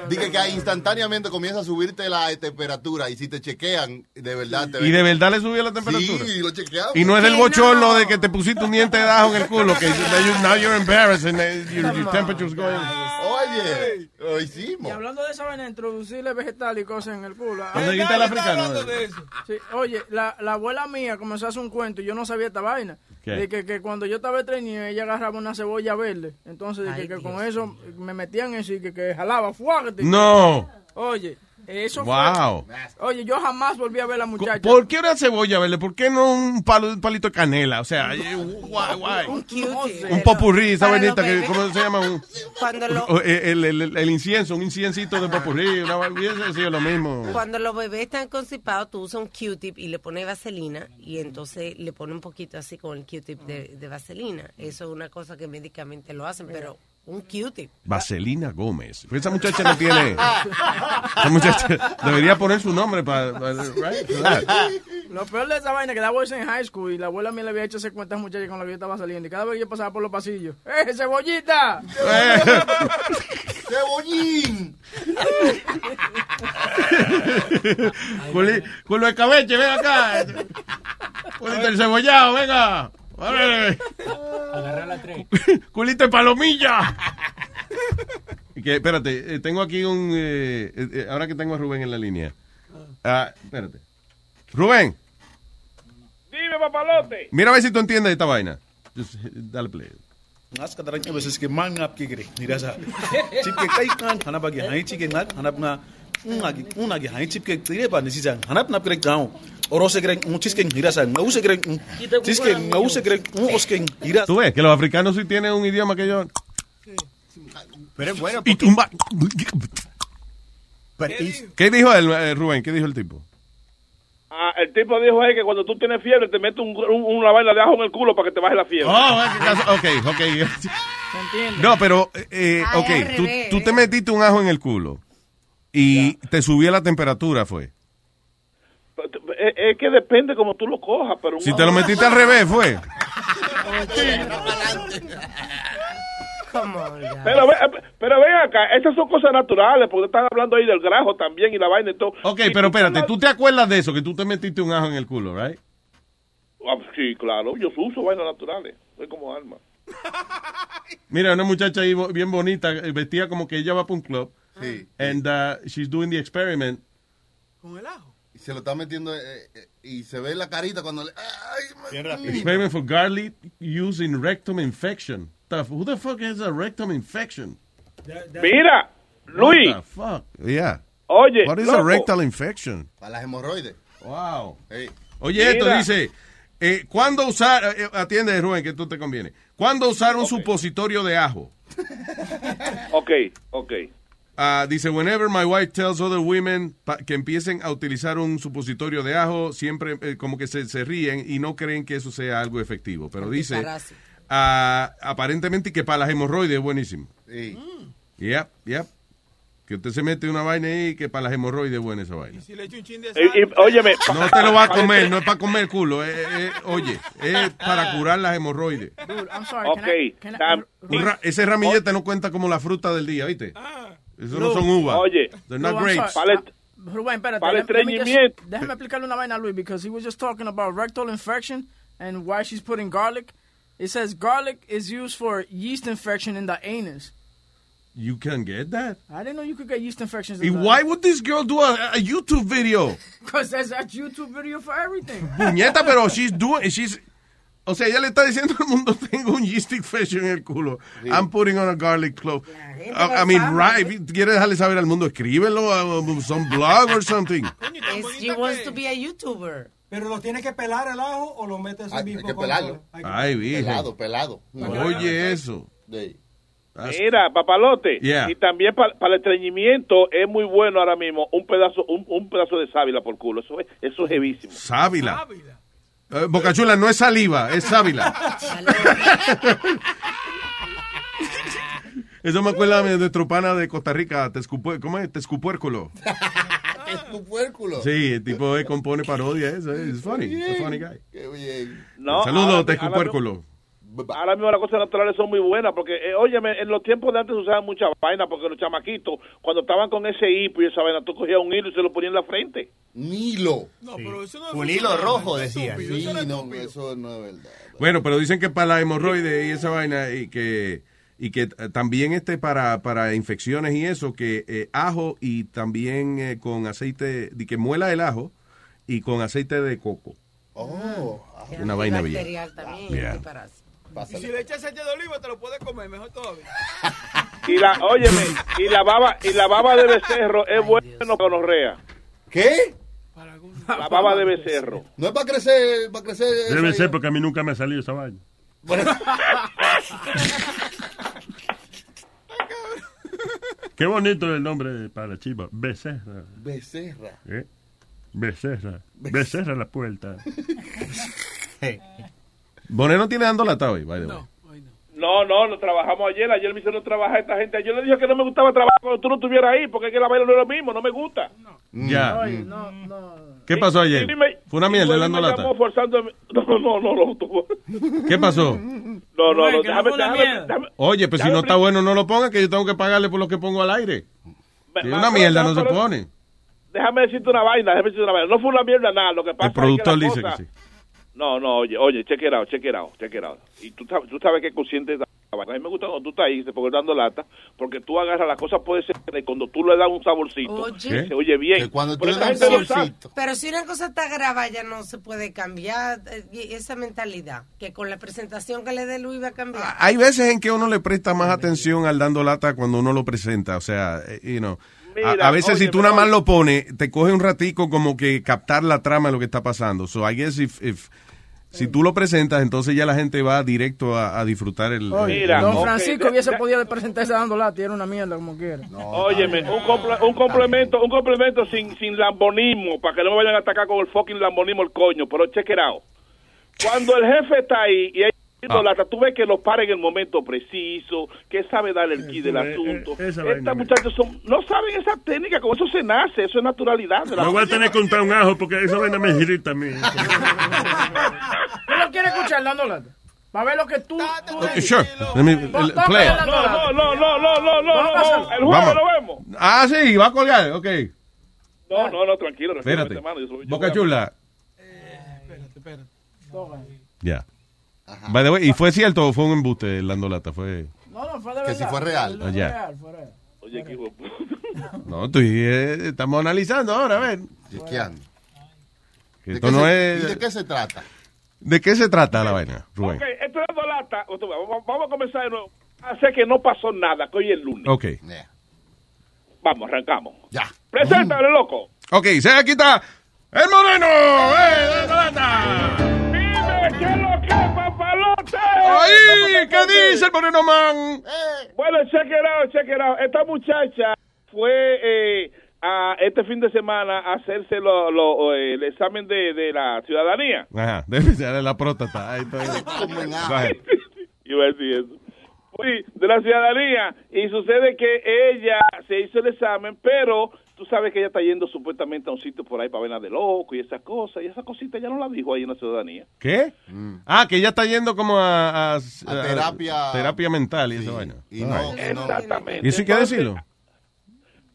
Speaker 6: Dije que instantáneamente comienza a subirte la temperatura y si te chequean, de verdad te
Speaker 15: Y de verdad le subió la temperatura.
Speaker 6: Sí, lo chequeamos.
Speaker 15: Y no es del bochorno de que te pusiste un diente de ajo en el culo, que now you're embarrassed and uh, your, your temperature's going.
Speaker 6: Oye, lo hicimos.
Speaker 1: Y hablando de esa vaina, introducirle vegetal y cosas en el culo.
Speaker 15: ¿Conseguiste al africano?
Speaker 1: hablando de eso. Sí, oye, la, la abuela mía comenzó a hacer un cuento y yo no sabía esta vaina.
Speaker 15: ¿Qué?
Speaker 1: De que, que cuando yo estaba estreñido, ella agarraba una cebolla verde. Entonces, de que, que con eso me metían eso y que, que jalaba fuerte.
Speaker 15: No.
Speaker 1: Oye, eso
Speaker 15: Wow.
Speaker 1: fue. Oye, yo jamás volví a ver a la muchacha.
Speaker 15: ¿Por qué una cebolla verde? ¿Por qué no un, palo, un palito de canela? O sea, eh, guay, guay.
Speaker 14: Un.
Speaker 15: Un popurrí, esa que. ¿cómo se llama? Un-
Speaker 14: lo-
Speaker 15: eh, el, el- el- el incienso, un inciencito de popurrí, una hubiese sido lo mismo.
Speaker 14: cuando los bebés están constipados, tú usas un Q-tip y le pones vaselina y entonces le pones un poquito así con el Q-tip de, de vaselina. Eso es una cosa que médicamente lo hacen, pero un Q-tip.
Speaker 15: Vaselina Gómez. Esa muchacha no tiene. Esa muchacha debería poner su nombre para. right.
Speaker 1: Lo peor de esa vaina que daba eso en high school y la abuela mía le había hecho ese cuenta a esa muchacha con la que yo estaba saliendo. Y cada vez que yo pasaba por los pasillos, ¡eh, cebollita!
Speaker 6: ¡Cebollín!
Speaker 15: Culi- Culo de cabeche, ven acá. Culito el cebollado, venga. Órale.
Speaker 11: Agarra la tres. [LAUGHS]
Speaker 15: Culito de palomilla. [LAUGHS] Que, espérate, eh, tengo aquí un. eh, eh, ahora que tengo a Rubén en la línea. Ah, espérate. Rubén,
Speaker 5: Dime, papalote.
Speaker 15: mira a ver si tú entiendes esta vaina. Just, dale play.
Speaker 21: Nas kadaranya beses ke mangap ke gre ni rasa chip ke kai kan bagi hai ke ngat hai chip ke tire pa nisi jang hana na kre jao oro se kre un chis ke ni rasa ngau se kre chis ke ngau se kre un os ke hira
Speaker 15: Tú ves que los africanos sí tienen un idioma que yo.
Speaker 8: Pero es bueno.
Speaker 15: Y tumba. ¿Qué dijo el, eh, Rubén? ¿Qué dijo el tipo?
Speaker 22: Ah, el tipo dijo ahí que cuando tú tienes fiebre te mete un- un- una vaina de ajo en el culo para que te baje la fiebre.
Speaker 15: Oh, ¿qué caso? ok, ok. No, pero, eh,
Speaker 22: Ay,
Speaker 15: ok,
Speaker 22: al
Speaker 15: tú,
Speaker 22: revés,
Speaker 15: tú te
Speaker 22: ¿eh?
Speaker 15: metiste un ajo en el culo y te subió la temperatura, fue.
Speaker 22: Es, que depende como tú lo cojas, pero...
Speaker 15: Si te lo metiste al revés, fue.
Speaker 22: Pero, pero ven acá, esas son cosas naturales, porque están hablando ahí del grajo también y la vaina y todo.
Speaker 15: Ok,
Speaker 22: Y
Speaker 15: pero
Speaker 22: tú
Speaker 15: espérate,
Speaker 22: estás-
Speaker 15: ¿tú te acuerdas de eso? Que tú te metiste un ajo en el culo, right?
Speaker 22: Ah, sí, claro, yo uso vainas naturales, soy como alma. [LAUGHS]
Speaker 15: Mira, una muchacha ahí bien bonita, eh, vestida como que ella va para un club.
Speaker 6: Sí.
Speaker 15: And uh, she's doing the experiment.
Speaker 6: Con el ajo. Y se lo está metiendo eh, eh, y se ve la carita cuando le... Ay,
Speaker 15: Experiment for garlic using rectum infection. Who the fuck has a rectum infection?
Speaker 22: Mira, Luis,
Speaker 15: What the fuck? Yeah.
Speaker 22: Oye,
Speaker 15: What is
Speaker 22: loco.
Speaker 15: a rectal infection?
Speaker 6: Para las hemorroides.
Speaker 15: Wow.
Speaker 6: Hey.
Speaker 15: Oye, esto dice, eh, ¿cuándo usar, eh, atiende Rubén, que tú te conviene, ¿cuándo usar un supositorio de ajo?
Speaker 22: ok, ok.
Speaker 15: Ah, dice, whenever my wife tells other women que empiecen a utilizar un supositorio de ajo, siempre eh, como que se, se ríen y no creen que eso sea algo efectivo. Pero dice, ah, aparentemente que para las hemorroides es buenísimo.
Speaker 6: Sí.
Speaker 15: Yep, yep. Que usted se mete una vaina ahí que para las hemorroides es buena esa vaina.
Speaker 22: Y- y- óyeme, [LAUGHS]
Speaker 15: No te lo va a comer, no es para comer culo. eh, eh, oye, es para curar las hemorroides.
Speaker 1: Dude, I'm sorry.
Speaker 22: Ok,
Speaker 1: Can I, can I-
Speaker 15: Un ra- ese ramillete no cuenta como la fruta del día, ¿viste? Eso no son uvas.
Speaker 22: Oye.
Speaker 15: They're not
Speaker 1: I'm
Speaker 15: grapes.
Speaker 1: Ah, Rubén, espérate.
Speaker 22: para estreñimiento.
Speaker 1: Déjame explicarle una vaina a Luis, because he was just talking about rectal infection and why she's putting garlic. It says garlic is used for yeast infection in the anus.
Speaker 15: You can get that.
Speaker 1: I didn't know you could get yeast infections.
Speaker 15: And why would this girl do a, a YouTube video? [LAUGHS]
Speaker 1: Because there's a YouTube video for everything. [LAUGHS]
Speaker 15: Puñeta, pero she's doing, she's, o sea, ella le está diciendo al mundo, [LAUGHS] tengo un yeast infection en el culo. I'm putting on a garlic clove. I, I mean, right, if quieres dejarle saber al mundo, escríbelo a some blog or something.
Speaker 14: She wants to be a YouTuber.
Speaker 9: Pero lo tiene que pelar el ajo o lo metes en mismo
Speaker 6: hay que pelarlo.
Speaker 9: hay que-
Speaker 15: Ay.
Speaker 6: Pelado, pelado.
Speaker 15: Oye, eso.
Speaker 6: Sí.
Speaker 22: Mira, papalote.
Speaker 15: Yeah.
Speaker 22: Y también para, el estreñimiento es muy bueno ahora mismo un pedazo un, un pedazo de sábila por culo. Eso es, eso es jevísimo.
Speaker 15: Sábila. Eh, Bocachula, no es saliva, es sábila. [LAUGHS] Eso me acuerda de nuestro pana de Costa Rica, Tescupu- ¿cómo es? Tescupuérculo.
Speaker 6: Es [LAUGHS] tu puérculo.
Speaker 15: Sí, el tipo eh, compone parodia, eso es funny, it's a funny guy.
Speaker 6: Qué bien.
Speaker 22: No,
Speaker 15: Saludos, Tescupuérculo.
Speaker 22: Ahora mismo las cosas naturales son muy buenas porque, eh, óyeme, en los tiempos de antes usaban mucha vaina porque los chamaquitos, cuando estaban con ese hipo y esa vaina, tú cogías un hilo y se lo ponías en la frente.
Speaker 6: Un hilo.
Speaker 7: No, pero eso no es
Speaker 8: Un hilo rojo, decía.
Speaker 6: Sí, no, eso no es verdad.
Speaker 15: Bueno, pero dicen que para la hemorroide y esa vaina y que y que eh, también este para, para infecciones y eso que eh, ajo y también eh, con aceite de que muela el ajo y con aceite de coco.
Speaker 6: Oh.
Speaker 15: Una vaina bien.
Speaker 14: También,
Speaker 15: Bien.
Speaker 7: Y si le echas aceite de oliva, te lo puedes comer, mejor todavía. [LAUGHS]
Speaker 22: Y la, óyeme, y la baba, y la baba de becerro es bueno con orrea.
Speaker 6: ¿Qué?
Speaker 22: La baba de becerro.
Speaker 6: No es para crecer, para crecer.
Speaker 16: Debe ser porque a mí nunca me ha salido esa vaina. [LAUGHS] Qué bonito el nombre para la chiva. Becerra.
Speaker 6: Becerra.
Speaker 16: ¿Eh? Becerra. Becerra la puerta. [LAUGHS]
Speaker 15: Boné no tiene dando lata hoy, by the way.
Speaker 22: No, no, lo trabajamos ayer. Ayer me hicieron trabajar esta gente. Yo le dije que no me gustaba trabajar cuando tú no estuvieras ahí porque es que la vaina no es lo mismo, no me gusta.
Speaker 15: Ya.
Speaker 1: Oye, no, no.
Speaker 15: ¿Qué pasó ayer? Fue una mierda dando
Speaker 22: me
Speaker 15: lata.
Speaker 22: forzándome- [LAUGHS] No, no, no, no. tuvo-
Speaker 15: ¿Qué pasó?
Speaker 22: No, no, no.
Speaker 1: no
Speaker 22: Déjame, déjame,
Speaker 15: Oye, pues si no está bueno, no lo ponga, que yo tengo que pagarle por lo que pongo al aire. es una mierda, no se pone.
Speaker 22: Déjame decirte una vaina, déjame decirte una vaina. No fue una mierda nada. Lo que pasa
Speaker 15: El productor
Speaker 22: es que la
Speaker 15: dice
Speaker 22: cosa-
Speaker 15: que sí.
Speaker 22: No, no, oye, oye, check it out, check it out, check it out. Y tú, sabes- tú sabes que es consciente de. A mí me gusta cuando tú estás ahí, porque dando lata, porque tú agarras las cosas, puede ser que cuando tú le das un saborcito,
Speaker 14: Oye.
Speaker 22: se oye bien.
Speaker 6: Que cuando tú
Speaker 22: Pero
Speaker 6: le das un saborcito.
Speaker 14: Pero si una cosa está grabada ya no se puede cambiar eh, esa mentalidad, que con la presentación que le dé Luis va a cambiar.
Speaker 15: Hay veces en que uno le presta más atención al dando lata cuando uno lo presenta, o sea, eh, you know, a-
Speaker 22: Mira,
Speaker 15: a, veces si
Speaker 22: oye,
Speaker 15: tú nada más lo pones, te coge un ratico como que captar la trama de lo que está pasando. So I guess if, if Si tú lo presentas, entonces ya la gente va directo a, a disfrutar el...
Speaker 1: Oye,
Speaker 15: el-
Speaker 1: don Francisco hubiese podido presentarse dando lata era una mierda como quiera.
Speaker 22: Óyeme, un, comple- un complemento, un complemento sin, sin lambonismo, para que no me vayan a atacar con el fucking lambonismo el coño, pero check it out. Cuando el jefe está ahí y hay
Speaker 15: Ah.
Speaker 22: lata, tú ves que lo para en el momento preciso, que sabe darle el key del
Speaker 16: eh,
Speaker 22: asunto.
Speaker 16: eh,
Speaker 22: muchachos son, no saben esa técnica, con eso se nace, eso es naturalidad. de la
Speaker 16: No voy a tener que untar un ajo porque esa vaina me irrita a mí.
Speaker 1: ¿Tú lo quieres escuchar dando lata? Para ver lo que tú... tú
Speaker 15: Ok,
Speaker 1: eres.
Speaker 15: sure. Let me- play.
Speaker 22: No, no, no, no, no, no, no,
Speaker 1: a
Speaker 22: no, el juego
Speaker 15: Vamos.
Speaker 22: lo vemos.
Speaker 15: Ah, sí, va a colgar, ok.
Speaker 22: No, no, no, tranquilo.
Speaker 15: Espérate. Boca
Speaker 22: voy a-
Speaker 15: Chula. Ya. By the way, ¿y fue cierto o fue un embuste el dando lata? Fue...
Speaker 1: No, no, fue de
Speaker 6: Que
Speaker 1: verdad.
Speaker 6: si fue real.
Speaker 1: Fue
Speaker 15: Ah,
Speaker 1: real, fue real.
Speaker 22: Oye, qué. [LAUGHS]
Speaker 15: No, estoy, eh, estamos analizando ahora, a ver.
Speaker 6: Chequeando.
Speaker 15: Que
Speaker 6: ¿De
Speaker 15: esto
Speaker 6: qué
Speaker 15: no
Speaker 6: se-
Speaker 15: es...
Speaker 6: ¿Y de qué se trata?
Speaker 15: ¿De qué se trata la vaina, Rubén?
Speaker 22: Ok, esto es dando lata. Vamos, a comenzar de nuevo. Hace que no pasó nada, que hoy es lunes.
Speaker 15: Ok.
Speaker 22: Vamos, arrancamos.
Speaker 6: Ya.
Speaker 22: Preséntale, loco.
Speaker 15: Ok, se aquí está el moreno. ¡Eh, dando lata!
Speaker 22: ¿Qué es lo que es, papalote?
Speaker 15: ¡Ay! ¿Qué dice el moreno man?
Speaker 22: Bueno, check it out, check it out. Esta muchacha fue eh, a este fin de semana a hacerse lo, lo, eh, el examen de, de la ciudadanía.
Speaker 15: Ajá, debe [LAUGHS] ser la próstata. Ahí está. [LAUGHS]
Speaker 22: Iba a decir eso. Fui de la ciudadanía y sucede que ella se hizo el examen, pero tú sabes que ella está yendo supuestamente a un sitio por ahí para verla de loco y esas cosas, y esa cosita ya no la dijo ahí en la ciudadanía.
Speaker 15: ¿Qué? Ah, que ella está yendo como a, a- a-
Speaker 6: terapia.
Speaker 15: terapia mental y esa vaina.
Speaker 6: Y no.
Speaker 22: Exactamente.
Speaker 15: ¿Y eso hay que
Speaker 22: Entonces,
Speaker 15: decirlo?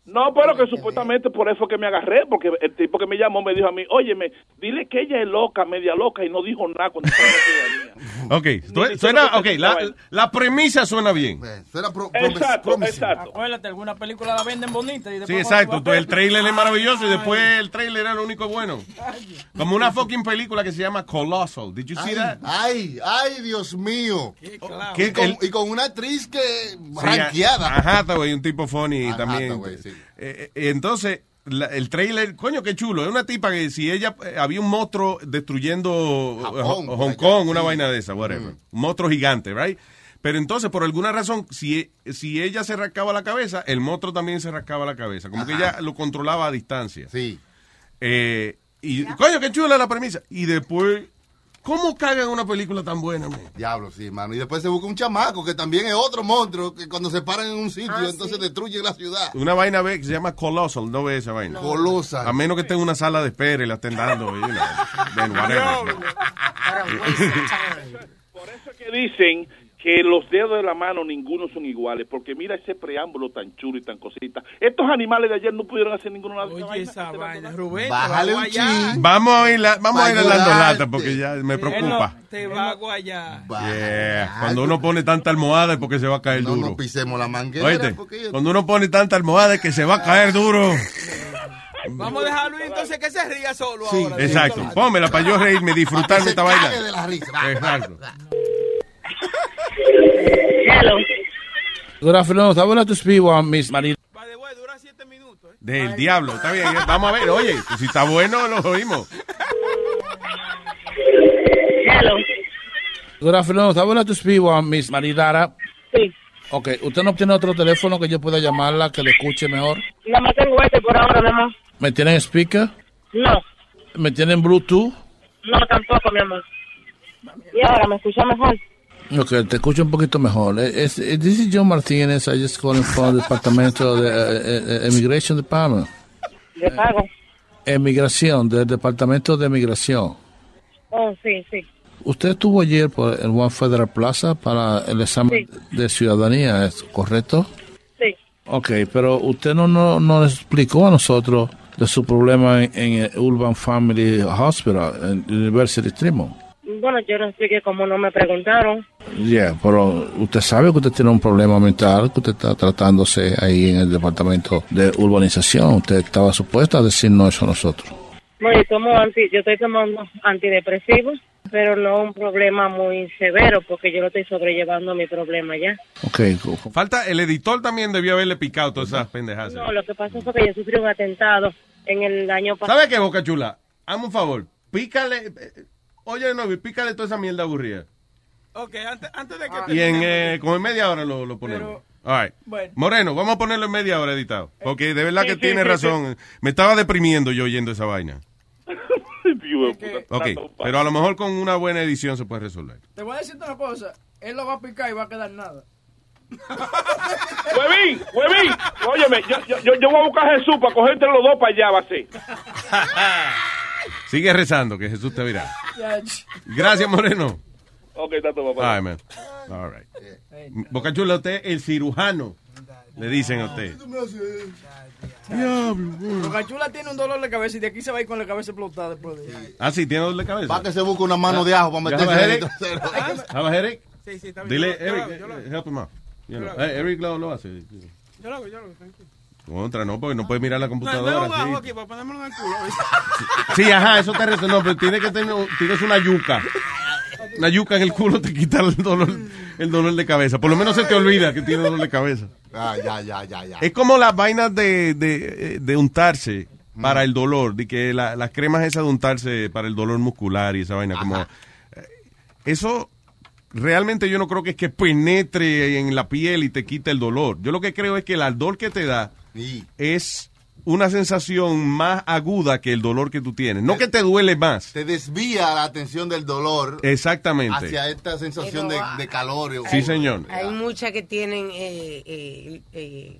Speaker 22: No, pero que supuestamente por eso que me agarré, porque el tipo que me llamó me dijo a mí, óyeme, dile que ella es loca, media loca, y no dijo nada cuando estaba en la ciudadanía. [LAUGHS]
Speaker 15: Ok,
Speaker 22: Ni-
Speaker 15: suena, ok,
Speaker 22: que
Speaker 15: la, premisa suena bien.
Speaker 6: Suena pro-
Speaker 22: Exacto, exacto.
Speaker 1: Acuérdate, alguna película la venden bonita y después...
Speaker 15: Sí, exacto.
Speaker 1: tú
Speaker 15: El trailer es maravilloso y después el trailer era lo único bueno. Como una fucking película que se llama Colossal. Did you see
Speaker 6: Ay,
Speaker 15: that?
Speaker 6: ay, ay, Dios mío.
Speaker 15: ¿Qué-
Speaker 6: y, con,
Speaker 15: el-
Speaker 6: y con una actriz que
Speaker 15: Sí,
Speaker 6: ranqueada.
Speaker 15: a- a Hathaway, un tipo funny también.
Speaker 6: Hathaway, sí.
Speaker 15: Eh, eh, entonces, la- el trailer, coño, qué chulo. Es una tipa que si ella, eh, había un monstruo destruyendo
Speaker 6: Japón,
Speaker 15: Hong
Speaker 6: allá,
Speaker 15: Kong,
Speaker 6: sí.
Speaker 15: una vaina de esa, whatever. Un monstruo gigante, right? Pero entonces, por alguna razón, si, si ella se rascaba la cabeza, el monstruo también se rascaba la cabeza. Como que ella lo controlaba a distancia.
Speaker 6: Sí.
Speaker 15: Eh, y, coño, qué chula la premisa. Y después, ¿cómo cagan una película tan buena, man?
Speaker 6: Diablo, sí, mano. Y después se busca un chamaco que también es otro monstruo que cuando se paran en un sitio,
Speaker 14: Ah,
Speaker 6: entonces
Speaker 14: sí.
Speaker 6: destruye la ciudad.
Speaker 15: Una vaina ve que se llama Colossal, no ve esa vaina.
Speaker 6: Colossal.
Speaker 15: A menos que esté en una sala de espera y la estén dando. you know, then whatever. [LAUGHS]
Speaker 22: Por eso es que dicen que los dedos de la mano ninguno son iguales, porque mira ese preámbulo tan chulo y tan cosita. Estos animales de ayer no pudieron hacer ninguna de
Speaker 1: Oye, esa vaina, Rubén.
Speaker 6: Bájale un chin.
Speaker 15: Vamos a ir, la- vamos a ir dando lata porque ya me preocupa.
Speaker 1: Te va a guayar.
Speaker 15: Yeah. Cuando uno pone tanta almohada es porque se va a caer
Speaker 6: No
Speaker 15: duro.
Speaker 6: nos pisemos la manguera.
Speaker 15: Oíste,
Speaker 6: yo-
Speaker 15: cuando uno pone tanta almohada es que se va a caer duro.
Speaker 7: Vamos a dejarlo entonces que se ría solo
Speaker 6: Sí,
Speaker 7: ahora.
Speaker 15: Exacto. Pónmela para yo reírme, disfrutarme
Speaker 6: se
Speaker 15: esta vaina.
Speaker 6: de la risa.
Speaker 15: Exacto.
Speaker 20: Hello.
Speaker 23: Good afternoon. I would like to speak with Miss María.
Speaker 15: Del diablo, está bien. Vamos a ver, oye, si está bueno, lo oímos.
Speaker 20: Hello.
Speaker 23: Good afternoon. I would like to speak with Miss Maridara.
Speaker 20: Sí.
Speaker 23: Ok, ¿usted no tiene otro teléfono que yo pueda llamarla que le escuche mejor?
Speaker 20: Nada más tengo este por ahora, mi amor.
Speaker 23: ¿Me tienen speaker?
Speaker 20: No,
Speaker 23: ¿Me tienen Bluetooth?
Speaker 20: no tampoco, mi amor. Y ahora me escucha mejor.
Speaker 23: Ok, te escucho un poquito mejor. Eh, es- eh, this is John Martínez. I just calling from the departamento de eh, Immigration Department.
Speaker 20: De pago.
Speaker 23: Emigración, del departamento de migración.
Speaker 20: Oh, sí, sí.
Speaker 23: Usted estuvo ayer por el One Federal Plaza para el examen de ciudadanía, ¿es correcto?
Speaker 20: Sí.
Speaker 23: Ok, pero usted no, no, no nos explicó a nosotros de su problema en, en el Urban Family Hospital, en University Tremont.
Speaker 20: Bueno, yo no expliqué cómo no me preguntaron.
Speaker 23: Yeah, pero usted sabe que usted tiene un problema mental, que usted está tratándose ahí en el departamento de urbanización. Usted estaba supuesto a decirnos eso a nosotros.
Speaker 20: No, yo, tomo anti, yo estoy tomando antidepresivos, pero no un problema muy severo, porque yo lo estoy sobrellevando mi problema ya.
Speaker 23: Ok,
Speaker 15: Falta, el editor también debió haberle picado todas esas pendejadas.
Speaker 20: No, lo que pasa fue que yo sufrí un atentado en el año pasado.
Speaker 15: ¿Sabe qué, Boca Chula? Hazme un favor, pícale. eh, oye, no, pícale toda esa mierda aburrida.
Speaker 5: Ok, antes, antes de que
Speaker 15: Y en, eh, como en media hora lo, lo ponemos. All right.
Speaker 5: bueno.
Speaker 15: Moreno, vamos a ponerlo en media hora editado. Porque de verdad
Speaker 22: Sí,
Speaker 15: que
Speaker 22: sí,
Speaker 15: tiene
Speaker 22: sí,
Speaker 15: razón. Me estaba deprimiendo yo oyendo esa vaina. [LAUGHS] Ok, pero a lo mejor con una buena edición se puede resolver.
Speaker 1: Te voy a decirte una cosa. Él lo va a picar y va a quedar nada. [LAUGHS]
Speaker 22: Huevín, huevín. Óyeme, yo, yo, yo, yo voy a buscar a Jesús para cogerte los dos para allá, va a ser. [LAUGHS]
Speaker 15: Sigue rezando, que Jesús te verá. Gracias, Moreno.
Speaker 22: Ok, está todo, papá.
Speaker 15: Ay, man. All right. Boca Chula, usted el cirujano. Le dicen a usted.
Speaker 1: Boca Chula tiene un dolor de cabeza y de aquí se va a ir con la cabeza explotada después de ahí.
Speaker 15: Ah, sí, tiene dolor de cabeza.
Speaker 6: Va que se busque una mano de ajo para
Speaker 15: ¿Ya
Speaker 6: meterse en
Speaker 15: a
Speaker 6: el trasero.
Speaker 15: Have headache?
Speaker 5: Sí, sí, está bien.
Speaker 15: Dile, Eric, eh, help him out. Eh, Eric lo, lo hace.
Speaker 5: Yo lo hago, yo lo hago, tranquilo.
Speaker 15: Contra, no, porque no puede mirar la
Speaker 5: No, no
Speaker 15: computadora. sí.
Speaker 5: aquí para ponérmelo en el culo. [LAUGHS]
Speaker 15: Sí, ajá, eso te resuelve. No, pero tiene que tener, tienes una yuca. Una yuca en el culo te quita el dolor, el dolor de cabeza. Por lo menos se te olvida que tiene dolor de cabeza.
Speaker 6: Ah, ya, ya, ya, ya.
Speaker 15: Es como las vainas de, de, de untarse para el dolor, de que la- las cremas esas de untarse para el dolor muscular y esa vaina, como... eh, Eso realmente yo no creo que es que penetre en la piel y te quite el dolor. Yo lo que creo es que el ardor que te da es una sensación más aguda que el dolor que tú tienes. No que te duele más.
Speaker 6: Te desvía la atención del dolor
Speaker 15: Exactamente.
Speaker 6: hacia esta sensación de, de calor.
Speaker 15: Sí, señor.
Speaker 14: Hay muchas que tienen eh, eh, eh,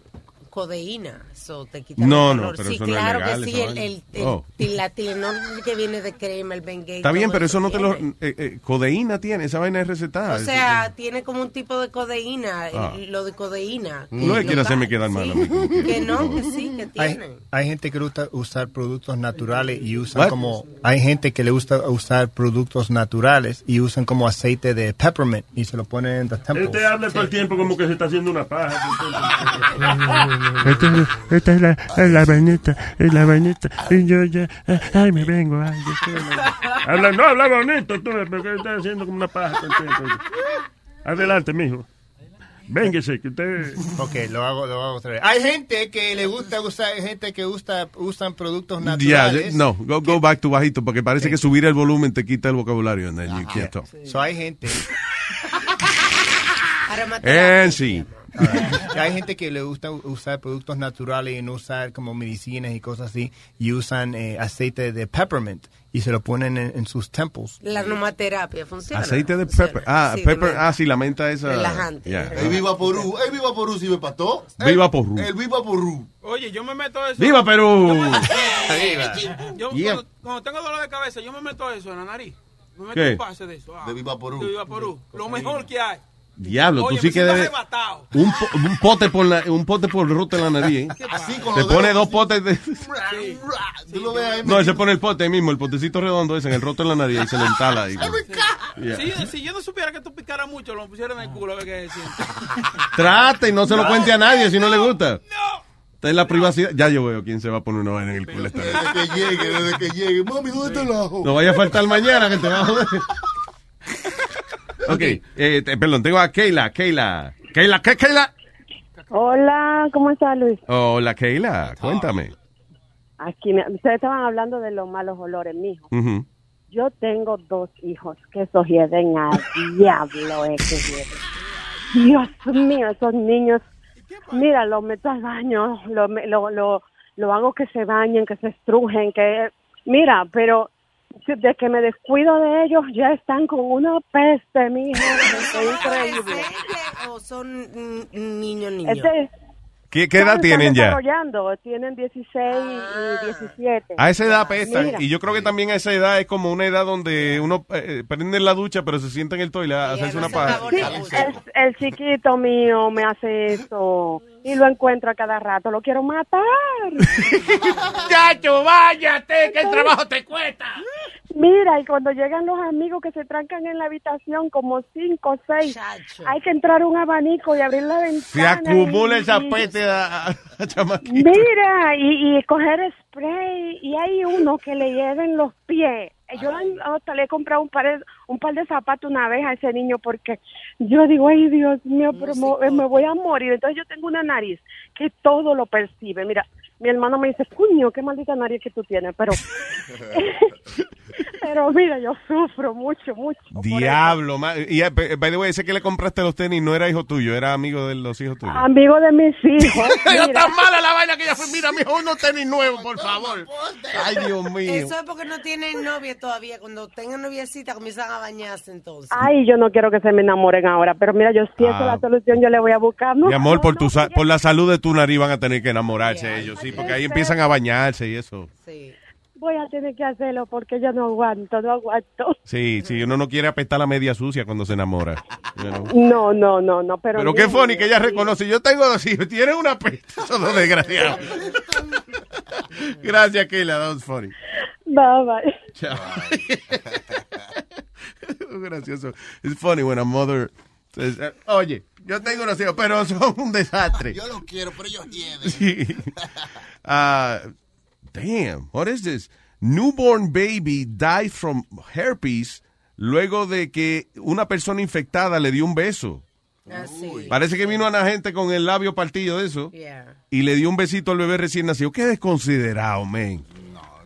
Speaker 14: codeína, eso te quita
Speaker 15: No,
Speaker 14: el
Speaker 15: no, pero
Speaker 14: sí,
Speaker 15: eso no es
Speaker 14: claro
Speaker 15: legal,
Speaker 14: que sí, el, el, el-
Speaker 15: Oh.
Speaker 14: la Tilenol que viene de crema, el Bengay.
Speaker 15: Está bien, pero eso no te lo...
Speaker 14: tiene.
Speaker 15: eh, eh, codeína tiene, esa vaina es recetada.
Speaker 14: O sea, tiene como un tipo de codeína, el-
Speaker 15: Ah.
Speaker 14: lo de codeína.
Speaker 15: no le
Speaker 14: lo
Speaker 15: hacerme
Speaker 14: da-
Speaker 15: quedar mal.
Speaker 14: sí,
Speaker 15: a mí, como que-
Speaker 14: no, que sí, que
Speaker 8: Hay,
Speaker 14: tiene.
Speaker 8: hay gente que le gusta usar productos naturales y usan
Speaker 15: What?
Speaker 8: como hay gente que le gusta usar productos naturales y usan como aceite de peppermint y se lo ponen en the temples.
Speaker 16: Este habla todo el tiempo como que se está haciendo una paja. [LAUGHS]
Speaker 24: Esta es, esta es la, es la vainita, es la vainita. Y yo ya, ay, me vengo. Ay, yo
Speaker 16: Habla, no, habla bonito tú, porque estás haciendo como una paja. Adelante, mijo. Véngase, que usted...
Speaker 8: Ok, lo hago, lo hago otra vez. Hay gente que le gusta usar, hay gente que usa, usan productos naturales.
Speaker 15: ya, no, go, go back to bajito, porque parece que subir el volumen te quita el vocabulario. And then you can't talk.
Speaker 8: So hay gente. [LAUGHS]
Speaker 15: And sí. [LAUGHS]
Speaker 8: Hay gente que le gusta usar productos naturales y no usar como medicinas y cosas así y usan eh, aceite de peppermint y se lo ponen en, en sus temples.
Speaker 14: La aromaterapia funciona.
Speaker 15: Aceite de
Speaker 14: Funciona.
Speaker 15: pepper. Ah,
Speaker 14: Sí,
Speaker 15: pepper. Ah, sí, la menta esa.
Speaker 14: Relajante.
Speaker 15: Ya.
Speaker 6: El Viva Porú, el Viva Porú sirve para todo.
Speaker 15: Viva Porú.
Speaker 6: El Viva Porú.
Speaker 5: Oye, yo me meto eso.
Speaker 15: ¡Viva Perú! [LAUGHS]
Speaker 5: Yo,
Speaker 6: Yeah.
Speaker 5: cuando, cuando tengo dolor de cabeza, yo me meto eso en la nariz. Me meto
Speaker 15: ¿Qué?
Speaker 5: un pase de eso. ah,
Speaker 6: De Viva Porú.
Speaker 5: De Viva Porú. Lo mejor que hay.
Speaker 15: Diablo,
Speaker 5: Oye,
Speaker 15: tú sí que debes. Un, po- un pote por la, un pote por roto en la nariz. ¿eh?
Speaker 6: Así con
Speaker 15: Te
Speaker 6: los
Speaker 15: pone dos potes de.
Speaker 6: Tú lo ves ahí.
Speaker 15: No, se pone el pote ahí mismo, el potecito redondo ese en el roto en la nariz y se le entala ahí. Yeah.
Speaker 5: Si, si yo no supiera que tú picaras mucho, lo pusieran en el culo a ver qué decir. [LAUGHS]
Speaker 15: Trate y no se lo cuente a nadie si no le gusta. Está en la privacidad. Ya yo veo quién se va a poner una vaina en el culo esta vez.
Speaker 6: Desde que llegue, desde que llegue. Mami, ¿dónde está el ajo?
Speaker 15: No vaya a faltar mañana que te va a joder. [LAUGHS] Ok, eh, te- perdón, tengo a Keila. Keila. Keila, ¿qué, Keila?
Speaker 25: Hola, ¿cómo está Luis?
Speaker 15: Hola, Keila, cuéntame.
Speaker 25: Aquí me- ustedes estaban hablando de los malos olores, mijo.
Speaker 15: Ujú.
Speaker 25: Yo tengo dos hijos que se hieden a diablo, es que. Dios mío, esos niños, mira, los meto al baño, lo, lo, lo hago que se bañen, que se estrujen, que, mira, pero de que me descuido de ellos, ya están con una peste, mijo, [LAUGHS] es increíble.
Speaker 14: ¿O son niños, niños?
Speaker 25: Este,
Speaker 15: ¿Qué, qué edad tienen ya?
Speaker 25: desarrollando, tienen 16 y 17.
Speaker 15: A esa edad apestan.
Speaker 25: Mira.
Speaker 15: Y yo creo que también a esa edad es como una edad donde uno eh, prende la ducha, pero se sienta en el toilet a hacerse una paja.
Speaker 25: Sí, el, el chiquito mío me hace eso y lo encuentro a cada rato, lo quiero matar. [LAUGHS]
Speaker 7: Chacho, váyate, que el trabajo te cuesta.
Speaker 25: Mira, y cuando llegan los amigos que se trancan en la habitación como cinco o seis, hay que entrar un abanico y abrir la ventana.
Speaker 15: Se acumula
Speaker 25: y-
Speaker 15: esa peste a, a-.
Speaker 25: Mira, y, y coger spray, y hay uno que le lleven los pies. Yo hasta le he comprado un par, de, un par de zapatos una vez a ese niño porque yo digo, ay Dios mío, pero me, me voy a morir. Entonces yo tengo una nariz que todo lo percibe. Mira, mi hermano me dice, cuño, qué maldita nariz que tú tienes, pero [LAUGHS] Pero mira, yo sufro mucho, mucho.
Speaker 15: Diablo, y eh, by the way, ese que le compraste los tenis no era hijo tuyo, era amigo de los hijos tuyos.
Speaker 25: Amigo de mis hijos. [LAUGHS]
Speaker 15: Yo
Speaker 25: mira.
Speaker 15: tan mala la vaina que ella fue. Mira, mijo, unos tenis nuevos, por favor. Ay, Dios mío.
Speaker 14: Eso es porque no tienen novia todavía. Cuando tengan noviecita comienzan a bañarse entonces.
Speaker 25: Ay, yo no quiero que se me enamoren ahora, pero mira, yo si esa
Speaker 15: Ah.
Speaker 25: es la solución, yo le voy a buscar. No,
Speaker 15: Mi amor,
Speaker 25: no,
Speaker 15: por,
Speaker 25: no,
Speaker 15: tu sa- por la salud de tu nariz van a tener que enamorarse ellos, sí, porque ahí empiezan a bañarse y eso.
Speaker 25: Voy a tener que hacerlo porque yo no aguanto, no aguanto.
Speaker 15: Sí, sí, uno no quiere apestar la media sucia cuando se enamora.
Speaker 25: No, no, no, no, pero...
Speaker 15: Pero qué funny que ella reconoce. Yo tengo dos hijos, tienen una peste, esos [LAUGHS] dos desgraciados. Gracias, Keila, that was funny.
Speaker 25: Bye, bye.
Speaker 15: Chao. [LAUGHS] Gracioso. It's funny when a mother says, oye, yo tengo unos hijos, pero son un desastre.
Speaker 6: Yo lo quiero, pero ellos hieden.
Speaker 15: Sí. [LAUGHS] Ah, damn, what is this? Newborn baby died from herpes luego de que una persona infectada le dio un beso. Parece que vino una gente con el labio partido de eso y le dio un besito al bebé recién nacido. Qué desconsiderado, man.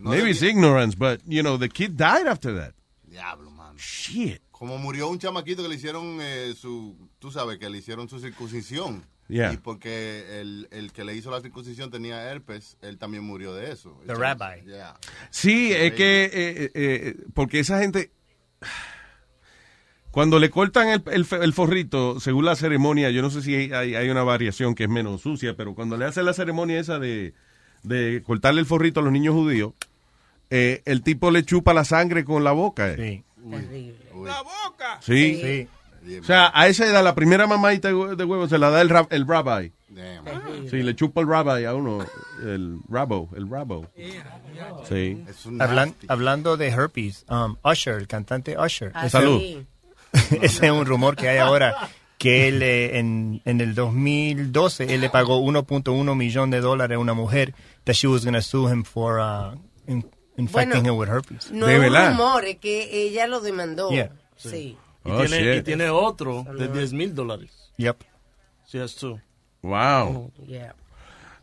Speaker 15: Maybe it's ignorance, but, you know, the kid died after that.
Speaker 6: Diablo, mano.
Speaker 15: Shit.
Speaker 6: Como murió un chamaquito que le hicieron eh, su, tú sabes, que le hicieron su circuncisión.
Speaker 15: Yeah.
Speaker 6: Y porque el, el que le hizo la circuncisión tenía herpes, él también murió de eso.
Speaker 8: The rabbi.
Speaker 6: Yeah.
Speaker 15: Sí, es que, eh, eh, porque esa gente, cuando le cortan el, el, el forrito, según la ceremonia, yo no sé si hay, hay una variación que es menos sucia, pero cuando le hacen la ceremonia esa de, de cortarle el forrito a los niños judíos, eh, el tipo le chupa la sangre con la boca. Eh.
Speaker 7: La boca.
Speaker 15: Sí. O sea, a esa edad, la primera mamadita de hue- de huevo se la da el, rab- el rabbi. Sí, le chupa el rabbi a uno, el rabo, el rabo. Sí.
Speaker 8: Hablan- hablando de herpes, um, Usher, el cantante Usher.
Speaker 15: Ah,
Speaker 8: ese-
Speaker 15: Salud. [LAUGHS]
Speaker 8: Ese es un rumor que hay ahora que él eh, en, en el 2012 él le pagó 1.1 millón de dólares a una mujer that she was going to sue him for uh, in- infecting
Speaker 14: Bueno,
Speaker 8: him with herpes.
Speaker 14: No es un rumor, es que ella lo demandó.
Speaker 8: Yeah.
Speaker 14: Sí.
Speaker 12: Y,
Speaker 15: Oh,
Speaker 12: tiene, y tiene otro de 10 mil dólares.
Speaker 8: Yep.
Speaker 12: Sí, es tú.
Speaker 15: Wow.
Speaker 14: Yeah.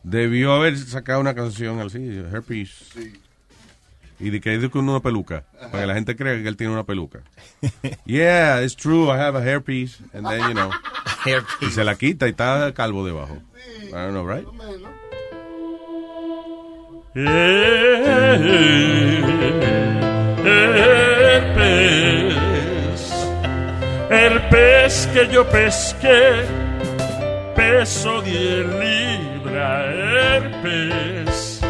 Speaker 15: Debió haber sacado una canción así, herpes. Y de que es con una peluca. Para que la gente crea que él tiene una peluca. [LAUGHS] Yeah, it's true, I have a hairpiece. And then, you know. [LAUGHS] Y se la quita y está calvo debajo. I don't know, right?
Speaker 16: El pez, el pez que yo pesqué, peso diez libras, el pez,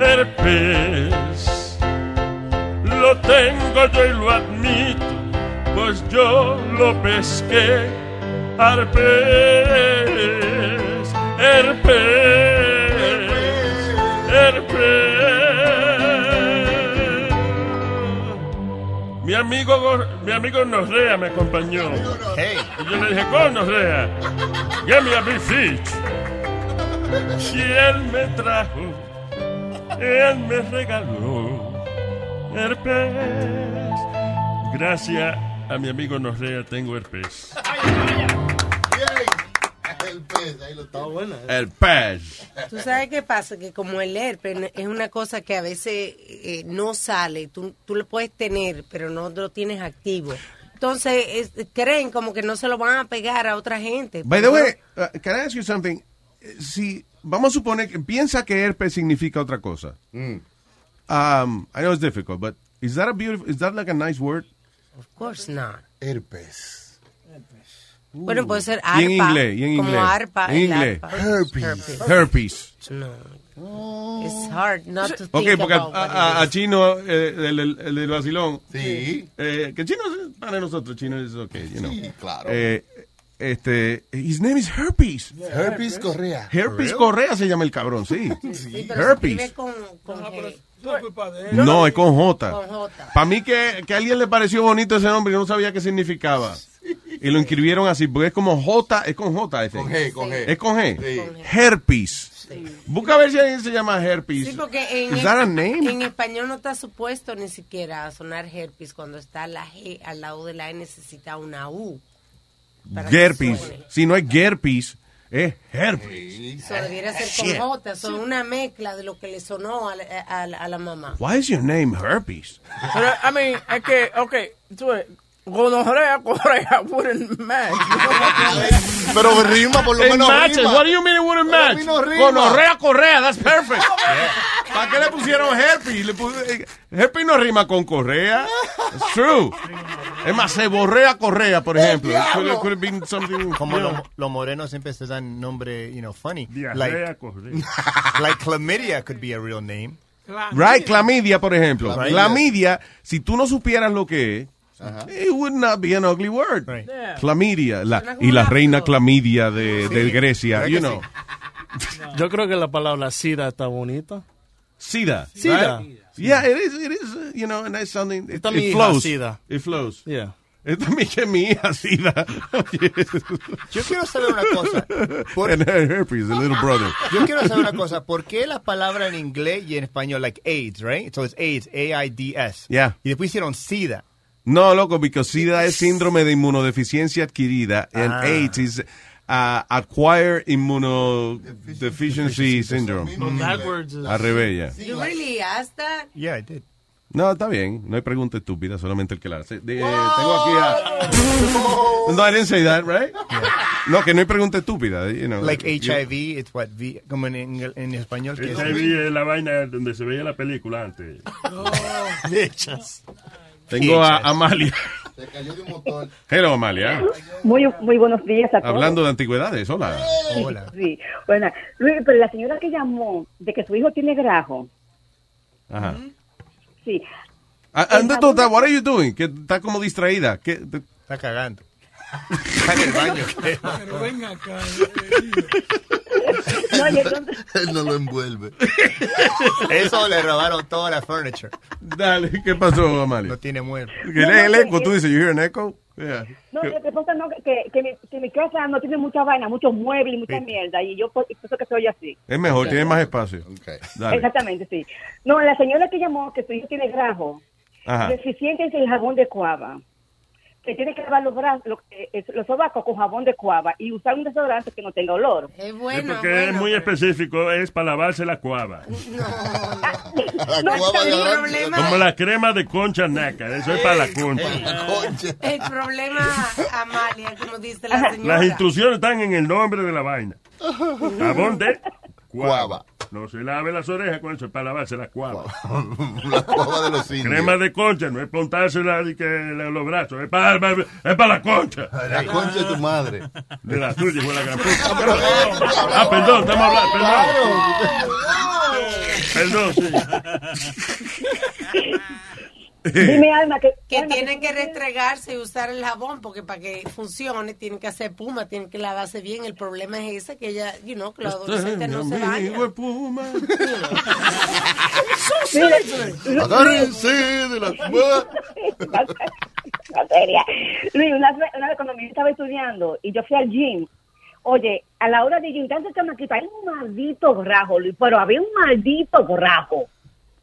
Speaker 16: el pez, lo tengo yo y lo admito, pues yo lo pesqué, al pez, el pez, Mi amigo, mi amigo Norrea me acompañó. Y yo le dije, con Norrea, give me a big fish. Y él me trajo, él me regaló el pez. Gracias a mi amigo Norrea tengo el pez,
Speaker 6: ahí lo está bueno.
Speaker 15: El pez.
Speaker 14: Tú sabes qué pasa, que como el herpes es una cosa que a veces eh, no sale, tú, tú lo puedes tener, pero no lo tienes activo. Entonces es- creen como que no se lo van a pegar a otra gente.
Speaker 15: By the way, uh, can I ask you something? Eh, Si vamos a suponer que piensa que herpes significa otra cosa. Um, I know it's difficult, but is that a beautiful, is that like a nice word?
Speaker 14: Of course not.
Speaker 6: Herpes.
Speaker 14: Bueno, puede ser
Speaker 15: Y
Speaker 14: arpa.
Speaker 15: en inglés, y en
Speaker 14: como
Speaker 15: inglés.
Speaker 14: arpa.
Speaker 15: En inglés.
Speaker 14: arpa.
Speaker 15: Herpes. Herpes.
Speaker 14: No. It's hard not to think
Speaker 15: Ok, porque a,
Speaker 14: about
Speaker 15: a- a
Speaker 14: is.
Speaker 15: Chino, eh, el, el- el del vacilón.
Speaker 6: Sí.
Speaker 15: Eh, que Chino es para nosotros, Chino es ok, you know.
Speaker 6: Sí, claro.
Speaker 15: Eh, este, his name is Herpes.
Speaker 6: Herpes Correa.
Speaker 15: Herpes Correa se llama el cabrón, sí.
Speaker 14: Sí, pero se escribe
Speaker 15: Herpes.
Speaker 14: con, con G.
Speaker 15: No, es con J.
Speaker 14: Con J.
Speaker 15: Para mí que, que a alguien le pareció bonito ese nombre y no sabía qué significaba. Y lo inscribieron así, porque es como J, es con J ese.
Speaker 6: Con G, con G.
Speaker 15: Es con G.
Speaker 6: Sí.
Speaker 15: Herpes. Busca a ver si alguien se llama Herpes.
Speaker 14: Sí, porque en,
Speaker 15: Is that a name?
Speaker 14: en español no está supuesto ni siquiera a sonar herpes. Cuando está la G al lado de la E necesita una U. suene.
Speaker 15: Si no es Gerpis, Es herpes.
Speaker 14: Eso debiera ser
Speaker 15: Shit.
Speaker 14: con J. Son una mezcla de lo que le sonó a la, a a la mamá.
Speaker 15: Why is your name herpes?
Speaker 1: Pero, I mean, es que, ok, tú gonorrea, correa, wouldn't match. [LAUGHS]
Speaker 6: Pero rima, por lo
Speaker 15: It
Speaker 6: menos
Speaker 15: matches.
Speaker 6: rima.
Speaker 15: What do you mean it wouldn't match?
Speaker 6: no.
Speaker 15: Gonorrea, correa, that's perfect. [LAUGHS] ¿Para qué le pusieron herpes? Le eh, herpes no rima con correa. It's true. Es más, se borrea correa, por ejemplo. It could, it could have been something. [LAUGHS]
Speaker 8: Como
Speaker 15: you
Speaker 8: los los morenos siempre se dan nombre, you know, funny.
Speaker 16: Diarrea,
Speaker 8: Like,
Speaker 16: correa.
Speaker 8: like chlamydia could be a real name.
Speaker 15: Right, clamidia, por ejemplo.
Speaker 8: Clamidia.
Speaker 15: Clamidia, si tú no supieras lo que es, it would not be an ugly word.
Speaker 1: Yeah.
Speaker 15: Clamidia, la, y la reina clamidia de, de Grecia, you know.
Speaker 12: Yo creo que la palabra sida está bonita.
Speaker 15: Sida.
Speaker 12: Sida.
Speaker 15: right? Yeah, it is, it is, uh, you know, and that's something, it,
Speaker 12: Esta mi hija,
Speaker 15: flows.
Speaker 12: Sida.
Speaker 15: It flows.
Speaker 12: Yeah.
Speaker 15: Es también que mi hija Sida. [LAUGHS]
Speaker 8: Yo quiero saber una cosa. Por-
Speaker 15: And her herpes, the little brother.
Speaker 8: Yo quiero saber una cosa. ¿Por qué la palabra en inglés y en español, like AIDS, right? So it's AIDS, A-I-D-S.
Speaker 15: Yeah.
Speaker 8: Y después hicieron SIDA.
Speaker 15: No, loco, porque SIDA es síndrome de inmunodeficiencia adquirida and
Speaker 8: Ah.
Speaker 15: AIDS is uh, acquired immunodeficiency syndrome. Al revés, ya.
Speaker 14: You really asked that?
Speaker 8: Yeah, I did.
Speaker 15: No, está bien. No hay pregunta estúpida, solamente el que la hace. De- tengo aquí a... [LAUGHS] No, I didn't say that, right? No, que no hay pregunta estúpida. You know.
Speaker 8: Like
Speaker 15: You-
Speaker 8: HIV, it's what, V, como en, en, en español.
Speaker 16: HIV es la vaina donde se veía la película antes. [LAUGHS]
Speaker 15: Tengo a Amalia. Hello, Amalia.
Speaker 26: Muy, muy buenos días a todos.
Speaker 15: Hablando de antigüedades, hola.
Speaker 26: Sí, bueno, Luis, pero la señora que llamó de que su hijo tiene grajo,
Speaker 15: Ajá.
Speaker 26: sí.
Speaker 15: Ah, Anda, tota, what are you doing? Que está como distraída. ¿Qué?
Speaker 8: Está cagando. Está en el baño.
Speaker 9: Pero ven acá.
Speaker 26: No, y entonces,
Speaker 6: Él no lo envuelve.
Speaker 8: Eso le robaron toda la furniture.
Speaker 15: Dale, ¿qué pasó, Amalia?
Speaker 8: No tiene mueble.
Speaker 15: Que el, el eco, tú dices, you hear an echo? Yeah.
Speaker 26: no, lo que pasa no, que, que, mi, que mi casa no tiene mucha vaina, muchos muebles y mucha
Speaker 15: Sí.
Speaker 26: mierda, y yo por eso que soy así.
Speaker 15: Es mejor, tiene más espacio. Dale.
Speaker 26: Exactamente, sí. No, la señora que llamó que su hijo tiene grajo, deficiente es el jabón de cuava, que tiene que lavar los brazos, los, eh, los sobacos con jabón de cuava y usar un desodorante que no tenga olor.
Speaker 14: Es
Speaker 16: Es porque es muy específico, es para lavarse la cuava. [LAUGHS]
Speaker 26: No,
Speaker 14: el
Speaker 16: Como
Speaker 14: problema,
Speaker 16: la crema de concha naca, eso es para la concha.
Speaker 14: el problema, Amalia, como dice la señora.
Speaker 16: Las instrucciones están en el nombre de la vaina. [LAUGHS] Jabón de cuava. No se lave las orejas con eso, es para lavarse la cuava. [LAUGHS]
Speaker 6: La cuava de los [LAUGHS] indios.
Speaker 16: Crema de concha, no es pontársela de que los brazos, es para, es para la concha.
Speaker 6: La concha de tu madre.
Speaker 16: De la tuya, fue la gran puta. Ah, perdón, estamos hablando, perdón. Perdón, sí.
Speaker 26: Dime, [LAUGHS] Alma, que...
Speaker 14: que tienen que restregarse y usar el jabón porque para que funcione tienen que hacer puma, tienen que lavarse bien. El problema es ese que ella, you know, que los adolescentes no se bañan. [LAUGHS]
Speaker 6: Agárrense de la [LAUGHS]
Speaker 26: Materia. Luis, una, vez- una vez cuando mi hija estaba estudiando y yo fui al gym, oye, a la hora de gym, tanto chamaquita, hay un maldito grajo, Luis, pero había un maldito grajo.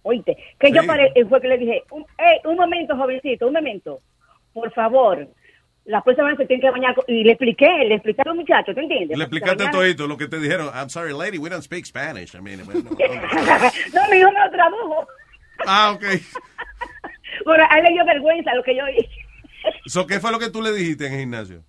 Speaker 26: Oíste, que yo paré, y fue que le dije, un, "Ey, un momento, jovencito, un momento, por favor, las personas se tienen que bañar, con-" y le expliqué, le expliqué a los muchachos, ¿te entiendes?
Speaker 15: Le explicaste
Speaker 26: bañaran-
Speaker 15: todito lo que te dijeron. I'm sorry, lady, we don't speak Spanish. I mean, bueno, [LAUGHS]
Speaker 26: no, mi hijo me lo tradujo.
Speaker 15: Ah, ok. [LAUGHS]
Speaker 26: Bueno, a él le dio vergüenza lo que yo hice.
Speaker 15: So, ¿Qué fue lo que tú le dijiste en el gimnasio?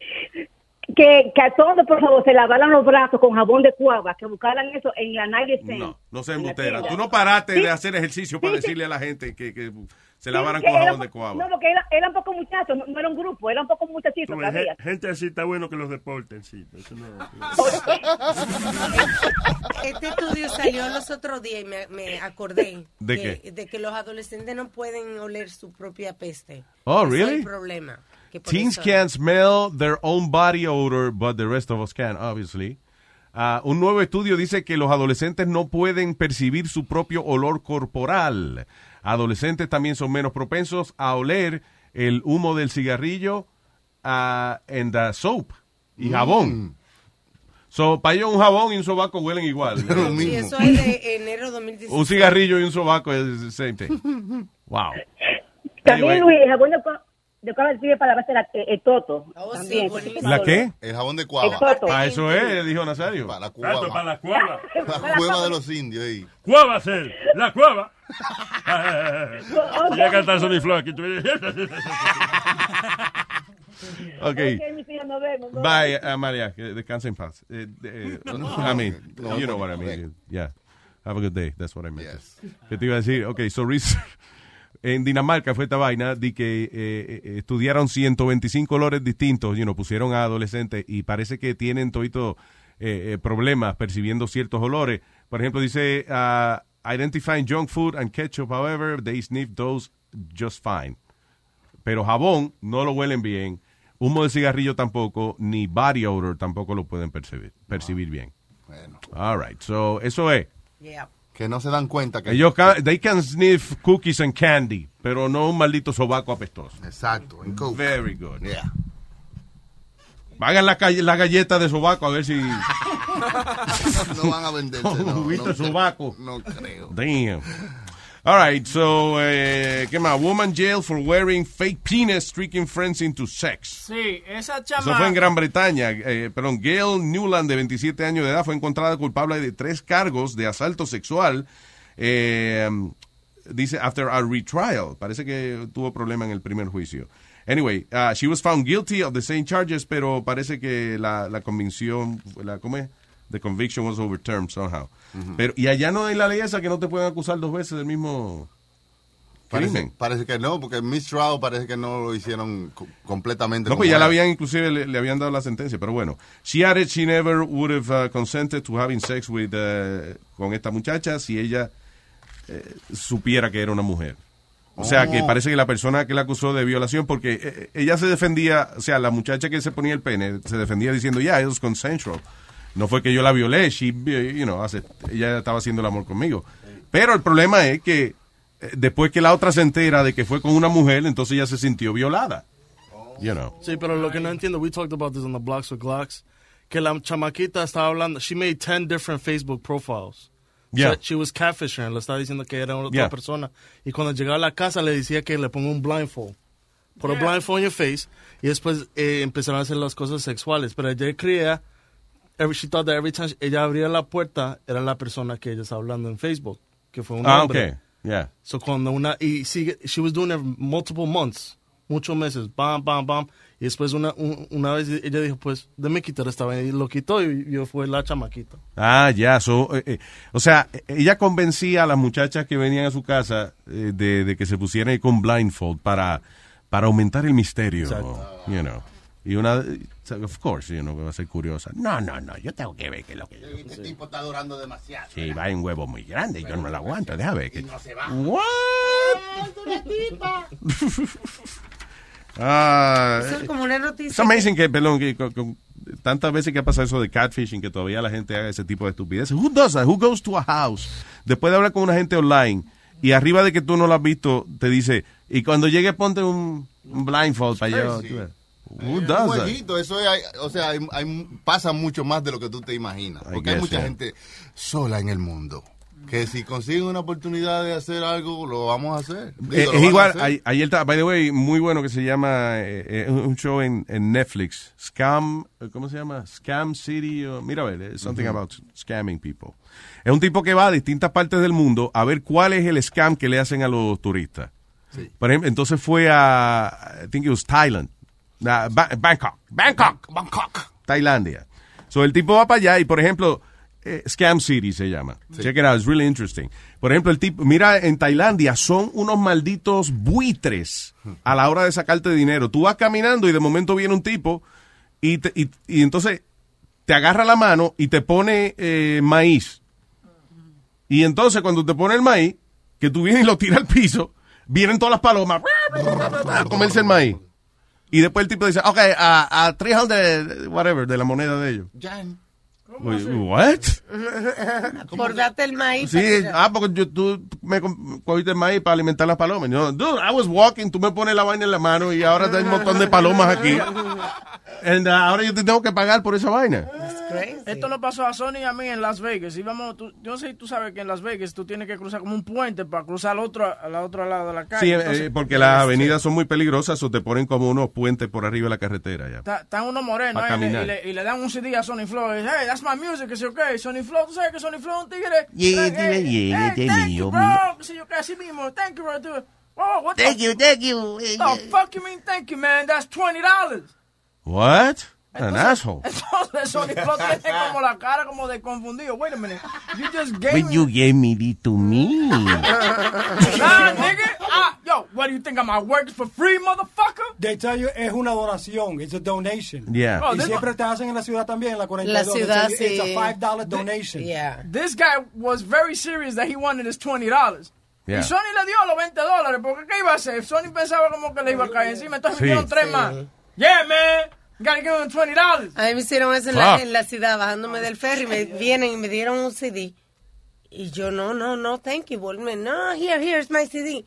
Speaker 26: Que, que a todos, por favor, se lavaran los brazos con jabón de cuava, que buscaran eso en la Stand.
Speaker 15: No, no se embutera. Tú no paraste
Speaker 26: Sí.
Speaker 15: de hacer ejercicio para decirle a la gente que, que se lavaran
Speaker 26: Sí,
Speaker 15: con
Speaker 26: que
Speaker 15: jabón
Speaker 26: era-
Speaker 15: de cuava.
Speaker 26: No, porque era, eran pocos muchachos, no, no era un grupo, eran pocos muchachitos
Speaker 16: ves, Gente así está bueno que los deporten, sí. Eso no- [LAUGHS]
Speaker 14: Este estudio salió los otros días y me, me acordé
Speaker 15: ¿De
Speaker 14: que,
Speaker 15: qué?
Speaker 14: de que los adolescentes no pueden oler su propia peste.
Speaker 15: Oh,
Speaker 14: Ese Es
Speaker 15: really?
Speaker 14: el problema.
Speaker 15: Teens
Speaker 14: eso-
Speaker 15: can smell their own body odor, but the rest of us can, obviously. Ah, un nuevo estudio dice que los adolescentes no pueden percibir su propio olor corporal. Adolescentes también son menos propensos a oler el humo del cigarrillo ah, and the soap y jabón. So, para ellos un jabón y un sobaco huelen igual. [LAUGHS]
Speaker 14: Sí, eso es de enero 2016.
Speaker 15: un cigarrillo y un sobaco es the same thing. [LAUGHS] Wow.
Speaker 26: También,
Speaker 15: Anyway.
Speaker 26: Luis, el jabón de de cuava sirve para lavarse la- eh, el toto.
Speaker 14: Oh,
Speaker 26: también.
Speaker 15: ¿La qué?
Speaker 6: El jabón de
Speaker 26: El
Speaker 6: cuava.
Speaker 26: toto.
Speaker 15: Ah, eso es, dijo Nazario.
Speaker 6: Para la cuava.
Speaker 16: para la cueva. [LAUGHS]
Speaker 6: La cueva de los indios ahí.
Speaker 16: Cueva ser, la cueva. [LAUGHS] Voy a cantar Sony Flow aquí.
Speaker 15: Ok.
Speaker 26: Ok, mis hijos, nos vemos. nos
Speaker 15: Bye, uh, María. Que descansa en paz. Eh, eh, [LAUGHS] I mean, you know what I mean. Yeah. Have a good day. That's what I meant. ¿Qué te iba a decir? Ok, so research- En Dinamarca fue esta vaina de que eh, eh, estudiaron 125 colores distintos, you know, pusieron a adolescentes y parece que tienen todito eh, eh, problemas percibiendo ciertos olores. Por ejemplo, dice, uh, identifying junk food and ketchup, however, they sniff those just fine. Pero jabón no lo huelen bien, humo de cigarrillo tampoco, ni body odor tampoco lo pueden percibir, percibir bien.
Speaker 6: Bueno.
Speaker 15: All right, so eso es.
Speaker 6: Que no se dan cuenta que...
Speaker 15: Ellos ca- they can sniff cookies and candy, pero no un maldito sobaco apestoso.
Speaker 6: Exacto, en Coke.
Speaker 15: Very good.
Speaker 6: Yeah.
Speaker 15: Hagan la, la galleta de sobaco a ver si... [LAUGHS]
Speaker 6: No van a venderse, [LAUGHS] no. No
Speaker 15: sobaco.
Speaker 6: No creo.
Speaker 15: Damn. All right, so, eh, ¿qué más? Woman jailed for wearing fake penis, tricking friends into sex.
Speaker 1: Sí, esa
Speaker 15: Eso
Speaker 1: chama.
Speaker 15: fue en Gran Bretaña. Eh, perdón, Gail Newland, de 27 años de edad, fue encontrada culpable de tres cargos de asalto sexual. Eh, dice, after a retrial. Parece que tuvo problema en el primer juicio. Anyway, uh, she was found guilty of the same charges, pero parece que la, la convicción, la, ¿cómo es? The conviction was overturned somehow. Pero, y allá no hay la ley esa que no te pueden acusar dos veces del mismo
Speaker 6: Parece,
Speaker 15: crimen.
Speaker 6: parece que no, porque Miss Trout parece que no lo hicieron co- completamente.
Speaker 15: No, pues ya la habían, inclusive le, le habían dado la sentencia, pero bueno. She added she never would have uh, consented to having sex with, uh, con esta muchacha si ella eh, supiera que era una mujer. O sea, que
Speaker 6: Oh.
Speaker 15: parece que la persona que la acusó de violación, porque eh, ella se defendía, o sea, la muchacha que se ponía el pene, se defendía diciendo, ya, it was consensual. No fue que yo la violé, she, you know, hace- ella estaba haciendo el amor conmigo. Pero el problema es que eh, después que la otra se entera de que fue con una mujer, entonces ella se sintió violada. You know.
Speaker 12: Sí, pero lo que no entiendo, we talked about this on the Blocks with Glocks, que la chamaquita estaba hablando, she made 10 different Facebook profiles.
Speaker 15: Yeah.
Speaker 12: So she was catfishing, le estaba diciendo que era otra
Speaker 15: Yeah.
Speaker 12: persona. Y cuando llegaba a la casa le decía que le ponga un blindfold. Put a blindfold in your face. Y después eh, empezaron a hacer las cosas sexuales. Pero ella creía, every, she thought that every time ella abría la puerta, era la persona que ella estaba hablando en Facebook. Que fue un
Speaker 15: Ah,
Speaker 12: hombre.
Speaker 15: ok. Yeah.
Speaker 12: So cuando una y sigue, she was doing it multiple months, muchos meses, bam, bam, bam. Y después una, un- una vez ella dijo, pues, déme quitar esta vaina. Y lo quitó y yo fue la chamaquita.
Speaker 15: Ah, ya. so, eh, eh, o sea, ella convencía a las muchachas que venían a su casa eh, de, de que se pusieran con blindfold para, para aumentar el misterio. You know. Y una, of course, you know, va a ser curiosa. No, no, no, yo tengo que ver que lo que...
Speaker 6: Este tipo está durando demasiado.
Speaker 15: Sí, va en huevo muy grande, yo no lo aguanto, déjame ver. Que...
Speaker 6: No se va.
Speaker 15: What? Ah,
Speaker 14: Eso es como una noticia.
Speaker 15: Es amazing que, perdón, que tantas veces que ha pasado eso de catfishing, que todavía la gente haga ese tipo de estupideces. Who does that? Who goes to a house? Después de hablar con una gente online y arriba de que tú no lo has visto, te dice, y cuando llegue ponte un, un blindfold para allá.
Speaker 6: Sí. Eh,
Speaker 15: Who
Speaker 6: un
Speaker 15: does that?
Speaker 6: jueguito, eso es, hay- o sea, hay- hay- pasa mucho más de lo que tú te imaginas. Porque hay
Speaker 15: guess,
Speaker 6: mucha
Speaker 15: yeah.
Speaker 6: gente sola en el mundo. Que si consiguen una oportunidad de hacer algo, lo vamos a hacer. Digo,
Speaker 15: Eh,
Speaker 6: lo
Speaker 15: es igual, ayer, está- by the way, muy bueno que se llama, eh, eh, un show en, en Netflix, Scam, eh, ¿cómo se llama? Scam City, o- mira a ver, eh, something
Speaker 6: Ujú.
Speaker 15: about scamming people. Es un tipo que va a distintas partes del mundo a ver cuál es el scam que le hacen a los turistas. Por ejemplo, entonces fue a, I think it was Thailand, a Ba- Bangkok, Bangkok, Bangkok, Tailandia. So el tipo va para allá y, por ejemplo, eh, Scam City se llama. Check it out, it's really interesting. Por ejemplo, el tipo, mira, en Tailandia son unos malditos buitres a la hora de sacarte dinero. Tú vas caminando y de momento viene un tipo y, te- y, y entonces te agarra la mano y te pone eh, maíz. Y entonces cuando te pone el maíz, que tú vienes y lo tiras al piso, vienen todas las palomas [LAUGHS] a comerse el maíz. Y después el tipo dice, ok, a, a 300, whatever, de la moneda de ellos. Wait, What? [LAUGHS]
Speaker 14: Por darte el maíz.
Speaker 15: Sí, ah, porque yo, tú me cogiste el maíz para alimentar las palomas. No, dude, I was walking, tú me pones la vaina en la mano y ahora hay un montón de palomas aquí. [LAUGHS] And, uh, ahora yo te tengo que pagar por esa vaina.
Speaker 1: Esto nos pasó a Sony y a mí en Las Vegas. Íbamos, tú- yo sé tú sabes que en Las Vegas tú tienes que cruzar como un puente para cruzar al otro, al otro lado de la calle.
Speaker 15: Sí, eh,
Speaker 1: Entonces,
Speaker 15: porque las avenidas son muy peligrosas o te ponen como unos puentes por arriba de la carretera ya.
Speaker 1: Está- Están unos morenos y, y le- y le dan un CD a Sony dice, Hey, that's my music. Que sé yo qué. Sony Flow, tú sabes que Sony Flow es un tigre.
Speaker 27: Yeah, yeah, yeah,
Speaker 1: thank you, bro. Que sé yo qué, así mismo. Thank you, bro. dude. Oh, what
Speaker 27: Thank
Speaker 1: the,
Speaker 27: you, thank you.
Speaker 1: the fuck you mean thank you, man? That's $20.
Speaker 15: What? An asshole.
Speaker 1: Entonces Sony Flow tiene como la cara como de confundido. Wait a minute. You just gave
Speaker 27: But
Speaker 1: me...
Speaker 27: you gave me this to me.
Speaker 1: Nah, nigga. Ah, yo, what do you think? I'm at work for free, motherfucker?
Speaker 9: They tell you es una donación, it's a donation.
Speaker 15: Yeah.
Speaker 1: Oh,
Speaker 9: y siempre te hacen en la ciudad también, en la 42.
Speaker 14: La ciudad,
Speaker 9: It's
Speaker 14: sí.
Speaker 9: a $5 donation.
Speaker 14: Yeah.
Speaker 1: This guy was very serious that he wanted his $20.
Speaker 15: Yeah.
Speaker 1: Y Sony le dio los 20 dólares, porque ¿qué iba a hacer? Sony pensaba como que le iba a caer encima, entonces
Speaker 15: Sí.
Speaker 1: me dieron tres
Speaker 14: Sí.
Speaker 1: más. Yeah, man, gotta give him $20.
Speaker 14: A mí me hicieron eso en la,
Speaker 15: Fuck.
Speaker 14: en la ciudad, bajándome del ferry, me vienen y me dieron un CD. Y yo, no, no, no, thank you. Volme, no, here, here's my CD.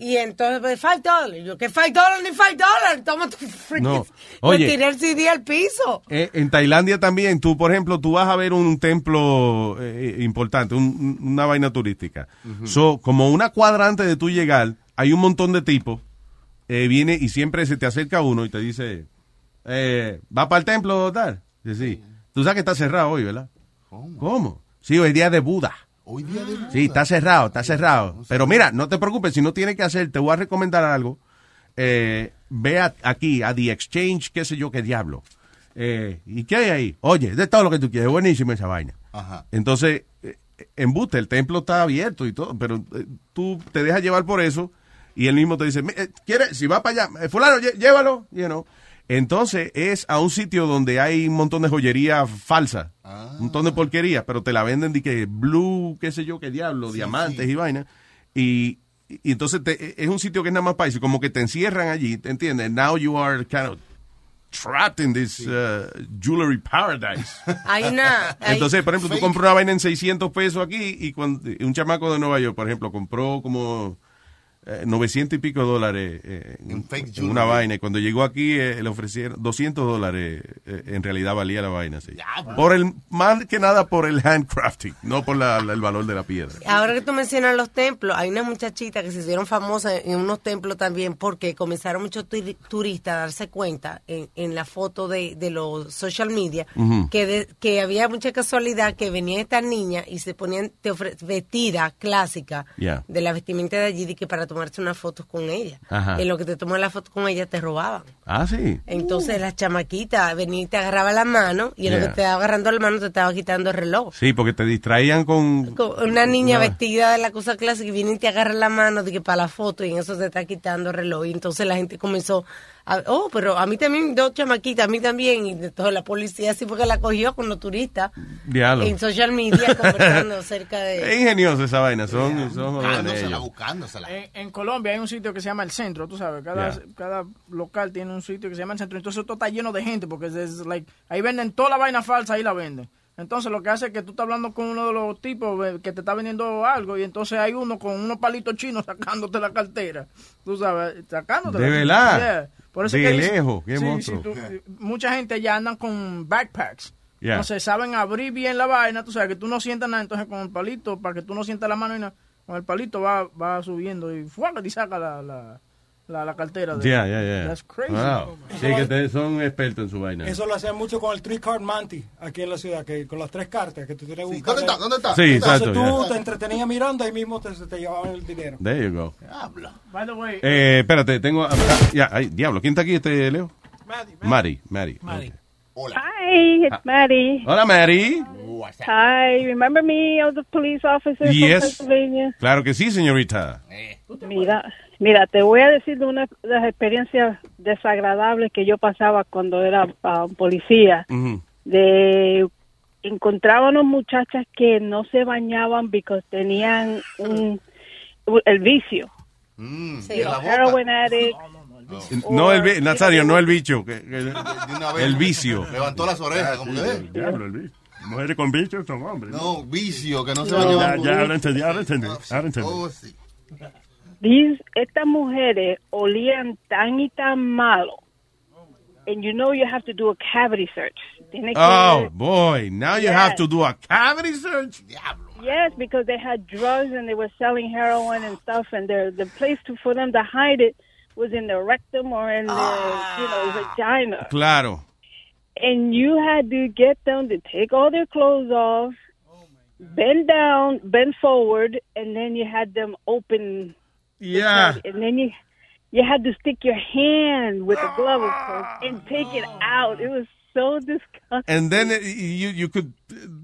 Speaker 14: Y entonces, pues, five dollars. Yo, que five dollars ni five dollars. Toma tu freaking.
Speaker 15: No. Oye.
Speaker 14: tiré el CD al piso.
Speaker 15: Eh, en Tailandia también, tú, por ejemplo, tú vas a ver un templo eh, importante, un- una vaina turística. So, como una cuadra antes de tú llegar, hay un montón de tipos, eh, viene y siempre se te acerca uno y te dice, eh, ¿va para el templo tal? Dice, sí. Tú sabes que está cerrado hoy, ¿verdad? ¿Cómo? Sí, hoy es día de Buda.
Speaker 6: Hoy día de
Speaker 15: Sí, está cerrado, está cerrado. Pero mira, no te preocupes, si no tienes que hacer, te voy a recomendar algo. Eh, ve a- aquí a The Exchange, qué sé yo, qué diablo. Eh, ¿Y qué hay ahí? Oye, de todo lo que tú quieres, buenísima esa vaina.
Speaker 6: Ajá.
Speaker 15: Entonces, eh, en Buste, el templo está abierto y todo, pero eh, tú te dejas llevar por eso y él mismo te dice, "Mi- eh, ¿quiere? Si va para allá, eh, fulano, llévalo, you know. Entonces es a un sitio donde hay un montón de joyería falsa, un montón de porquería, pero te la venden de que blue, qué sé yo, qué diablo, diamantes y vaina. Y, y entonces te- es un sitio que es nada más para eso, como que te encierran allí, ¿te entiendes? Now you are kind of trapped in this uh, jewelry paradise. [LAUGHS]
Speaker 14: Hay una. hay-
Speaker 15: Entonces, por ejemplo, tú compras una vaina en 600 pesos aquí y cuando un chamaco de Nueva York, por ejemplo, compró como 900 y pico dólares eh, en, en una vaina y cuando llegó aquí eh, le ofrecieron 200 dólares, eh, en realidad valía la vaina, sí. Por el, más que nada por el handcrafting, no por la- la- el valor de la piedra.
Speaker 14: Ahora que tú mencionas los templos, hay una muchachita que se hicieron famosas en unos templos también porque comenzaron muchos turi- turistas a darse cuenta en, en la foto de, de los social media que, de- que había mucha casualidad que venían estas niñas y se ponían te ofre- vestida clásica
Speaker 15: Yeah.
Speaker 14: de la vestimenta de allí de que para tomarse unas fotos con ella.
Speaker 15: Ajá.
Speaker 14: En lo que te toman la foto con ella te robaban.
Speaker 15: Ah, sí.
Speaker 14: Entonces la chamaquita venía y te agarraba la mano y en lo que te estaba agarrando la mano te estaba quitando el reloj.
Speaker 15: Sí, porque te distraían con...
Speaker 14: Con Una niña
Speaker 15: Una-
Speaker 14: vestida de la cosa clásica y viene y te agarra la mano de que para la foto y en eso te está quitando el reloj. Y entonces la gente comenzó a, oh, pero a mí también, dos chamaquitas, a mí también. Y entonces la policía sí fue que la cogió con los turistas
Speaker 15: Diablo.
Speaker 14: en social media [LAUGHS] conversando acerca
Speaker 15: Es
Speaker 14: de...
Speaker 15: ingenioso esa vaina, son, son jodones ellos.
Speaker 6: buscándosela.
Speaker 1: En, en Colombia hay un sitio que se llama el centro, tú sabes, cada,
Speaker 15: Yeah.
Speaker 1: cada local tiene un sitio que se llama el centro, entonces esto está lleno de gente porque es, es like, ahí venden toda la vaina falsa, ahí la venden. Entonces lo que hace es que tú estás hablando con uno de los tipos que te está vendiendo algo y entonces hay uno con unos palitos chinos [LAUGHS] sacándote la cartera, tú sabes, sacándote.
Speaker 15: ¿De verdad? De lejos, qué monstruo.
Speaker 1: mucha gente ya andan con backpacks.
Speaker 15: Yeah.
Speaker 1: Entonces saben abrir bien la vaina, tú sabes que tú no sientas nada, entonces con el palito, para que tú no sientas la mano y nada, con el palito va, va subiendo y fuaca y saca la, la, la, la cartera. de-
Speaker 15: Ya, ya, ya.
Speaker 1: That's crazy.
Speaker 15: Wow. Sí, que te- son expertos en su vaina.
Speaker 9: Eso lo hacían mucho con el three card Manti aquí en la ciudad, que con las tres cartas que tú tienes buscar.
Speaker 6: ¿Dónde está? ¿Dónde está?
Speaker 15: Sí,
Speaker 9: Entonces
Speaker 15: exacto,
Speaker 9: tú te entretenías mirando y mismo te, te llevaban el dinero.
Speaker 15: There you go.
Speaker 1: By the way,
Speaker 15: Eh, espérate, tengo... ah, Ya, ay, diablo, ¿quién está aquí, este, Leo? Mari. Mari, Mari.
Speaker 28: Hi, it's Maddie.
Speaker 15: Hola, Mary.
Speaker 28: Hi, remember me? I was a police officer
Speaker 15: Yes.
Speaker 28: from Pennsylvania.
Speaker 15: Claro que sí, señorita.
Speaker 28: Mira, mira, te voy a decir de una de las experiencias desagradables que yo pasaba cuando era ah, policía.
Speaker 15: Ujú.
Speaker 28: De encontrábamos muchachas que no se bañaban porque tenían un el vicio.
Speaker 6: Mm,
Speaker 14: Sí.
Speaker 28: Heroin addict,
Speaker 15: No el vi- Nazario, no el bicho. el vicio.
Speaker 6: Levantó las orejas, como que, eh.
Speaker 16: Diablo, el bicho. Mujeres con bichos son hombres.
Speaker 6: No, vicio, que no se
Speaker 16: No,
Speaker 6: bañaban
Speaker 16: ya,
Speaker 6: con
Speaker 16: ya,
Speaker 6: bicho.
Speaker 16: ahora entendí, ahora entendí. Ahora entendí.
Speaker 6: Oh, sí.
Speaker 29: These, estas mujeres olían tan y tan malo. And you know you have to do a cavity search. Tiene que-
Speaker 15: Oh, boy. Now you have to do a cavity search. Diablo.
Speaker 29: Yes, because they had drugs and they were selling heroin and stuff, and the the place to, for them to hide it was in the rectum or in the you know ah. vagina.
Speaker 15: Claro.
Speaker 29: And you had to get them to take all their clothes off, oh bend down, bend forward, and then you had them open.
Speaker 15: Yeah.
Speaker 29: And then you you had to stick your hand with the glove, of course, and take it out. It was so disgusting.
Speaker 15: And then it- you, you could,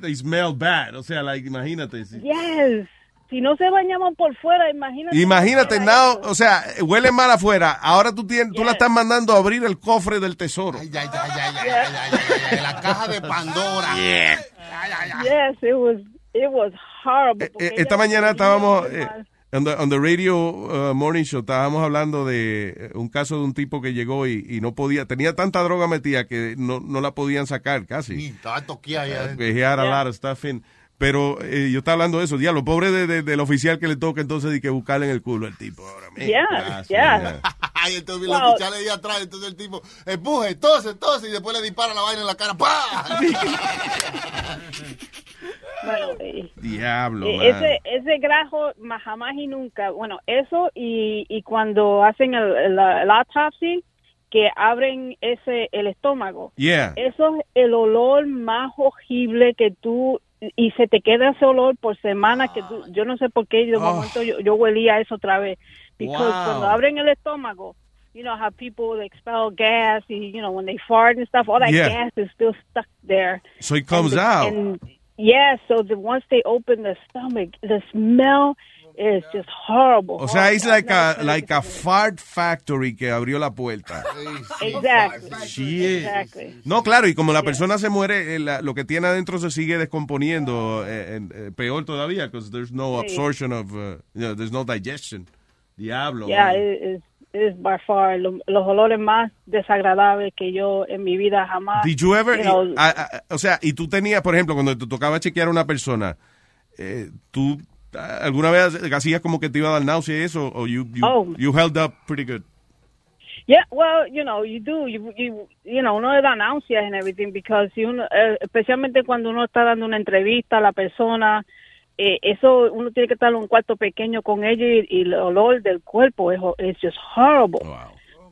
Speaker 15: they smell bad. O sea, like, imagínate. si-
Speaker 29: Yes. Si no se bañaban por fuera, imagínate.
Speaker 15: Imagínate, now, o sea, huele mal afuera. Ahora tú, tienes, tú la estás mandando a abrir el cofre del tesoro.
Speaker 6: La caja de Pandora.
Speaker 29: Yes, it was it was horrible. porque
Speaker 15: Eh, Esta mañana estábamos eh, on, the, on the radio uh, morning show, estábamos hablando de eh, un caso de un tipo que llegó y, y no podía, tenía tanta droga metida que no, no la podían sacar casi.
Speaker 6: Estaba toqueada ya.
Speaker 15: Que he had a lot of stuff in. Pero eh, yo estaba hablando de eso, diablo, pobre de, de- del oficial que le toca entonces de que buscarle en el culo al tipo ahora. man.
Speaker 29: Yeah, yeah. [LAUGHS]
Speaker 6: Ay, entonces
Speaker 29: Wow.
Speaker 6: la oficial ahí atrás, entonces el tipo empuje, tose, tose, y después le dispara la vaina en la cara. ¡Pah! [LAUGHS]
Speaker 29: Bueno, eh,
Speaker 15: Diablo,
Speaker 29: eh, ese ese grajo jamás y nunca. Bueno, eso y, y cuando hacen el, el, el autopsy que abren ese el estómago.
Speaker 15: Yeah.
Speaker 29: Eso es el olor más horrible que tú y se te queda ese olor por semanas que tú, yo no sé por qué de
Speaker 15: Oh.
Speaker 29: momento yo, yo huelía eso otra vez. Because
Speaker 15: Wow.
Speaker 29: cuando abren el estómago, you know how people expel gas, y, you know when they fart and stuff, all that
Speaker 15: Yeah.
Speaker 29: gas is still stuck there.
Speaker 15: So it comes
Speaker 29: And
Speaker 15: out.
Speaker 29: And yeah, so the, once they open the stomach, the smell is just horrible.
Speaker 15: O sea, es like a, like a fart factory que abrió la puerta.
Speaker 29: Exactly.
Speaker 15: Shit.
Speaker 29: Exactly.
Speaker 15: No, claro, y como la persona se muere, eh, la- lo que tiene adentro se sigue descomponiendo, eh, eh, peor todavía, because there's no
Speaker 29: Sí.
Speaker 15: absorption of, uh, you know, there's no digestion. Diablo.
Speaker 29: Yeah,
Speaker 15: man.
Speaker 29: Is by far lo- los olores más desagradables que yo en mi vida jamás.
Speaker 15: Did you ever,
Speaker 29: you know,
Speaker 15: a- a- o sea, y tú tenías, por ejemplo, cuando te tocaba chequear a una persona, eh, tú alguna vez hacías como que te iba a dar náusea y eso, o you, you,
Speaker 29: Oh.
Speaker 15: you held up pretty good.
Speaker 29: Yeah, well, you know, you do, you, you, you know, uno le da náuseas and everything because uno, eh, especialmente cuando uno está dando una entrevista a la persona, eh, eso uno tiene que estar en un cuarto pequeño con ella y, y el olor del cuerpo es it's just horrible.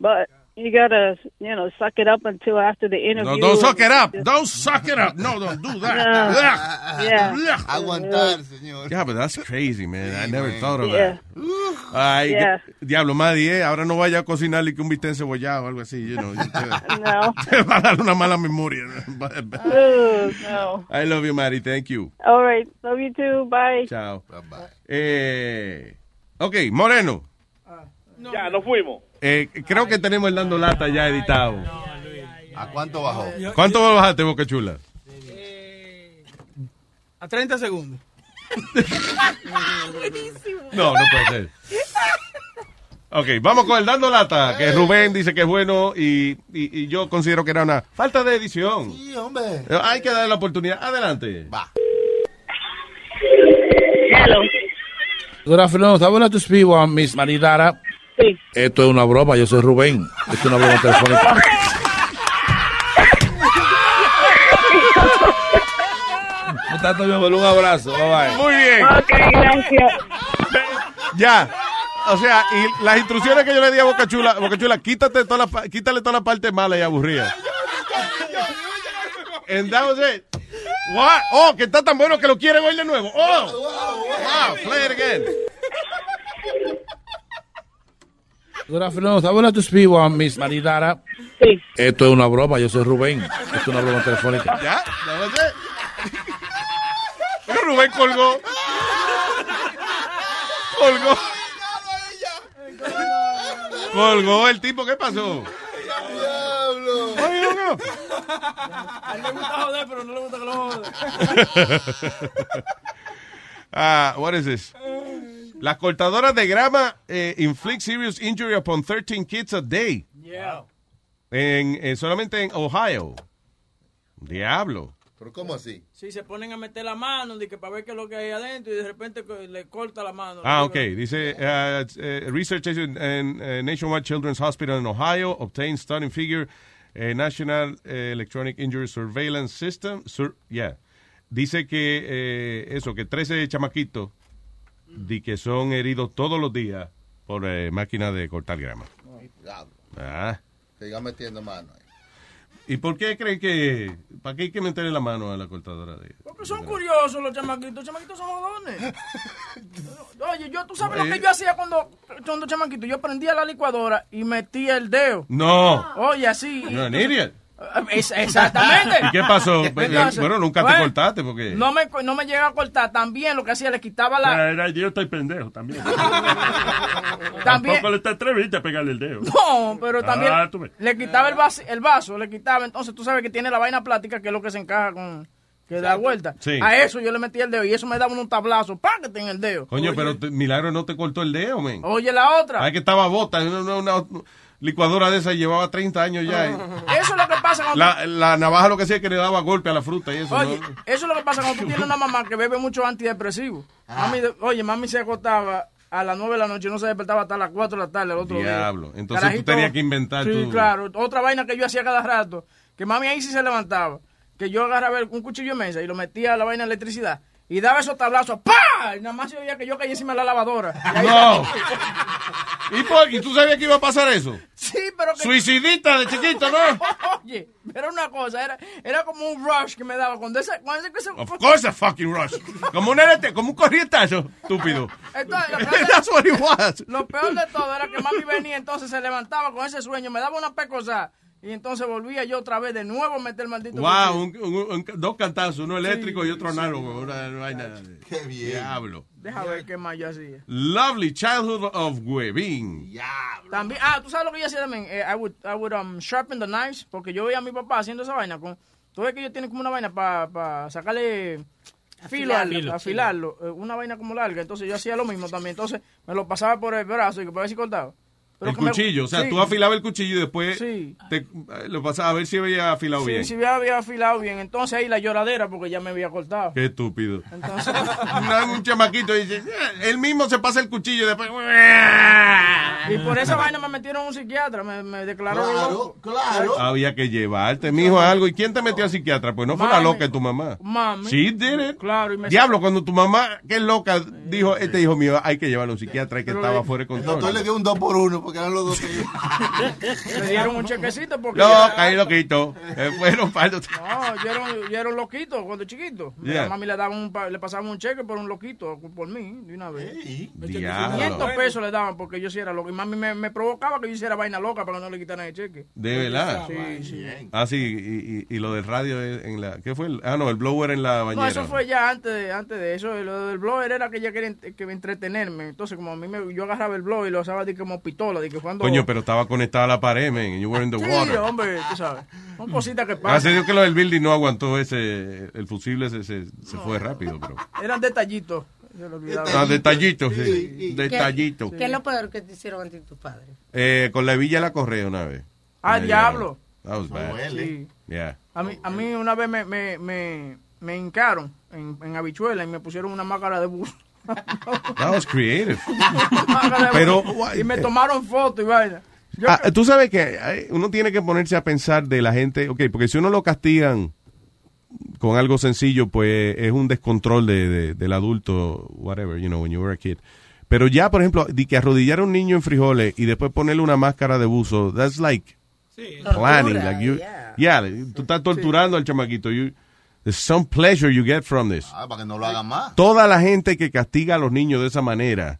Speaker 29: But you gotta, you know, suck it up until after the
Speaker 15: No,
Speaker 29: interview.
Speaker 15: don't suck it up.
Speaker 29: Just-
Speaker 15: Don't suck it up. No, don't do that.
Speaker 29: No. [LAUGHS] Yeah.
Speaker 6: Aguantar, señor.
Speaker 15: Yeah, but that's crazy, man. I never
Speaker 6: man.
Speaker 15: thought of
Speaker 29: Yeah.
Speaker 15: that. Ay,
Speaker 29: Yeah.
Speaker 15: diablo, Maddy, eh, ahora no vaya a cocinarle que un bistec cebollado o algo así, you know. [LAUGHS] Te,
Speaker 29: No. [LAUGHS]
Speaker 15: te va a dar una mala memoria.
Speaker 29: Oh, no.
Speaker 15: I love you, Maddy. Thank you.
Speaker 29: All right. Love you too. Bye.
Speaker 15: Chao. Eh, ok, Moreno.
Speaker 30: Ya, nos fuimos.
Speaker 15: Eh, creo que tenemos el Dando Lata ya editado.
Speaker 6: ¿A cuánto bajó?
Speaker 15: ¿Cuánto bajaste, Boca Chula?
Speaker 1: A 30 segundos.
Speaker 15: No, no puede ser. Ok, vamos con el Dando Lata, que Rubén dice que es bueno y, y- y yo considero que era una falta de edición.
Speaker 6: Sí, hombre.
Speaker 15: Eh, Hay que darle la oportunidad. Adelante.
Speaker 6: Va.
Speaker 31: Hello.
Speaker 23: Good afternoon. Está bueno to speak with Miss Maridara.
Speaker 31: Sí.
Speaker 23: Esto es una broma. Yo soy Rubén. Esto es una broma telefónica. [LAUGHS] Mi amor, un abrazo. Bye bye.
Speaker 15: Muy bien.
Speaker 31: Ok, gracias.
Speaker 15: Ya. O sea, y las instrucciones que yo le di a Boca Chula, Boca Chula, quítate toda la, quítale toda la parte mala y aburrida. And that was it. What? Oh, que está tan bueno que lo quieren oír de nuevo. Oh, wow, play it again.
Speaker 23: Good afternoon. Está bueno to speak with Miss Maridara.
Speaker 31: Sí.
Speaker 23: Esto es una broma. Yo soy Rubén. Esto es una broma telefónica.
Speaker 15: Ya, it. Pero Rubén colgó. Colgó. Colgó el tipo, ¿qué pasó? Oye, no, no.
Speaker 1: A él le gusta joder, pero no le gusta que lo jodan. [LAUGHS]
Speaker 15: Ah, what is this? Las cortadoras de grama eh, inflict serious injury upon 13 kids a day.
Speaker 1: Yeah.
Speaker 15: En, en- solamente en Ohio. Diablo.
Speaker 6: ¿Pero cómo así?
Speaker 1: Sí, se ponen a meter la mano de que para ver qué es lo que hay adentro y de repente le corta la mano.
Speaker 15: Ah, ok. Dice, uh, uh, research in, in, uh, Nationwide Children's Hospital in Ohio obtained stunning figure uh, National uh, Electronic Injury Surveillance System. Sur- yeah. Dice que eh, eso, que 13 chamaquitos de que son heridos todos los días por eh, máquina de cortar grama. Ah.
Speaker 6: Siga metiendo mano ahí.
Speaker 15: ¿Y por qué creen que... ¿Para qué hay que meterle la mano a la cortadora de...
Speaker 1: Porque son curiosos los chamaquitos. Los chamaquitos son jodones. [LAUGHS] Oye, yo, tú sabes lo que yo hacía cuando, cuando chamaquito. Yo prendía la licuadora y metía el dedo.
Speaker 15: No.
Speaker 1: Oye, así.
Speaker 15: An idiot.
Speaker 1: Es- exactamente. [LAUGHS]
Speaker 15: ¿Y qué pasó?
Speaker 1: Entonces,
Speaker 15: bueno, nunca te
Speaker 1: bueno,
Speaker 15: cortaste porque...
Speaker 1: No me, no me llega a cortar. También lo que hacía, le quitaba la...
Speaker 16: Era idiota y pendejo también. [LAUGHS]
Speaker 1: También-
Speaker 16: Tampoco le te atreviste a pegarle el dedo.
Speaker 1: No, pero también
Speaker 16: Ah,
Speaker 1: le quitaba el vaso, el vaso, le quitaba. Entonces tú sabes que tiene la vaina plástica que es lo que se encaja con... Que da vuelta.
Speaker 15: Sí.
Speaker 1: A eso yo le metía el dedo y eso me daba un tablazo. Que en el dedo.
Speaker 15: Coño, pero te- Milagro no te cortó el dedo, men.
Speaker 1: Oye, la otra.
Speaker 15: Ay, que estaba bota. Una, una- una licuadora de esa llevaba 30 años ya. y- [LAUGHS]
Speaker 1: Eso es lo que pasa cuando...
Speaker 15: La, la navaja lo que hacía es que le daba golpe a la fruta y eso.
Speaker 1: Oye,
Speaker 15: ¿no?
Speaker 1: eso es lo que pasa cuando tú tienes una mamá que bebe mucho antidepresivo. Mami, de- oye, mami se acostaba a las 9 de la noche y no se despertaba hasta las 4 de la tarde el otro
Speaker 15: Diablo.
Speaker 1: día.
Speaker 15: Entonces tú tenías que inventar
Speaker 1: Sí,
Speaker 15: tu-
Speaker 1: claro. Otra vaina que yo hacía cada rato, que mami ahí sí se levantaba, que yo agarraba un cuchillo de mesa y lo metía a la vaina de electricidad y daba esos tablazos, ¡pa! Y nada más se oía que yo caí encima de la lavadora. [LAUGHS]
Speaker 15: No. ¿Y, por- ¿Y tú sabías que iba a pasar eso?
Speaker 1: Sí, pero que...
Speaker 15: Suicidita de chiquito, ¿no? [LAUGHS]
Speaker 1: Oye, era una cosa, era, era como un rush que me daba cuando ese... Cuando ese,
Speaker 15: Of course a fucking rush. Como un, LT, como un corrientazo, estúpido.
Speaker 1: Entonces, lo [LAUGHS] peor,
Speaker 15: That's what it was.
Speaker 1: de, lo peor de todo era que mami venía, entonces se levantaba con ese sueño, me daba una pecosa y entonces volvía yo otra vez de nuevo a meter el maldito.
Speaker 15: Wow, un- un- un- dos cantazos, uno eléctrico y otro análogo. Una vaina.
Speaker 6: Qué bien.
Speaker 15: Diablo.
Speaker 1: Deja ver qué más yo hacía.
Speaker 15: Lovely childhood of Webin.
Speaker 1: También, ah, tú sabes lo que yo hacía también. Eh, I would, I would um, sharpen the knives, porque yo veía a mi papá haciendo esa vaina con. Tú ves que ellos tienen como una vaina para sacarle filo,
Speaker 11: Filo,
Speaker 1: afilarlo, eh, una vaina como larga. Entonces yo hacía lo mismo también. Entonces me lo pasaba por el brazo y que para ver si cortaba. Pero
Speaker 15: El
Speaker 1: me-
Speaker 15: cuchillo, o sea,
Speaker 1: sí.
Speaker 15: tú afilabas el cuchillo y después
Speaker 1: Sí.
Speaker 15: te, eh, lo pasabas a ver si había afilado
Speaker 1: Sí,
Speaker 15: bien.
Speaker 1: si había, había afilado bien. Entonces ahí la lloradera porque ya me había cortado.
Speaker 15: Qué estúpido.
Speaker 1: Entonces, [LAUGHS]
Speaker 15: un, chamaquito dice, "Eh", él mismo se pasa el cuchillo y después...
Speaker 1: y por esa vaina me metieron a un psiquiatra, me, me declaró
Speaker 6: Claro,
Speaker 1: loco.
Speaker 6: claro.
Speaker 15: Había que llevarte, mijo, a algo. ¿Y quién te metió al psiquiatra? Pues no fue la loca de tu mamá.
Speaker 1: Mami.
Speaker 15: Sí, did.
Speaker 1: Claro, y me
Speaker 15: Diablo, cuando tu mamá, que loca, dijo, este hijo mío, hay que llevarlo a un psiquiatra y que estaba fuera de
Speaker 6: El doctor le
Speaker 15: control.
Speaker 6: dio un 2 por 1 porque eran los dos que
Speaker 1: me [LAUGHS] dieron un chequecito porque.
Speaker 15: No,
Speaker 1: ya-
Speaker 15: caí loquito. Eh, fueron par de-
Speaker 1: No, yo era, un- yo era un loquito cuando chiquito.
Speaker 15: Yeah.
Speaker 1: A mami le daban un, pa- le pasaban un cheque por un loquito, por mí, de una vez.
Speaker 15: Diablo.
Speaker 1: 500 pesos le daban porque yo sí era loco. Y mami me, me provocaba que yo hiciera vaina loca para que no le quitaran el cheque.
Speaker 15: De verdad.
Speaker 1: Sí, sí.
Speaker 15: Ah, sí, y, y- y lo del radio en la... ¿Qué fue? el- ah, no, el blower en la bañera.
Speaker 1: No, eso fue ya antes de, antes de eso. Lo del blog era que ella quería que entretenerme. Entonces, como a mí me, yo agarraba el blog y lo usaba de como pistola, de que cuando...
Speaker 15: Coño, pero estaba conectada a la pared, man. You were in the
Speaker 1: Sí,
Speaker 15: water.
Speaker 1: hombre, tú sabes. Son cositas que
Speaker 15: Hace
Speaker 1: pasan.
Speaker 15: Dios que lo del building no aguantó ese... El fusible se, se, se fue rápido, pero...
Speaker 1: Eran detallitos. Se lo olvidaba.
Speaker 15: Ah, detallitos, sí.
Speaker 14: ¿Qué-
Speaker 15: Detallitos.
Speaker 14: ¿Qué es lo peor que te hicieron a ti tus padres?
Speaker 15: Eh, con la villa la correa una vez.
Speaker 1: Ah, diablo.
Speaker 15: That was bad.
Speaker 1: Sí.
Speaker 15: Yeah.
Speaker 1: A mí, a mí una vez me, me, me, me hincaron en, en habichuela y me pusieron una máscara de buzo. [LAUGHS]
Speaker 15: That was creative. [LAUGHS] Pero,
Speaker 1: y me tomaron fotos y. Yo
Speaker 15: Ah, tú sabes que eh, uno tiene que ponerse a pensar de la gente, ok, porque si uno lo castigan con algo sencillo, pues es un descontrol de, de- del adulto, whatever, you know, when you were a kid. Pero ya, por ejemplo, de que arrodillar a un niño en frijoles y después ponerle una máscara de buzo, that's like planning,
Speaker 14: Tortura,
Speaker 15: like you, yeah, tú estás torturando al chamaquito. You, there's some pleasure you get from this.
Speaker 6: Ah, para que no lo hagan más.
Speaker 15: Toda la gente que castiga a los niños de esa manera,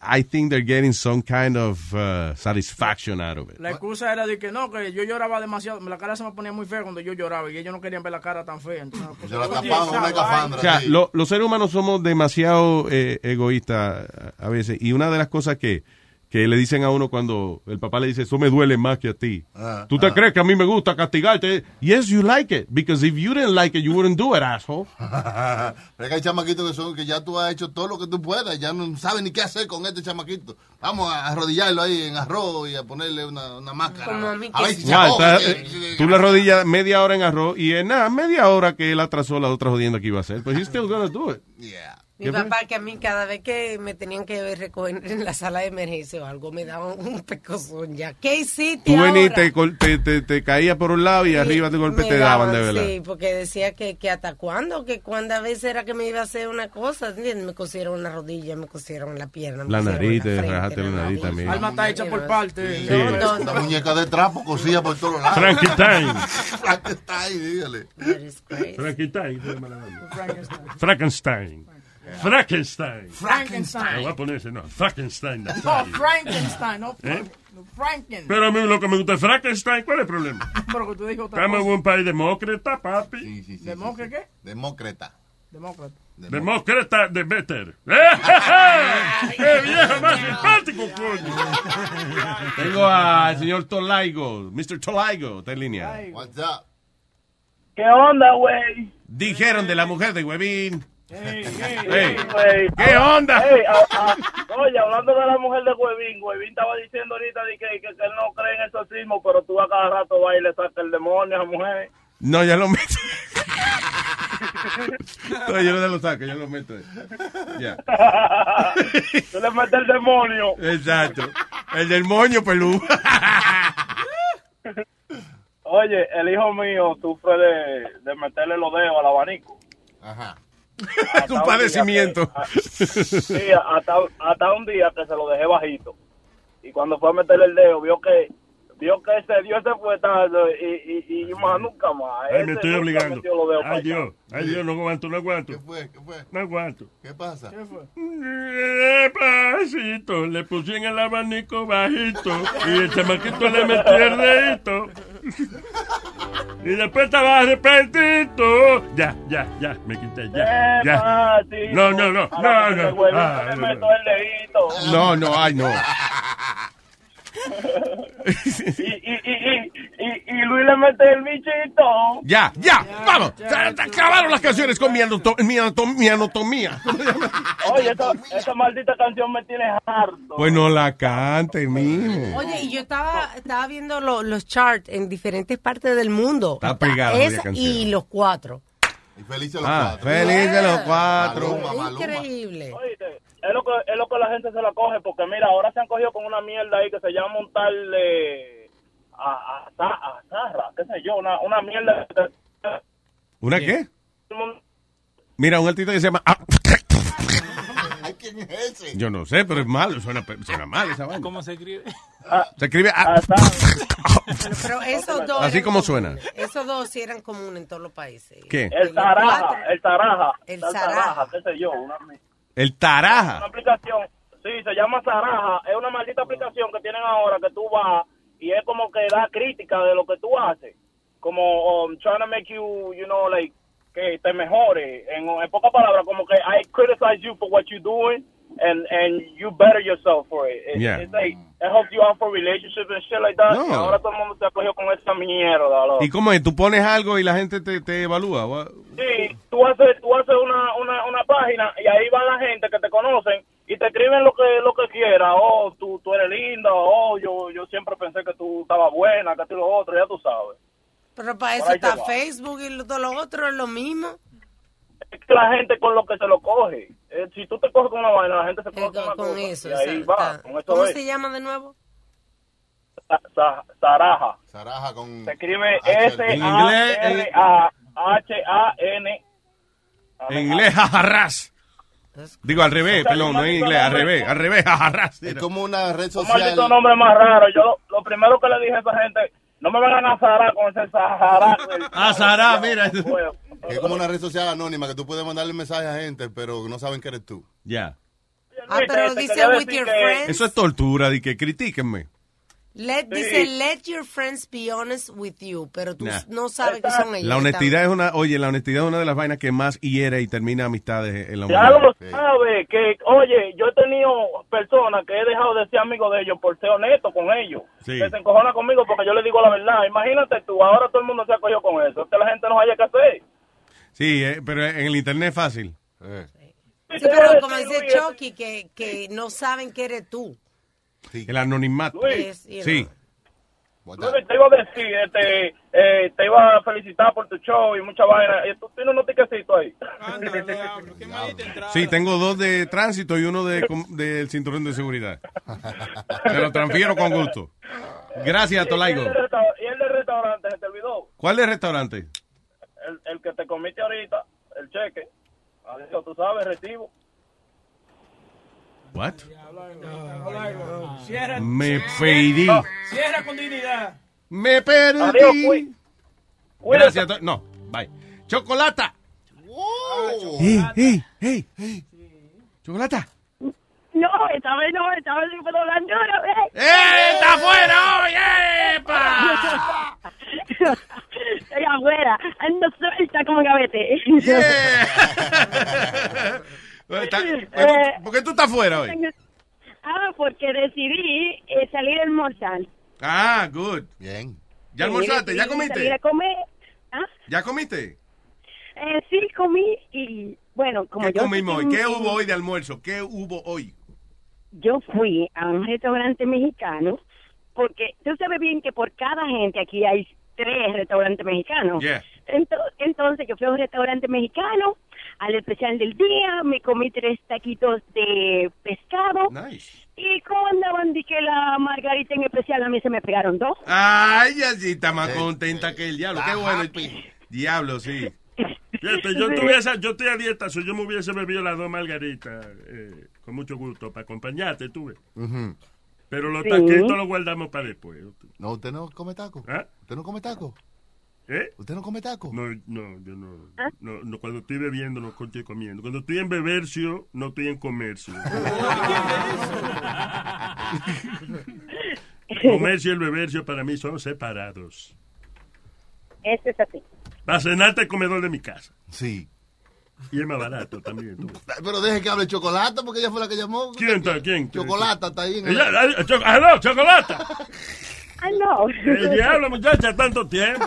Speaker 15: I think they're getting some kind of uh, satisfaction out of it.
Speaker 1: La excusa era de que no, que yo lloraba demasiado. La cara se me ponía muy fea cuando yo lloraba y ellos no querían ver la cara tan fea. Entonces, pues,
Speaker 6: Yo la
Speaker 1: oye,
Speaker 6: tapaba con
Speaker 1: esa
Speaker 6: una escafandra.
Speaker 15: O sea,
Speaker 6: sí.
Speaker 15: lo- los seres humanos somos demasiado eh, egoístas a veces. Y una de las cosas que, que le dicen a uno cuando el papá le dice, eso me duele más que a ti.
Speaker 6: Ah,
Speaker 15: ¿Tú te
Speaker 6: ah.
Speaker 15: crees que a mí me gusta castigarte? Yes, you like it. Because if you didn't like it, you wouldn't do it, asshole. [LAUGHS]
Speaker 6: Pero es que hay chamaquitos que son que ya tú has hecho todo lo que tú puedas, ya no saben ni qué hacer con este chamaquito. Vamos a arrodillarlo ahí en arroz y a ponerle una, una máscara.
Speaker 14: Como a mí
Speaker 6: A ver si
Speaker 15: está-
Speaker 6: que-
Speaker 15: eh, tú le rodillas media hora en arroz y en nada, media hora que él atrasó la otra jodienda que iba a hacer. Pues he's still gonna do it. [LAUGHS]
Speaker 14: Mi papá, que a mí cada vez que me tenían que recoger en la sala de emergencia o algo, me daban un pecozón ya. ¿Qué hiciste
Speaker 15: Tú venís, te, col- te, te, te caías por un lado y arriba de golpe te daban, de verdad.
Speaker 14: Sí, porque decía que, que hasta cuándo, que cuando veces era que me iba a hacer una cosa, ¿entiendes? Me cosieron la rodilla, me cosieron la pierna. me
Speaker 15: La nariz, te
Speaker 14: frente,
Speaker 15: rajaste la nariz también.
Speaker 1: Alma está hecha por parte.
Speaker 15: Sí.
Speaker 14: No, no,
Speaker 6: Una muñeca de trapo cosida por todos lados.
Speaker 12: Frankenstein. [LAUGHS]
Speaker 6: Frankenstein, dígale.
Speaker 12: Frankenstein. Frankenstein. Frankenstein.
Speaker 1: Frankenstein.
Speaker 12: Me voy a poner ese, no. Frankenstein.
Speaker 1: No, Frankenstein, no,
Speaker 12: ¿Eh?
Speaker 1: no, Franken.
Speaker 12: Pero a mí lo que me gusta es Frankenstein. ¿Cuál es el problema? [LAUGHS]
Speaker 1: Pero que tú dijo otra
Speaker 12: Estamos en un país demócrata, papi.
Speaker 1: ¿Demócrata qué?
Speaker 6: Demócrata.
Speaker 1: Demócrata.
Speaker 12: Demócrata de Better. [LAUGHS] [LAUGHS] ¡Qué viejo más simpático, coño!
Speaker 15: Tengo al señor Tolaigo, Mr. Tolaigo, está en línea.
Speaker 6: What's up?
Speaker 30: ¿Qué onda, güey?
Speaker 15: Dijeron de la mujer de Huevín. Hey, [LAUGHS] ¿Qué onda?
Speaker 30: Ey, a- a- oye, hablando de la mujer de Huevín, Huevín estaba diciendo ahorita de que, que, que él no cree en exorcismo, pero tú a cada rato vas y le sacas el demonio a esa mujer.
Speaker 15: No, ya lo meto. [LAUGHS] no, yo no lo saco, yo lo meto. Ya. [LAUGHS]
Speaker 30: tú le metes el demonio.
Speaker 15: Exacto. El del moño pelú.
Speaker 30: Oye, el hijo mío sufre de, de meterle los dedos al abanico.
Speaker 6: Ajá. [LAUGHS]
Speaker 15: Es un padecimiento.
Speaker 30: Sí, hasta, hasta un día que se lo dejé bajito. Y cuando fue a meterle el dedo, vio que vio que ese Dios se fue tarde y, y, y más nunca más.
Speaker 12: Ay, me estoy obligando. Ay. Dios. Ay, Dios, no aguanto, no aguanto. ¿Qué
Speaker 6: fue? ¿Qué fue?
Speaker 12: No aguanto.
Speaker 6: ¿Qué pasa?
Speaker 12: Despacito, le pusieron el abanico bajito y el chamaquito le metió el dedito. Y después estaba arrepentido. Ya, ya, ya, me quité, ya, ya. No, no, no, Ah, no, no.
Speaker 15: No, no, ay, no. [LAUGHS]
Speaker 30: y, y, y, y, y, Luis le mete el bichito.
Speaker 15: Ya, ya, vamos. Se acabaron las canciones con mi, anato- mi anato- mi anatomía. [LAUGHS]
Speaker 30: Oye, esa, esa maldita canción me tiene harto.
Speaker 15: Pues no la cante, mijo.
Speaker 14: Oye, y yo estaba, estaba viendo lo- los charts en diferentes partes del mundo.
Speaker 15: Está pegada
Speaker 14: Esa
Speaker 15: canción.
Speaker 14: y los cuatro.
Speaker 6: Y felices los
Speaker 15: Ah,
Speaker 6: cuatro.
Speaker 15: feliz de los cuatro.
Speaker 6: Maluma, Maluma.
Speaker 14: Increíble.
Speaker 30: Oíste, es lo, que, es lo que la gente se la coge, porque mira, ahora se han cogido con una mierda ahí que se llama un tal eh, a, a, a, a Zarra, qué sé yo, una, una mierda.
Speaker 15: ¿Una qué? Mira, un artista que se llama... ah,
Speaker 6: ¿quién es ese?
Speaker 15: yo no sé, pero es malo, suena, suena mal esa vaina.
Speaker 11: ¿Cómo se escribe?
Speaker 15: Se escribe... ah,
Speaker 14: Pero esos dos.
Speaker 15: Así como suena.
Speaker 14: Esos dos sí eran comunes en todos los países.
Speaker 15: ¿Qué?
Speaker 30: El Zaraja, el Zaraja,
Speaker 14: El
Speaker 30: tal
Speaker 14: Zaraja.
Speaker 30: qué sé yo, una,
Speaker 15: El
Speaker 30: una
Speaker 15: taraja.
Speaker 30: aplicación, sí, se llama Zaraja, es una maldita aplicación que tienen ahora que tú vas y es como que da crítica de lo que tú haces, como um, trying to make you, you know, like, que te mejore, en, en pocas palabras, como que I criticize you for what you're doing and and you better yourself for it. It-
Speaker 15: Yeah.
Speaker 30: it's like, it helps you out for relationships and shit like that.
Speaker 15: No.
Speaker 30: Y ahora todo el mundo se ha cogido con esa mierda, loco.
Speaker 15: ¿Y cómo es? ¿Tú pones algo y la gente te, te evalúa? What?
Speaker 30: Sí, tú haces, tú haces una, una, una página y ahí van la gente que te conocen y te escriben lo que lo que quiera. Oh, tú, tú eres linda. Oh, yo, yo siempre pensé que tú estabas buena, que tú lo otro, ya tú sabes.
Speaker 14: Pero para eso está. Facebook y todo lo otro es lo mismo.
Speaker 30: Es que la gente con lo que se lo coge. Eh, si tú te coges con una vaina, la gente se coge con, una
Speaker 14: con
Speaker 30: cosa,
Speaker 14: eso,
Speaker 30: Y ahí va, con eso
Speaker 14: ¿Cómo
Speaker 30: es.
Speaker 14: se llama de nuevo?
Speaker 30: Sa- Sa- Zaraja.
Speaker 6: Zaraja con...
Speaker 30: Se escribe
Speaker 6: H.
Speaker 15: En inglés,
Speaker 30: S-A-R-A-H-A-N.
Speaker 15: En inglés, jajarras. Digo, al revés, perdón, no en inglés, al revés, al revés. [LAUGHS]
Speaker 6: Es como una red
Speaker 30: Un
Speaker 6: social.
Speaker 30: maldito nombre más raro. Yo lo primero que le dije a esa gente, no me vengan a Zara con ese Sahara. [LAUGHS]
Speaker 15: Ah, Sahara, mira.
Speaker 6: Es como una red social anónima que tú puedes mandarle mensajes a gente, pero no saben que eres tú.
Speaker 15: Ya.
Speaker 14: Ah, pero
Speaker 30: te
Speaker 14: dice with your friends.
Speaker 15: Eso es tortura, de que critíquenme.
Speaker 14: Let,
Speaker 15: Sí.
Speaker 14: Dice, let your friends be honest with you, pero tú
Speaker 15: Nah.
Speaker 14: no sabes que son ellos.
Speaker 15: La honestidad es una, oye, la honestidad es una de las vainas que más hiere y termina amistades en la
Speaker 30: Ya
Speaker 15: humanidad.
Speaker 30: lo sabe que, oye, yo he tenido personas que he dejado de ser amigo de ellos por ser honesto con ellos.
Speaker 15: Sí.
Speaker 30: Que se encojona conmigo porque yo le digo la verdad. Imagínate tú, ahora todo el mundo se ha cogido con eso. Es que la gente no haya que hacer.
Speaker 15: Sí, eh, pero en el internet es fácil.
Speaker 14: Sí, pero como dice Chucky, que, que no saben que eres tú.
Speaker 15: El anonimato.
Speaker 14: Luis.
Speaker 15: Sí.
Speaker 30: Luis, te iba a decir, este, eh, te iba a felicitar por tu show y mucha vaina. Y tú tienes unos tiquecitos ahí. [LAUGHS]
Speaker 15: Sí, tengo dos de tránsito y uno de, del cinturón de seguridad. Te lo transfiero con gusto. Gracias, Tolaigo.
Speaker 30: Y el de resta- Y el de restaurante, se te olvidó.
Speaker 15: ¿Cuál es el restaurante?
Speaker 30: El, el que te comiste ahorita, el cheque. Adiós, tú sabes, recibo.
Speaker 15: What?
Speaker 1: Cierra,
Speaker 15: Me perdí.
Speaker 1: cierra con dignidad.
Speaker 15: Me perdí.
Speaker 1: Adiós,
Speaker 15: Gracias. No, bye. Chocolata. Hey, hey, hey, hey. Chocolata.
Speaker 31: No, esta vez no, esta vez sí puedo hablar duro, ¿eh?
Speaker 15: ¡Eh, está afuera hoy!
Speaker 31: Estoy [LAUGHS] afuera, ando suelta como gavete. Eh, [LAUGHS] [LAUGHS]
Speaker 15: ¿Por qué tú estás afuera hoy?
Speaker 31: Ah, porque decidí eh, salir a almorzar.
Speaker 15: Ah, good. Bien. ¿Ya almorzaste? ¿Ya
Speaker 31: Decidí Salir
Speaker 15: comiste?
Speaker 31: a comer. ¿Ah?
Speaker 15: ¿Ya comiste?
Speaker 31: Eh, sí, comí y bueno, como
Speaker 15: ¿Qué
Speaker 31: yo...
Speaker 15: comimos hoy? ¿Qué hubo hoy de almuerzo? ¿Qué hubo hoy?
Speaker 31: Yo fui a un restaurante mexicano porque tú sabes bien que por cada gente aquí hay tres restaurantes mexicanos.
Speaker 15: Yeah.
Speaker 31: Ento- Entonces yo fui a un restaurante mexicano, al especial del día, me comí tres taquitos de pescado. Y como andaban, dije la margarita en especial, a mí se me pegaron dos.
Speaker 15: Ay, así está más contenta que el diablo. Qué bueno. Diablo, sí.
Speaker 16: Fíjate, yo, tuviese, yo estoy a dieta, si yo me hubiese bebido las dos margaritas, eh, con mucho gusto, para acompañarte, tuve. Pero los
Speaker 6: Sí.
Speaker 16: taquitos los guardamos para después.
Speaker 6: No, usted no come taco.
Speaker 16: ¿Ah?
Speaker 6: ¿Usted no come taco?
Speaker 16: ¿Eh?
Speaker 6: ¿Usted no come taco?
Speaker 16: No, no, yo no, no, no, Cuando estoy bebiendo, no estoy comiendo. Cuando estoy en bebercio, no estoy en comercio. [LAUGHS] Comercio y el bebercio para mí son separados.
Speaker 31: Ese es así.
Speaker 16: Para cenarte el comedor de mi casa.
Speaker 6: Sí.
Speaker 16: Y es más barato también. tú.
Speaker 6: Pero deje que hable Chocolata porque ella fue la que llamó.
Speaker 16: ¿Quién está? ¿Quién?
Speaker 6: Chocolata está ahí en el...
Speaker 16: Ella- ah, cho- ah, no, chocolata. [LAUGHS]
Speaker 31: Ay, no.
Speaker 16: El diablo, muchacha, tanto tiempo.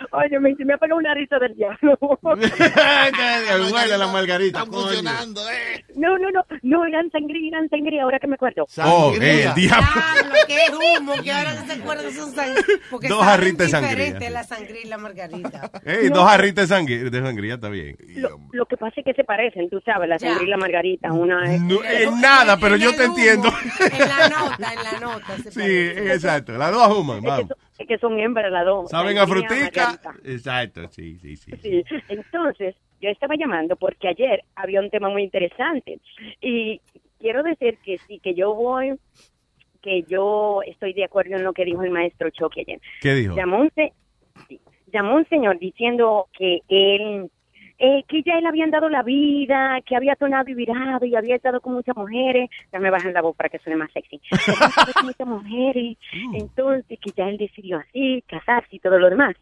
Speaker 31: Oye, me, me ha pegado una risa del diablo. [LAUGHS]
Speaker 15: Huele la margarita.
Speaker 6: funcionando, eh.
Speaker 31: No, no, no, no, eran sangría, eran sangría, ahora que me acuerdo.
Speaker 15: Oh, eh, el diablo.
Speaker 14: Diablo, qué humo, que ahora que se acuerdan son sangría.
Speaker 15: Dos jarritas de sangría,
Speaker 14: la sangría y la margarita.
Speaker 15: Ey, dos jarritas de sangría, de sangría está bien.
Speaker 31: Lo, lo que pasa es que se parecen, tú sabes, la sangría y la margarita. Una es...
Speaker 15: No, en nada, pero yo te entiendo.
Speaker 14: En la nota, en la nota. se
Speaker 15: Sí,
Speaker 14: parece.
Speaker 15: exacto. Las dos human,
Speaker 31: Es que,
Speaker 15: vamos.
Speaker 31: son, es que son hembras las dos.
Speaker 15: Saben a frutica. Exacto, sí, sí, sí.
Speaker 31: Sí, entonces yo estaba llamando porque ayer había un tema muy interesante y quiero decir que sí, que yo voy, que yo estoy de acuerdo en lo que dijo el maestro Choque ayer.
Speaker 15: ¿Qué dijo?
Speaker 31: Llamó un, se- sí, llamó un señor diciendo que él, eh, que ya él habían dado la vida, que había tornado y virado y había estado con muchas mujeres. Ya me bajan la voz para que suene más sexy. [LAUGHS] Había estado con muchas mujeres, entonces que ya él decidió así, casarse y todo lo demás.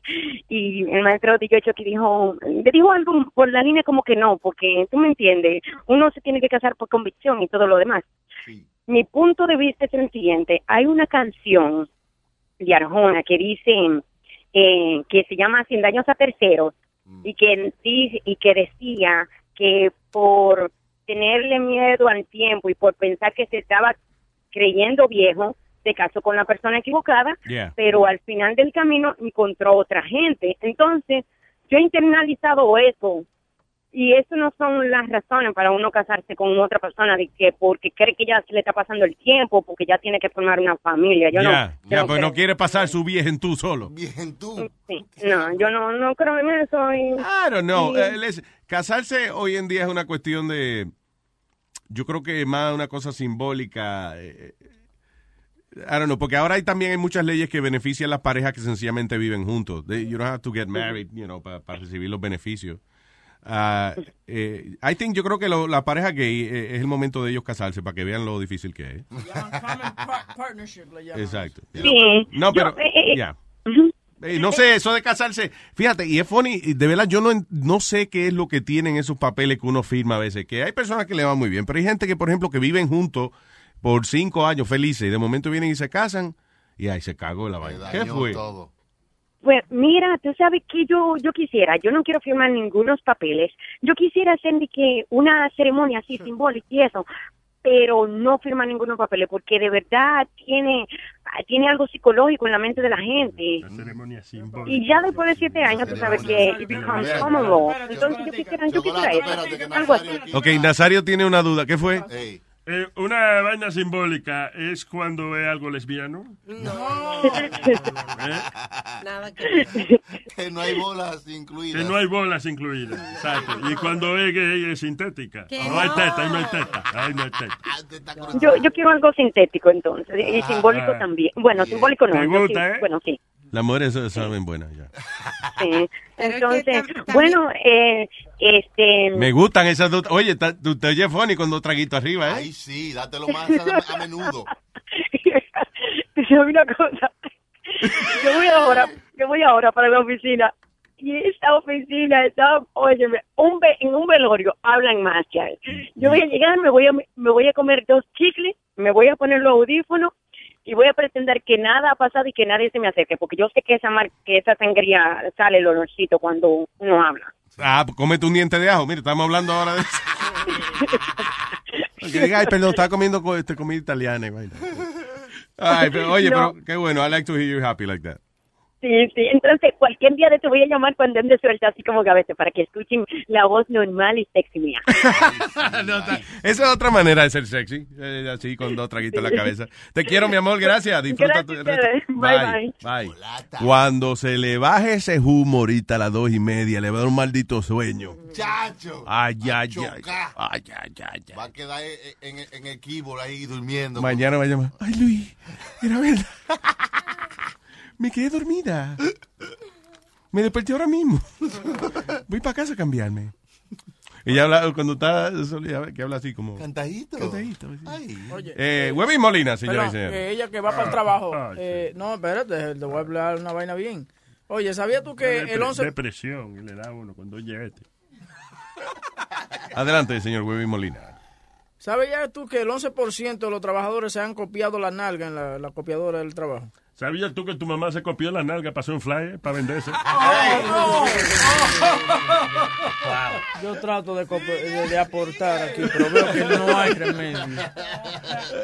Speaker 31: Y el maestro de Yocho que dijo, le dijo algo por la línea como que no, porque tú me entiendes, uno se tiene que casar por convicción y todo lo demás. Mi punto de vista es el siguiente, hay una canción de Arjona que dice eh, que se llama Sin daños a terceros y que y que decía que por tenerle miedo al tiempo y por pensar que se estaba creyendo viejo se casó con la persona equivocada
Speaker 15: Yeah.
Speaker 31: pero al final del camino encontró otra gente entonces yo he internalizado eso y eso no son las razones para uno casarse con otra persona de que porque cree que ya se le está pasando el tiempo porque ya tiene que formar una familia yo
Speaker 15: ya,
Speaker 31: no
Speaker 15: ya,
Speaker 31: no
Speaker 15: pues
Speaker 31: creo.
Speaker 15: no quiere pasar su vieja en tú solo.
Speaker 6: Bien, tú.
Speaker 31: Sí, no, yo no, no creo en eso. Y,
Speaker 15: I don't know.
Speaker 31: y-
Speaker 15: Eh, les- casarse hoy en día es una cuestión de. Yo creo que más una cosa simbólica. eh, I don't know, porque ahora hay también hay muchas leyes que benefician a las parejas que sencillamente viven juntos. They- you don't have to get married, you know, para recibir los beneficios. Ah, eh, I think, yo creo que lo- la pareja gay eh, es el momento de ellos casarse para que vean lo difícil que es.
Speaker 1: Partnership le llaman.
Speaker 15: Exacto.
Speaker 26: Sí.
Speaker 15: No, pero,
Speaker 26: eh, eh,
Speaker 15: ya. Eh, no sé, eso de casarse, fíjate, y es funny, y de verdad yo no, en- no sé qué es lo que tienen esos papeles que uno firma a veces, que hay personas que le van muy bien, pero hay gente que, por ejemplo, que viven juntos por cinco años felices y de momento vienen y se casan y ahí se cagó la vaina. ¿Qué fue?
Speaker 31: Pues mira, tú sabes que yo yo quisiera, yo no quiero firmar ningunos papeles. Yo quisiera hacer de que una ceremonia así simbólica y eso, pero no firmar ningunos papeles porque de verdad tiene tiene algo psicológico en la mente de la gente.
Speaker 16: ceremonia simbólica.
Speaker 31: Y ya después de siete años, tú sabes que it becomes common law. Entonces yo quisiera, yo quisiera eso, algo así.
Speaker 15: Ok, Nazario tiene una duda, ¿qué fue?
Speaker 16: Eh, una vaina simbólica es cuando es algo lesbiano. [LAUGHS]
Speaker 14: Nada [LAUGHS]
Speaker 6: Que no hay bolas incluidas.
Speaker 16: Que no hay bolas incluidas. Exacto. Y cuando es gay es sintética.
Speaker 31: Que
Speaker 16: No hay
Speaker 31: no.
Speaker 16: teta, ahí no hay teta. Ahí no hay teta.
Speaker 31: Yo, yo quiero algo sintético entonces, y simbólico
Speaker 16: Ah.
Speaker 31: también. Bueno, simbólico no.
Speaker 15: ¿Te gusta,
Speaker 31: sí,
Speaker 15: eh?
Speaker 31: Bueno, sí.
Speaker 15: Las mujeres saben buenas ya.
Speaker 31: sí. Entonces, bueno, eh, este...
Speaker 15: Me gustan esas dos. Oye, tú te oyes funny con dos traguitos arriba, ¿eh?
Speaker 6: Ay, sí, dátelo más a, a menudo. [LAUGHS]
Speaker 31: Digo una cosa. Yo voy ahora, yo voy ahora para la oficina. Y esta oficina está, óyeme, un ve- en un velorio hablan más hay. Yo voy a llegar, me voy a, me voy a comer dos chicles, me voy a poner los audífonos y voy a pretender que nada ha pasado y que nadie se me acerque, porque yo sé que esa mar que esa sangría sale el olorcito cuando uno habla.
Speaker 15: Ah, pues cómete un diente de ajo. Mira, estamos hablando ahora de eso. [LAUGHS] Que diga, ay, perdón, estaba comiendo co- este, comida italiana y vaina. Ay, pero, oye,
Speaker 31: No.
Speaker 15: pero qué bueno. I like to hear you happy like that.
Speaker 31: Sí, sí, entonces cualquier día de te voy a llamar cuando ande suelta, así como gavete, para que escuchen la voz normal y sexy mía. [LAUGHS]
Speaker 15: Esa es otra manera de ser sexy. eh, así con dos traguitos en la cabeza. Te quiero, mi amor. Gracias. Disfruta tu
Speaker 31: Gracias. Bye,
Speaker 15: bye. Cuando se le baje ese humo ahorita a las dos y media, le va a dar un maldito sueño.
Speaker 6: Chacho.
Speaker 15: Ay, ay, ay. Ay, ay, ay,
Speaker 6: Va a quedar en, en, en el keyboard ahí durmiendo.
Speaker 15: Mañana va a llamar. Ay, Luis, era verdad. [LAUGHS] Me quedé dormida. Me desperté ahora mismo. Voy para casa a cambiarme. Ella habla, cuando está que habla así como...
Speaker 6: Cantadito.
Speaker 15: Cantadito.
Speaker 1: Oye,
Speaker 15: Eh, Webby Molina, señora y
Speaker 1: Perdón,
Speaker 15: señores.
Speaker 1: que ella que va para el trabajo. eh, no, espérate, te voy a hablar una vaina bien. Oye, ¿sabías tú que el 11...
Speaker 16: Depresión, le da uno cuando oye este.
Speaker 15: Adelante, señor Webby Molina.
Speaker 1: ¿Sabías tú que el 11% de los trabajadores se han copiado la nalga en la, la copiadora del trabajo?
Speaker 16: ¿Sabías tú que tu mamá se copió la nalga, pasó un flyer para venderse? [LAUGHS]
Speaker 1: Yo trato de, de- de aportar aquí, pero veo que no hay remedio.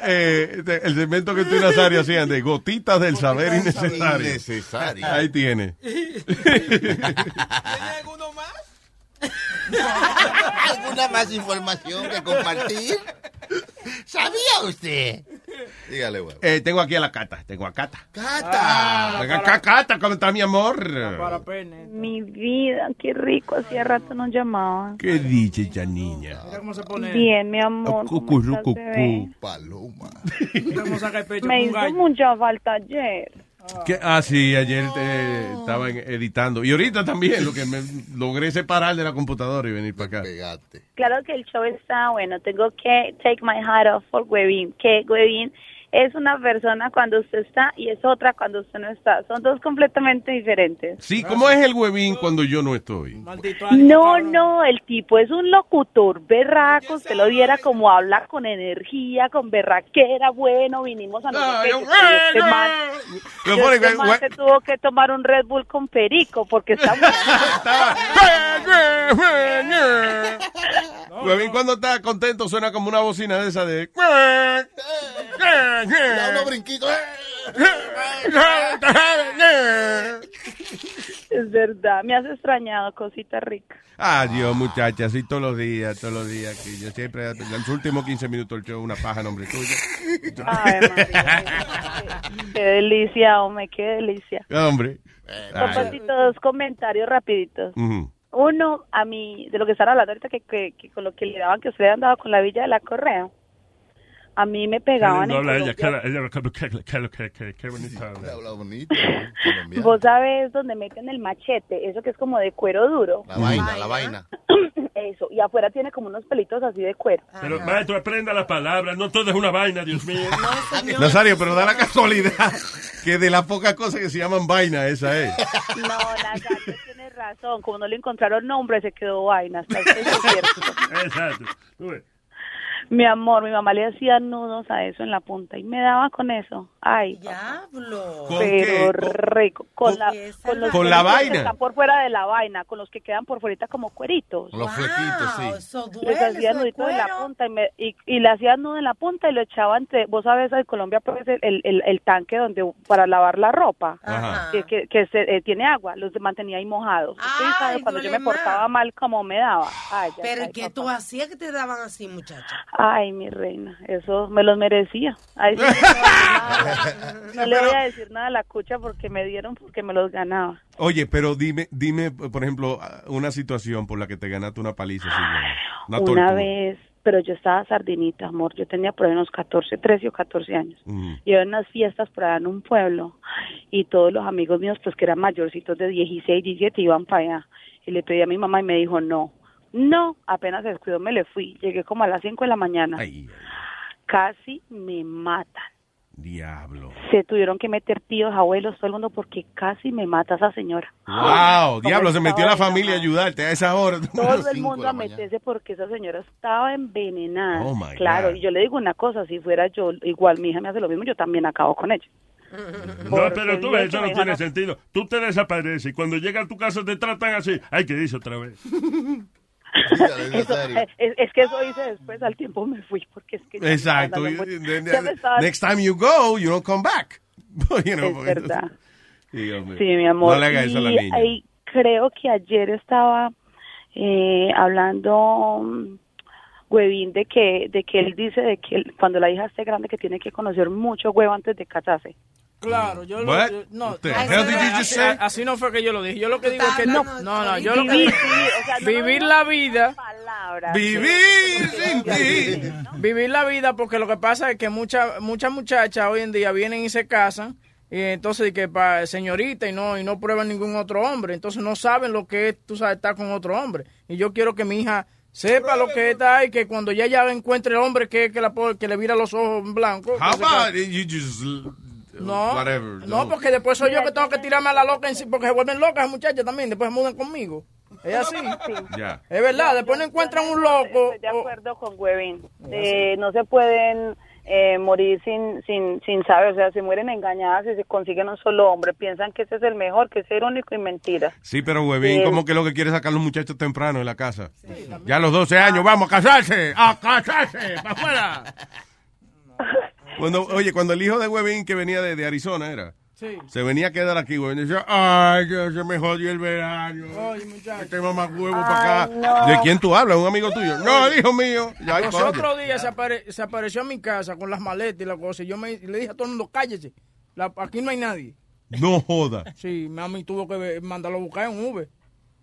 Speaker 15: Eh, el segmento que tú y Nazario hacían de gotitas del saber innecesario.
Speaker 6: Innecesario.
Speaker 15: Ahí tiene. [LAUGHS] [LAUGHS]
Speaker 6: ¿Alguna más información que compartir? ¿Sabía usted? Dígale, güey.
Speaker 15: Eh, tengo aquí a la Cata. Tengo a Cata.
Speaker 6: Cata.
Speaker 15: Venga acá, Cata, ¿cómo está mi amor?
Speaker 28: Mi vida, qué rico, hacía rato no llamaban.
Speaker 15: ¿Qué dice esa niña?
Speaker 1: Mira cómo se pone.
Speaker 28: Bien, mi amor. ¿cómo
Speaker 15: Cucurú,
Speaker 28: estás,
Speaker 15: cucú.
Speaker 28: bebé?
Speaker 6: Paloma.
Speaker 1: Mira cómo saca el pecho
Speaker 28: Me
Speaker 1: con
Speaker 28: hizo
Speaker 1: gallo.
Speaker 28: mucha falta ayer.
Speaker 15: ¿Qué? Ah, sí, ayer eh, estaba editando. Y ahorita también, lo que me [LAUGHS] logré separar de la computadora y venir para acá.
Speaker 28: Claro que el show está bueno. Tengo que take my hat off for Webin. Que Webin es una persona cuando usted está y es otra cuando usted no está. Son dos completamente diferentes.
Speaker 15: Sí, ¿cómo es el huevín cuando yo no estoy?
Speaker 28: No, no, el tipo es un locutor berraco, usted lo viera como habla con energía, con berraquera, bueno, vinimos a no sé qué,
Speaker 15: yo-
Speaker 28: yo soy este man, este man se tuvo que tomar un Red Bull con perico porque está [LAUGHS]
Speaker 15: Huevín cuando está contento suena como una bocina de esa de... [LAUGHS] [LAUGHS]
Speaker 6: Da unos brinquitos.
Speaker 28: Es verdad, me has extrañado, cosita rica.
Speaker 15: Adiós, muchachas, así todos los días, todos los días. Que yo siempre, en los últimos 15 minutos del show, una paja nombre tuyo.
Speaker 28: Ay, María, qué delicia, hombre, qué delicia.
Speaker 15: Hombre.
Speaker 28: Papacito, dos comentarios rapiditos.
Speaker 15: Ujú.
Speaker 28: Uno, a mí, de lo que están hablando ahorita, que, que, que con lo que le daban, que ustedes han dado con la Villa de la Correa, a mí me pegaban
Speaker 16: No
Speaker 28: en
Speaker 16: habla ella, que bonita habla.
Speaker 6: Habla bonito. [LAUGHS]
Speaker 28: Vos sabés donde meten el machete, eso que es como de cuero duro.
Speaker 6: La vaina, la vaina. [CLEARS THROAT]
Speaker 28: eso. Y afuera tiene como unos pelitos así de cuero.
Speaker 16: Pero, maestro, aprenda las palabras. No todo es una vaina, Dios mío. [LAUGHS]
Speaker 15: Nazario, pero da la casualidad que de las pocas cosas que se llaman vaina, esa es.
Speaker 28: No, Nazario tiene razón. Como no le encontraron nombre, se quedó vaina. [LAUGHS]
Speaker 16: Exacto.
Speaker 28: Mi amor, mi mamá le hacía nudos a eso en la punta y me daba con eso. Ay,
Speaker 14: Diablo.
Speaker 15: ¿Con
Speaker 28: pero
Speaker 15: qué?
Speaker 28: rico. Con, la, con, los
Speaker 15: Con la vaina.
Speaker 28: Que están por fuera de la vaina, con los que quedan por fuera como cueritos.
Speaker 15: Los flequitos, sí.
Speaker 14: Eso
Speaker 28: Les
Speaker 14: duele,
Speaker 28: hacía
Speaker 14: eso de
Speaker 28: nudito en la punta y, me, y, y le hacía nudo en la punta y lo echaba entre, vos sabes, en Colombia pues el, el, el- el tanque donde para lavar la ropa,
Speaker 15: Ajá.
Speaker 28: que, que, que se, eh, tiene agua, los mantenía ahí mojados. Usted sabe cuando yo me portaba mal como me daba. Ay, ya,
Speaker 14: Pero
Speaker 28: ay,
Speaker 14: ¿qué
Speaker 28: papá.
Speaker 14: tú hacías que te daban así, muchacha?
Speaker 28: Ay, mi reina, eso me los merecía. Ay, sí, no, le voy a decir nada. A la cucha porque me dieron porque me los ganaba.
Speaker 15: Oye, pero dime, dime, por ejemplo, una situación por la que te ganaste una paliza. una
Speaker 28: Una vez, pero yo estaba sardinita, amor. Yo tenía por ahí unos 14, 13 o 14 años.
Speaker 15: Mm.
Speaker 28: Y en unas fiestas por allá en un pueblo y todos los amigos míos, pues que eran mayorcitos de 16, 17, iban para allá. Y le pedí a mi mamá y me dijo no. No, apenas se descuidó me le fui. Llegué como a las 5 de la mañana. Casi me matan.
Speaker 15: Diablo.
Speaker 28: Se tuvieron que meter tíos, abuelos, todo el mundo porque casi me mata esa señora.
Speaker 15: Wow, diablo, se metió la familia a ayudarte a esa hora. [LAUGHS]
Speaker 28: Todo el mundo a meterse porque esa señora estaba envenenada.
Speaker 15: Oh, my
Speaker 28: claro,
Speaker 15: God.
Speaker 28: y yo le digo una cosa, si fuera yo, igual mi hija me hace lo mismo, yo también acabo con ella. [LAUGHS]
Speaker 16: No, pero tú ves, eso no tiene sentido. Tú te desapareces y cuando llega a tu casa te tratan así. Ay, ¿qué dice otra vez? [LAUGHS]
Speaker 28: Eso, es, es que eso hice después, al tiempo me fui, porque es que...
Speaker 15: Exacto. Next time you go, you don't come back. [LAUGHS] You know,
Speaker 28: Es verdad.
Speaker 15: Sí.
Speaker 28: Sí, mi amor.
Speaker 15: No le hagas eso a la
Speaker 28: Y
Speaker 15: niña.
Speaker 28: ahí creo que ayer estaba eh, hablando mm, Huevín de que de que él dice de que él- cuando la hija esté grande que tiene que conocer mucho huevo antes de casarse.
Speaker 1: Claro, yo lo. Yo- no,
Speaker 15: the
Speaker 1: así,
Speaker 15: hell did you just
Speaker 1: así-
Speaker 15: say?
Speaker 1: así no fue que yo lo dije. Yo lo que digo es que
Speaker 28: No,
Speaker 1: no, no, no, yo lo que
Speaker 28: vivir,
Speaker 1: digo-
Speaker 28: sí, o sea, no
Speaker 1: vivir la vida.
Speaker 15: Vivir sin ti.
Speaker 1: Vivir la vida porque lo que pasa es que muchas muchas muchachas hoy en día vienen y se casan y entonces que para señorita y no y no prueban ningún otro hombre, entonces no saben lo que es, tú sabes, estar con otro hombre. Y yo quiero que mi hija sepa lo que está y que cuando ya ya encuentre el hombre que que la que le vira los ojos en blanco.
Speaker 15: How about you just
Speaker 1: no,
Speaker 15: whatever?
Speaker 1: no, porque después soy yo que tengo que tirarme a la loca en sí, porque se vuelven locas las muchachas también, después se mudan conmigo. Es así.
Speaker 15: Ya.
Speaker 1: Es verdad, después no encuentran un loco.
Speaker 28: Estoy de acuerdo con Huevín. Eh, no se pueden eh, morir sin, sin, sin saber, o sea, se mueren engañadas y se consiguen un solo hombre. Piensan que ese es el mejor, que es irónico y mentira.
Speaker 15: Sí, pero huevín,
Speaker 28: Sí.
Speaker 15: como que lo que quiere es sacar a los muchachos temprano de la casa. ya a los 12 años, vamos a casarse, a casarse, para afuera. [LAUGHS] Cuando, oye, cuando el hijo de huevín que venía de, de Arizona era,
Speaker 1: Sí.
Speaker 15: se venía a quedar aquí, huevín, decía, ay, que se me jodió el verano.
Speaker 1: Oye, muchacho.
Speaker 15: Tengo más huevo para acá.
Speaker 1: no.
Speaker 15: ¿De quién tú hablas? ¿Un amigo tuyo? No, el hijo mío. Ya, ay,
Speaker 1: Los
Speaker 15: coño.
Speaker 1: otros días se, apare- se apareció a mi casa con las maletas y la cosa. Y yo me, le dije a todo el mundo, cállese. La- aquí no hay nadie.
Speaker 15: No joda.
Speaker 1: Sí, mami tuvo que mandarlo a buscar en Uber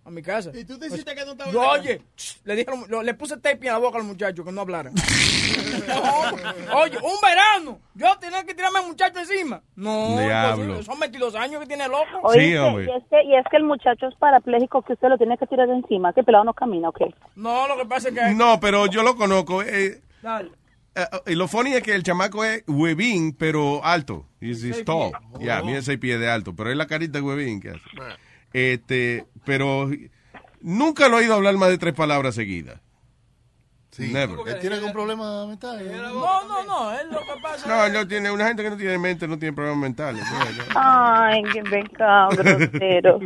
Speaker 1: a mi casa.
Speaker 7: ¿Y tú dijiste que no estaba
Speaker 1: Yo, oye, ch, le, dije, lo- le puse tape en la boca al muchacho que no hablara. No, [LAUGHS] oye, un verano. Yo tenía que tirarme al muchacho encima. No,
Speaker 15: Diablo.
Speaker 1: imposible, son 22 años que tiene loco.
Speaker 28: Oíste, Y, es que, y es que el muchacho es parapléjico que usted lo tiene que tirar de encima, que el pelado no camina, ¿ok?
Speaker 1: No, lo que pasa es que...
Speaker 15: No, pero yo lo conozco. eh,
Speaker 1: Dale.
Speaker 15: eh, y lo funny es que el chamaco es huevín, pero alto. He's, he's tall. Ya,
Speaker 1: Oh.
Speaker 15: mide seis pies de alto. Pero es la carita de huevín que hace. Este, pero nunca lo he oído hablar más de tres palabras seguidas. Never.
Speaker 6: ¿Él tiene algún problema mental?
Speaker 1: No, no, no, es lo que pasa.
Speaker 15: No, no tiene, una gente que no tiene mente no tiene problemas mentales.
Speaker 28: Ay, qué pecado, grosero.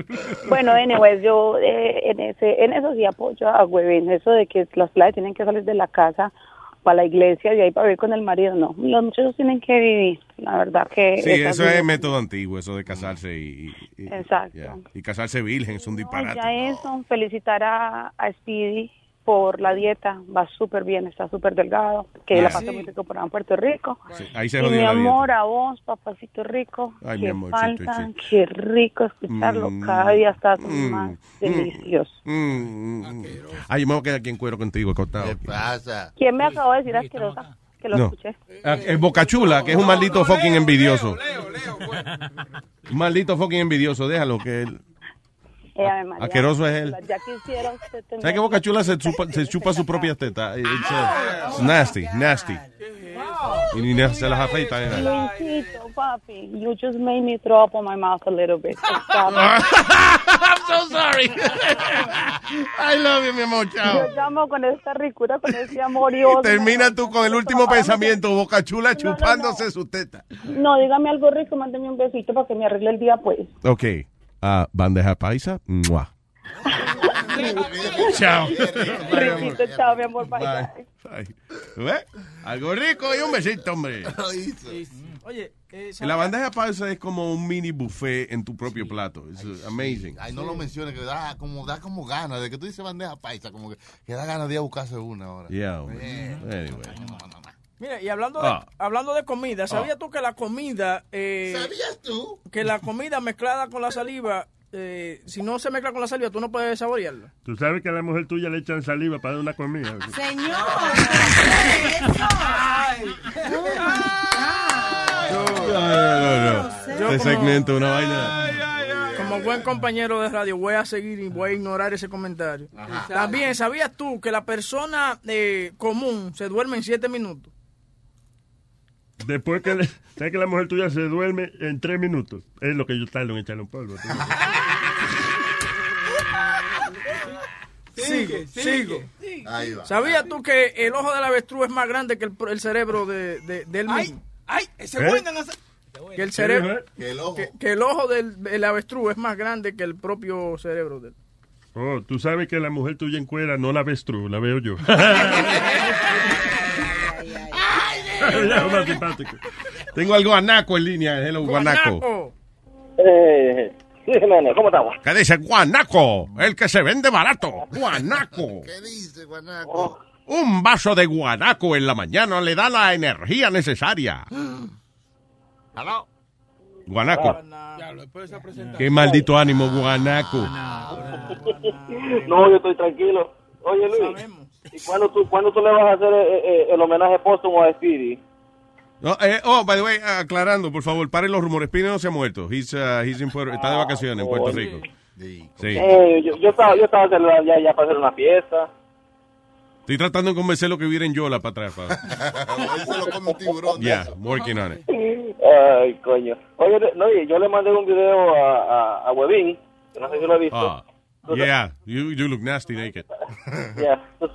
Speaker 28: bueno, anyways, yo eh, en ese en eso sí apoyo a Huevín, eso de que las playas tienen que salir de la casa para la iglesia y ahí para vivir con el marido, no. Los muchachos tienen que vivir, la verdad que...
Speaker 15: Sí, eso
Speaker 28: vida-
Speaker 15: es método antiguo, eso de casarse y, y-
Speaker 28: Exacto.
Speaker 15: ya. y casarse virgen es un disparate.
Speaker 28: ya eso, felicitar a, a Speedy por la dieta, va súper bien, está súper delgado, que la pasó muy rico por en Puerto Rico.
Speaker 15: Sí, ahí se
Speaker 28: y mi
Speaker 15: la dieta.
Speaker 28: amor, a vos, papacito rico,
Speaker 15: Ay, mi
Speaker 28: qué
Speaker 15: amorcito,
Speaker 28: falta,
Speaker 15: sí.
Speaker 28: qué rico escucharlo,
Speaker 15: Mm,
Speaker 28: cada día está
Speaker 15: mm,
Speaker 28: más
Speaker 15: mm,
Speaker 28: delicioso.
Speaker 15: mm, mm. Ay, yo me voy a quedar aquí en cuero contigo, acostado. ¿Qué
Speaker 6: pasa?
Speaker 28: ¿Quién me acabó de decir asquerosa? Que lo
Speaker 15: No.
Speaker 28: escuché.
Speaker 15: Ah, El Bocachula, que es un maldito fucking envidioso. Un [LAUGHS] maldito fucking envidioso, déjalo que él...
Speaker 28: Eh.
Speaker 15: Asqueroso es él.
Speaker 28: Ya quisiera usted tener...
Speaker 15: ¿Sabes que Boca Chula se chupa, [LAUGHS] se chupa su propia teta? It's, uh, it's nasty, nasty. Y ni se las afeita nada.
Speaker 28: Luisito, papi, you just made me throw up on my mouth a little bit. [LAUGHS]
Speaker 15: I'm so sorry. [LAUGHS] I love you, mi amor. Chao.
Speaker 28: Yo llamo con esta ricura, con ese amor y odio.
Speaker 15: Termina tú con el último pensamiento, Boca Chula chupándose su teta.
Speaker 28: No, dígame algo rico, mándeme un besito para que me arregle el día, pues.
Speaker 15: Ok. Ah, bandeja paisa. Mua. [LAUGHS] Chao.
Speaker 28: Riquito, chao, mi amor, bye,
Speaker 15: Bye.
Speaker 28: bye.
Speaker 15: ¿Ve? Algo rico y un besito, hombre. [LAUGHS]
Speaker 1: Oye, eh,
Speaker 15: La bandeja paisa es como un mini buffet en tu propio plato. Es amazing.
Speaker 6: Ay, no lo menciones, que da como, da como ganas. De que tú dices bandeja paisa, como que, que da ganas de ir a buscarse una ahora.
Speaker 15: Yeah, hombre. Anyway.
Speaker 1: Mira, y hablando de,
Speaker 15: Ah.
Speaker 1: hablando de comida, ¿sabías tú que la comida... eh,
Speaker 6: ¿Sabías tú?
Speaker 1: Que la comida mezclada con la saliva, eh, si no se mezcla con la saliva, tú no puedes saborearla.
Speaker 16: Tú sabes que a la mujer tuya le echan saliva para dar una comida.
Speaker 14: Señor. [LAUGHS]
Speaker 15: No, no, no.
Speaker 1: Yo
Speaker 15: Este
Speaker 1: como-
Speaker 15: segmento una vaina.
Speaker 1: Como buen compañero de radio, voy a seguir y voy a ignorar ese comentario. También, ¿sabías tú que la persona eh, común se duerme en siete minutos?
Speaker 16: Después que, le- ¿sabes que la mujer tuya se duerme en tres minutos? Es lo que yo tardo en echarle un polvo.
Speaker 1: Sigo, sigo.
Speaker 6: Ahí va.
Speaker 1: ¿Sabías tú que el ojo del avestruz es más grande que el, el cerebro de, de, del mismo?
Speaker 7: ¡Ay! Ese
Speaker 1: ¿Eh?
Speaker 7: bueno.
Speaker 1: Que el cerebro,
Speaker 16: eh?
Speaker 6: Que el ojo.
Speaker 1: que, que el ojo del el avestruz es más grande que el propio cerebro del.
Speaker 16: Oh, tú sabes que la mujer tuya en cuera no la ves tú, la veo yo. [LAUGHS] [LAUGHS] Ya, más simpático.
Speaker 15: Tengo al guanaco en línea. Hello, guanaco.
Speaker 30: Eh, sí, Jiménez, ¿cómo estamos?
Speaker 15: ¿Qué dice guanaco? El que se vende barato. Guanaco. [LAUGHS]
Speaker 6: ¿Qué dice, guanaco?
Speaker 15: Un vaso de guanaco en la mañana le da la energía necesaria. [GASPS]
Speaker 6: ¿Aló?
Speaker 15: Guanaco.
Speaker 7: Presentación.
Speaker 15: Qué maldito ánimo, guanaco. [LAUGHS]
Speaker 30: No, yo estoy tranquilo. Oye, Luis, ¿y cuándo tú, cuándo tú le vas a hacer eh, eh, el homenaje póstumo a Speedy?
Speaker 15: No, eh, oh, by the way, aclarando, por favor, paren los rumores. Pino no se ha muerto. He's, uh, he's in Puerto- está de vacaciones en Puerto Rico. Sí.
Speaker 30: Eh, yo, yo estaba, yo estaba ya, ya para hacer una fiesta.
Speaker 15: Estoy tratando de convencerlo que viera en Yola para atrás. pa- [LAUGHS]
Speaker 6: Hoy se lo come un tiburón.
Speaker 15: Yeah,
Speaker 6: eso.
Speaker 15: working on it.
Speaker 30: Ay, coño. Oye, no, oye, yo le mandé un video a, a, a Webin, que no sé si lo he visto.
Speaker 15: Ah, yeah, [LAUGHS] you, you look nasty naked. [LAUGHS]
Speaker 30: Ya. [LAUGHS]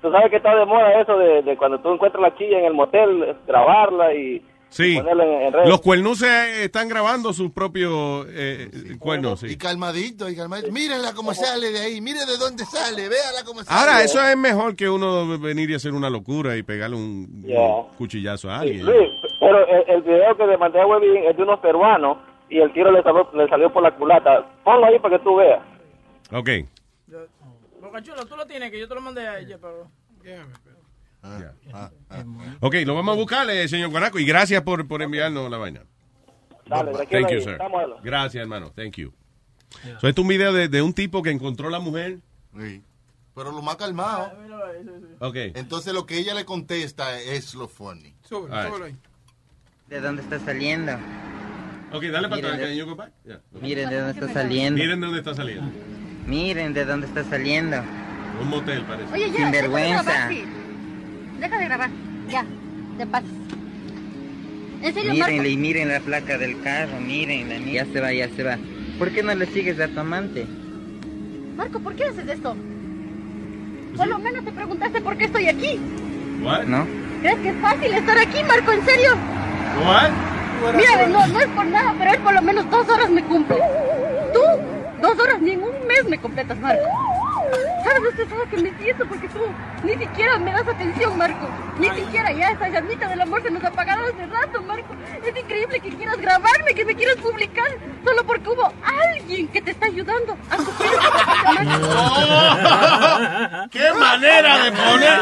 Speaker 30: Tú sabes que está de moda eso de, de cuando tú encuentras la chilla en el motel, grabarla y
Speaker 15: Sí,
Speaker 30: ponerla en, en redes.
Speaker 15: los cuernos se están grabando sus propios eh, cuernos,
Speaker 6: Y
Speaker 15: sí.
Speaker 6: calmadito, y calmadito. Mírenla cómo sale de ahí. Mire de dónde sale. Véala cómo sale.
Speaker 15: Ahora, eso es mejor que uno venir y hacer una locura y pegarle un, cuchillazo a alguien.
Speaker 30: Luis, pero el, el video que le mandé a Webin es de unos peruanos y el tiro le salió, le salió por la culata. Ponlo ahí para que tú veas.
Speaker 15: Ok.
Speaker 1: Boca Chula, tú lo tienes, que yo te lo mandé a ella, pero...
Speaker 6: Ah,
Speaker 15: Ok, lo vamos a buscarle, señor Guanaco, y gracias por, por enviarnos la vaina.
Speaker 30: Dale,
Speaker 15: Thank you, sir. Gracias, hermano. Thank you. So, este es un video de, de un tipo que encontró a la mujer.
Speaker 6: Sí. Pero lo más calmado.
Speaker 15: Ok.
Speaker 6: Entonces lo que ella le contesta es lo funny.
Speaker 7: Súbelo,
Speaker 15: right.
Speaker 7: súbelo ahí.
Speaker 32: ¿De dónde está saliendo?
Speaker 15: Ok, dale para atrás,
Speaker 32: de-?
Speaker 15: Yeah.
Speaker 32: Miren de dónde está saliendo.
Speaker 15: Miren de dónde está saliendo.
Speaker 32: Miren de dónde está saliendo.
Speaker 15: Un motel, parece.
Speaker 33: Oye, ya,
Speaker 32: Sin
Speaker 33: deja de
Speaker 32: vergüenza.
Speaker 33: grabar, sí. Deja de grabar. Ya, de paz. En serio,
Speaker 32: Mírenle
Speaker 33: Marco.
Speaker 32: y miren la placa del carro, mírenla. Ya se va, ya se va. ¿Por qué no le sigues a tu amante?
Speaker 33: Marco, ¿por qué haces esto? Por lo menos te preguntaste por qué estoy aquí.
Speaker 15: What?
Speaker 32: ¿No?
Speaker 33: ¿Crees que es fácil estar aquí, Marco? ¿En serio?
Speaker 15: What?
Speaker 33: Mira, no, no es por nada, pero él por lo menos dos horas me cumple. Tú, dos horas ni en un mes me completas, Marco. ¿Sabes lo estresada que me siento? Porque tú ni siquiera me das atención, Marco. Ni siquiera ya esa llamita del amor se nos ha apagado hace rato, Marco. Es increíble que quieras grabarme, que me quieras publicar, solo porque hubo alguien que te está ayudando a parte, Marco. [LAUGHS]
Speaker 15: ¡Qué manera de poner!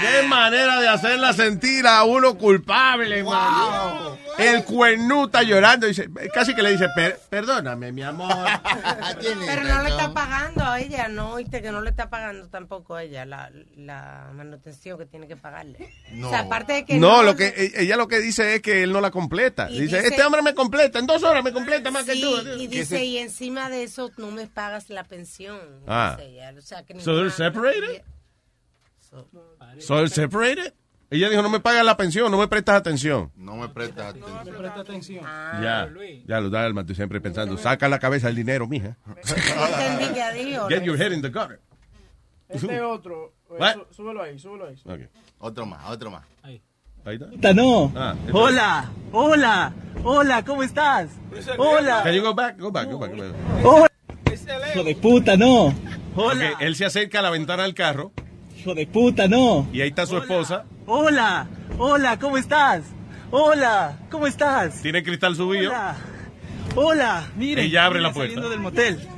Speaker 15: Qué manera de hacerla sentir a uno culpable, mano. El cuernú está llorando. Dice, casi que le dice, "Per- perdóname, mi amor. [LAUGHS]
Speaker 14: Pero no le está pagando a ella, no, oíste que no le está pagando tampoco a ella la, la manutención que tiene que pagarle. O sea, aparte de que
Speaker 15: No, lo que e- ella lo que dice es que él no la completa. Dice,
Speaker 14: dice-
Speaker 15: este hombre me completa, en dos horas me completa más que
Speaker 14: Sí,
Speaker 15: tú.
Speaker 14: y dice,
Speaker 15: se-
Speaker 14: y encima de eso no me pagas la pensión.
Speaker 15: Ah.
Speaker 14: dice ella. O sea, que
Speaker 15: So they're separated? So they're separated? Ella dijo, no me pagas la pensión, no me prestas atención.
Speaker 6: No me prestas atención.
Speaker 9: Presta atención.
Speaker 15: ya, ya lo da, estoy siempre pensando, saca la cabeza el dinero, mija. [LAUGHS] Get your head in the gutter.
Speaker 1: Este otro, eh,
Speaker 15: What?
Speaker 1: sú- súbelo ahí, súbelo ahí.
Speaker 15: Ok.
Speaker 6: Otro más, otro más.
Speaker 15: Ahí está.
Speaker 34: Puta, no.
Speaker 15: Ah, este-
Speaker 34: hola, hola, hola, ¿cómo estás? Hola.
Speaker 15: Can you go back? Go back, go back. go back.
Speaker 34: Hola. Hijo de puta, no. Hola.
Speaker 15: Él se acerca a la ventana del carro
Speaker 34: Hijo de puta, no.
Speaker 15: y ahí está su esposa.
Speaker 34: Hola, hola, ¿cómo estás? Hola, ¿cómo estás?
Speaker 15: Tiene cristal subido.
Speaker 34: Hola, hola, miren.
Speaker 15: Ella abre la puerta.
Speaker 34: Saliendo del motel.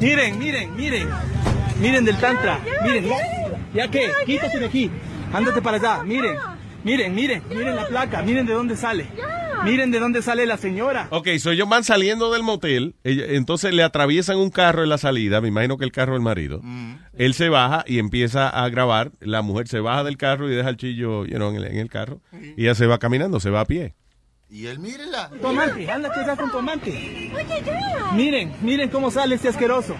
Speaker 34: Miren, miren, miren. Miren del tantra. Miren, ya, ya que, quítate de aquí. Ándate para allá. Miren, miren, miren, miren la placa. Miren de dónde sale. Miren de dónde sale la señora.
Speaker 15: Ok, so ellos van saliendo del motel, entonces le atraviesan un carro en la salida, me imagino que el carro del marido. Él se baja y empieza a grabar, la mujer se baja del carro y deja el chillo you know, en, el, en el carro, y ella se va caminando, se va a pie.
Speaker 6: Y él, mírela.
Speaker 34: Tu amante, ándate allá con tu amante. Miren, miren cómo sale este asqueroso.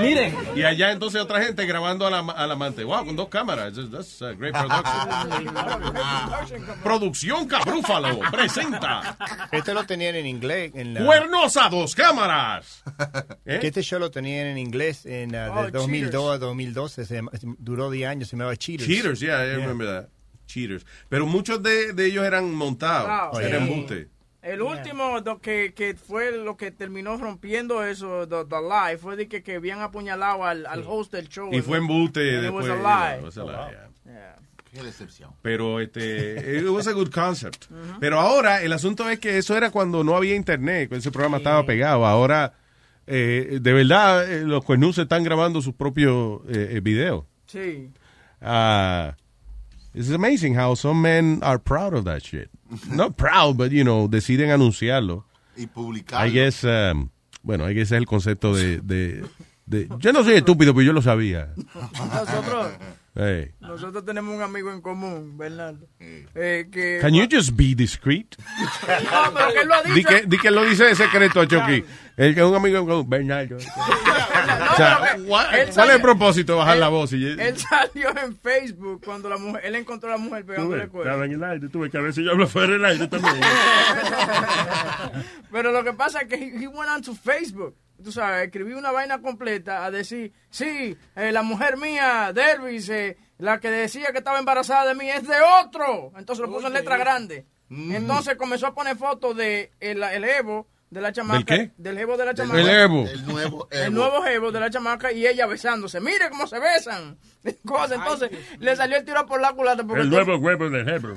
Speaker 34: Miren.
Speaker 15: Y allá entonces otra gente grabando a la, al amante. Wow, con dos cámaras. That's- That's a great production. [LAUGHS] Producción Cabrúfalo presenta
Speaker 8: Este lo tenían en inglés. En la-
Speaker 15: Cuernos a dos cámaras. [LAUGHS] ¿Eh?
Speaker 8: Que este show lo tenían en inglés en uh,
Speaker 15: Oh,
Speaker 8: de 2002 a 2012. se duró 10 años, se llamaba Cheaters.
Speaker 15: Cheaters, yeah, I remember that. Cheaters. Pero muchos de, de ellos eran montados,
Speaker 1: Wow.
Speaker 15: eran
Speaker 1: Sí. El último do- que, que fue lo que terminó rompiendo eso, the, the lie, fue de que, que habían apuñalado al, al host del show.
Speaker 15: Y fue embuste
Speaker 1: it
Speaker 15: después.
Speaker 1: was a
Speaker 15: you
Speaker 1: lie.
Speaker 15: know, it was a lie, yeah.
Speaker 1: Yeah.
Speaker 6: Qué decepción.
Speaker 15: Pero este, it was a good concept. [LAUGHS] Pero ahora el asunto es que eso era cuando no había internet, cuando ese programa estaba pegado. Ahora, eh, de verdad, eh, los cuernus están grabando sus propios eh, eh, videos.
Speaker 1: Sí.
Speaker 15: Ah, it's amazing how some men are proud of that shit. [LAUGHS] Not proud, but you know, deciden anunciarlo.
Speaker 6: Y publicarlo.
Speaker 15: I guess, um, bueno, I guess es el concepto de, de, de- yo no soy estúpido, pero yo lo sabía. [LAUGHS]
Speaker 1: Nosotros,
Speaker 15: Hey.
Speaker 1: nosotros tenemos un amigo en común, Bernardo. Eh, que,
Speaker 15: Can you just be discreet? [LAUGHS]
Speaker 1: No, pero que él lo ha dicho.
Speaker 15: Di que, di que lo dice de secreto a Chucky. El que es un amigo con Bernardo. [LAUGHS] O sea,
Speaker 1: Él
Speaker 15: ¿cuál es
Speaker 1: salió-
Speaker 15: el propósito de bajar la voz? Y,
Speaker 1: Él salió en Facebook cuando la mujer, él encontró a la mujer pegándole cuerno.
Speaker 16: Estaba en el aire, tuve que a ver si yo hablo fuera del aire también. [LAUGHS]
Speaker 1: Pero lo que pasa es que he, he went on to Facebook. Tú sabes, escribí una vaina completa a decir, sí, eh, la mujer mía, Dervis, eh, la que decía que estaba embarazada de mí es de otro. Entonces lo puso en letra grande. Entonces comenzó a poner fotos de el, el Evo de la chamaca.
Speaker 15: qué?
Speaker 1: Del Evo de la
Speaker 15: Del
Speaker 1: chamaca.
Speaker 15: Evo.
Speaker 6: El nuevo
Speaker 1: El nuevo Evo de la chamaca y ella besándose. Mire cómo se besan. [LAUGHS] Cosa. Entonces le salió el tiro por la culata. Porque
Speaker 16: El nuevo huevo de Hebrew.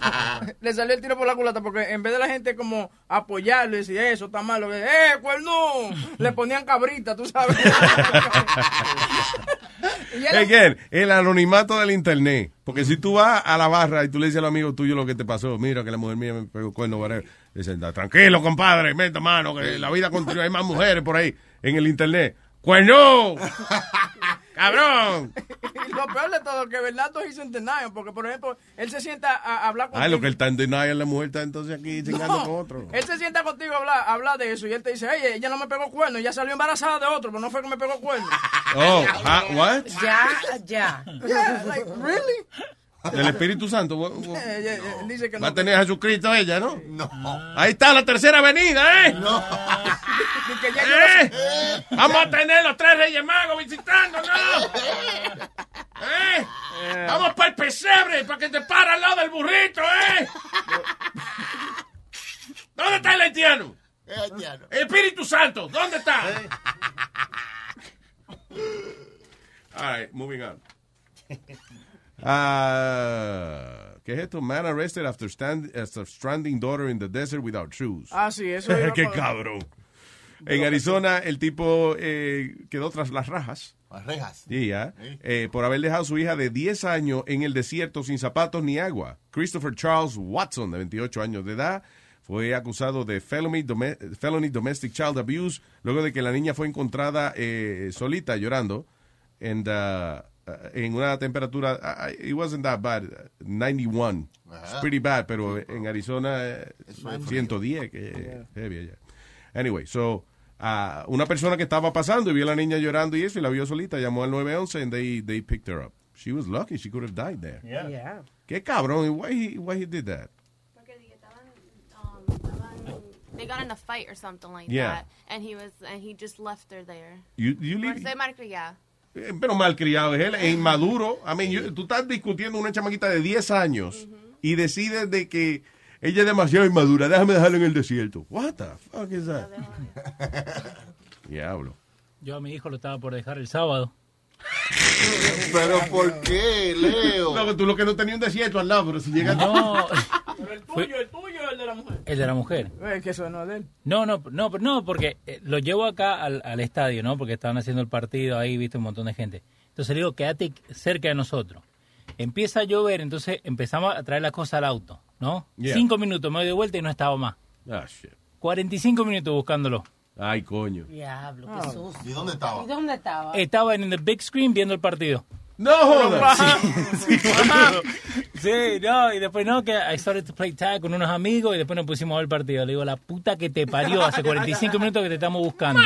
Speaker 16: [LAUGHS]
Speaker 1: le salió el tiro por la culata porque en vez de la gente como apoyarlo y decir eso está malo, que, eh, cuerno, le ponían cabrita, tú sabes. [LAUGHS] Y él-
Speaker 15: Again, el anonimato del internet. Porque si tú vas a la barra y tú le dices a los amigos tuyos lo que te pasó, mira que la mujer mía me pegó cuerno, whatever. Dicen, tranquilo, compadre, meta mano, que la vida continúa. Hay más mujeres por ahí en el internet. ¡Cuerno! [LAUGHS] ¡Cabrón!
Speaker 1: y lo peor de todo que Bernardo hizo en denial, porque por ejemplo, él se sienta a hablar contigo.
Speaker 15: Ah, lo que él está en denial, la mujer está entonces aquí chingando
Speaker 1: No,
Speaker 15: con otro.
Speaker 1: Él se sienta contigo a hablar, a hablar de eso y él te dice, oye, ella no me pegó cuerno, ella salió embarazada de otro, pero no fue que me pegó cuerno.
Speaker 15: Oh, ah, what?
Speaker 14: Ya, ya.
Speaker 1: Yeah, like, really?
Speaker 15: El Espíritu Santo. [LAUGHS]
Speaker 1: Eh, eh, eh, él dice que
Speaker 15: Va
Speaker 1: no.
Speaker 15: a tener a Jesucristo ella, ¿no? No. Ahí está la tercera avenida, ¿eh?
Speaker 6: No. [LAUGHS] [LAUGHS]
Speaker 15: ¿Eh? Vamos a tener los tres Reyes Magos visitándonos. ¿Eh? Vamos para el pesebre, para que te para al lado del burrito, ¿eh? ¿Dónde está el haitiano? El Espíritu Santo, ¿dónde está? All right, moving on. Ah, ¿Qué es esto? Man arrested after, stand, after stranding daughter in the desert without shoes.
Speaker 1: Ah, sí, eso iba [LAUGHS]
Speaker 15: Qué cabrón. En Arizona, el tipo eh, quedó tras las rajas.
Speaker 6: Las rejas.
Speaker 15: Sí, ya.
Speaker 6: Sí.
Speaker 15: Eh, por haber dejado a su hija de 10 años en el desierto sin zapatos ni agua. Christopher Charles Watson, de 28 años de edad, fue acusado de felony, dome- felony domestic child abuse luego de que la niña fue encontrada eh, solita llorando and, uh, uh, en una temperatura, uh, it wasn't that bad, uh, 91. It's
Speaker 6: Ajá.
Speaker 15: pretty bad, pero en Arizona eh,
Speaker 6: es
Speaker 15: 110, que heavy allá. Anyway, so, uh, una persona que estaba pasando y vio a la niña llorando y eso, y la vio solita, llamó al 911 and they, they picked her up. She was lucky, she could have died there.
Speaker 14: Yeah.
Speaker 15: Qué cabrón, why he, why he did that?
Speaker 35: They got in a fight or something like
Speaker 15: Yeah.
Speaker 35: that, and he was and he just left her there.
Speaker 15: You, you leave-
Speaker 35: ser malcriada.
Speaker 15: Eh, Pero malcriado, es él, es inmaduro. I mean, you- tú estás discutiendo una chamaquita de 10 años y decides de que ella es demasiado inmadura, déjame dejarla en el desierto. What the fuck is that? [LAUGHS] Diablo.
Speaker 11: Yo a mi hijo lo estaba por dejar el sábado.
Speaker 6: Pero ¿por qué, Leo?
Speaker 15: No, tú lo que no tenías un desierto al lado, pero si llegas...
Speaker 11: No. [LAUGHS]
Speaker 1: Pero el tuyo, el tuyo o el de la mujer.
Speaker 11: El de la mujer.
Speaker 1: Es que eso no es de él.
Speaker 11: No, no, no, pero no, porque eh, lo llevo acá al, al estadio, ¿no? Porque estaban haciendo el partido ahí, viste un montón de gente. Entonces le digo, quédate cerca de nosotros. Empieza a llover, entonces empezamos a traer las cosas al auto, ¿no?
Speaker 15: Yeah.
Speaker 11: Cinco minutos, me doy de vuelta y no estaba más.
Speaker 15: Ah, shit.
Speaker 11: 45 minutos buscándolo.
Speaker 15: Ay, coño.
Speaker 14: Diablo,
Speaker 11: Ah.
Speaker 14: qué susto.
Speaker 6: ¿Y dónde estaba?
Speaker 14: ¿Y dónde estaba?
Speaker 11: Estaba en el big screen viendo el partido.
Speaker 15: No jodas.
Speaker 11: Sí, sí, sí, no, y después no, que I started to play tag con unos amigos y después nos pusimos a ver el partido. Le digo, la puta que te parió, hace [LAUGHS] 45 minutos que te estamos buscando.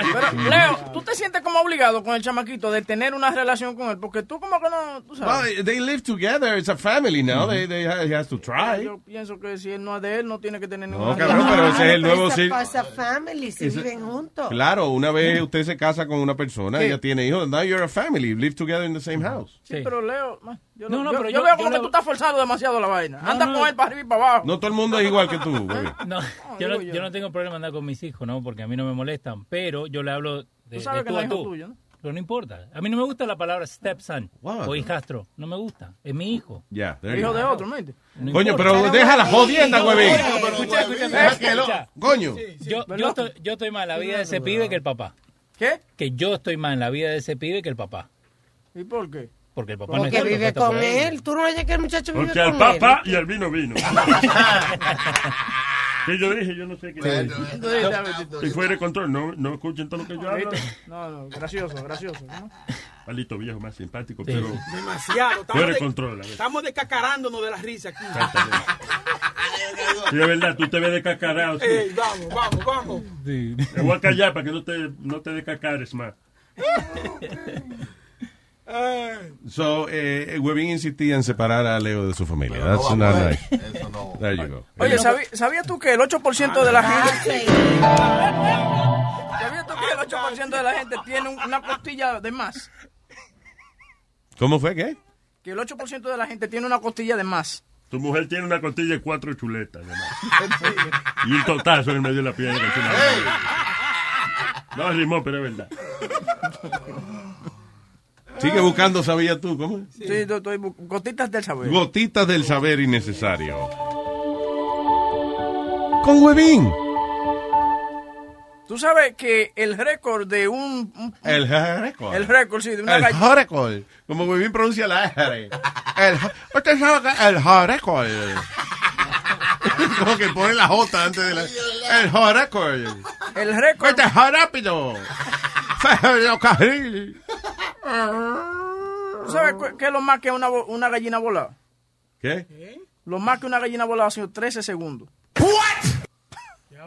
Speaker 11: [LAUGHS]
Speaker 1: Pero, Leo, ¿tú te sientes como obligado con el chamaquito de tener una relación con él? Porque tú como que no, tú sabes.
Speaker 15: Well, they live together, it's a family now, they, they, he has to try.
Speaker 1: Yo pienso que si él no es de él, no tiene que tener
Speaker 15: No,
Speaker 1: ninguna
Speaker 15: cabrón, pero ese es el nuevo sí.
Speaker 14: pasa family, si viven juntos.
Speaker 15: Claro, una vez usted se casa con una persona,
Speaker 1: Sí.
Speaker 15: ella tiene hijos, now you're a family, live together in the same house.
Speaker 1: Sí, pero Leo, man, yo,
Speaker 11: No,
Speaker 1: no, yo,
Speaker 11: pero
Speaker 1: yo
Speaker 11: yo-
Speaker 1: veo
Speaker 11: yo
Speaker 1: como que tú estás forzando demasiado la vaina.
Speaker 11: No,
Speaker 1: Anda
Speaker 11: no.
Speaker 1: con él para arriba y para abajo.
Speaker 15: No todo el mundo es igual que tú. [LAUGHS] güey.
Speaker 11: No, yo, no, yo no tengo problema andar con mis hijos, ¿no? Porque a mí no me molestan, pero yo le hablo de,
Speaker 1: Tú sabes
Speaker 11: de tú a tú.
Speaker 1: tuyo, ¿no?
Speaker 11: Pero no importa. A mí no me gusta la palabra stepson
Speaker 15: What?
Speaker 11: o hijastro. No me gusta. Es mi hijo.
Speaker 15: Ya, you
Speaker 1: Hijo de otro, ¿no? ¿Mente?
Speaker 11: No
Speaker 15: Coño,
Speaker 11: importa.
Speaker 15: pero deja la jodienda, güey.
Speaker 11: Escucha, escucha.
Speaker 15: Coño.
Speaker 11: Yo, yo, estoy, yo estoy más en la vida de ese pibe que el papá.
Speaker 1: ¿Qué?
Speaker 11: Que yo estoy más en la vida de ese pibe que el papá.
Speaker 1: ¿Y por qué?
Speaker 11: Porque el papá no
Speaker 14: Porque
Speaker 11: está
Speaker 14: vive con él. Tú no oyes que el muchacho vive
Speaker 16: Porque el
Speaker 14: con
Speaker 16: papá
Speaker 14: él.
Speaker 16: y el vino vino. [LAUGHS] yo dije, yo no sé qué.
Speaker 1: Sí.
Speaker 16: Si fuera de control, no, no escuchen todo lo que yo hablo.
Speaker 1: No, no, gracioso, gracioso. ¿no?
Speaker 16: Maldito viejo más simpático,
Speaker 1: Sí.
Speaker 16: pero.
Speaker 36: Demasiado.
Speaker 16: Fuera de
Speaker 36: de-
Speaker 16: control. a ver.
Speaker 36: Estamos descacarándonos de la risa aquí.
Speaker 16: Sí, es verdad, tú te ves descacarado. Sí.
Speaker 36: Ey, vamos, vamos, vamos.
Speaker 16: Me voy a callar para que no te, no te descacares más. [LAUGHS]
Speaker 15: So, eh, Webin insistía en separar a Leo de su familia.
Speaker 6: Pero no
Speaker 15: That's not nice.
Speaker 6: Eso no.
Speaker 15: There you go.
Speaker 1: Oye, ¿sabí- ¿sabías tú que el 8% de la gente... ¿Sabías tú que el 8% de la gente tiene un- una costilla de más?
Speaker 15: ¿Cómo fue qué?
Speaker 1: Que el 8% de la gente tiene una costilla de más.
Speaker 16: Tu mujer tiene una costilla y cuatro chuletas. y un totazo en el medio de la piedra. que es. No, rimó, pero es verdad.
Speaker 15: Sigue buscando, ¿sabías tú? ¿Cómo?
Speaker 1: Sí, yo estoy gotitas del saber.
Speaker 15: Gotitas del saber innecesario. Con Webin.
Speaker 1: Tú sabes que el récord de un... un-
Speaker 15: El récord.
Speaker 1: El récord, sí, de una
Speaker 15: El récord. Como Webin pronuncia la R. El, usted sabe que el récord. [LAUGHS] Como que pone la J antes de la... El récord.
Speaker 1: El récord...
Speaker 15: Este es rápido. Ferrocarril.
Speaker 1: ¿Tú sabes qué es lo más que una, una gallina volada?
Speaker 15: ¿Qué?
Speaker 1: Lo más que una gallina volada ha sido 13 segundos.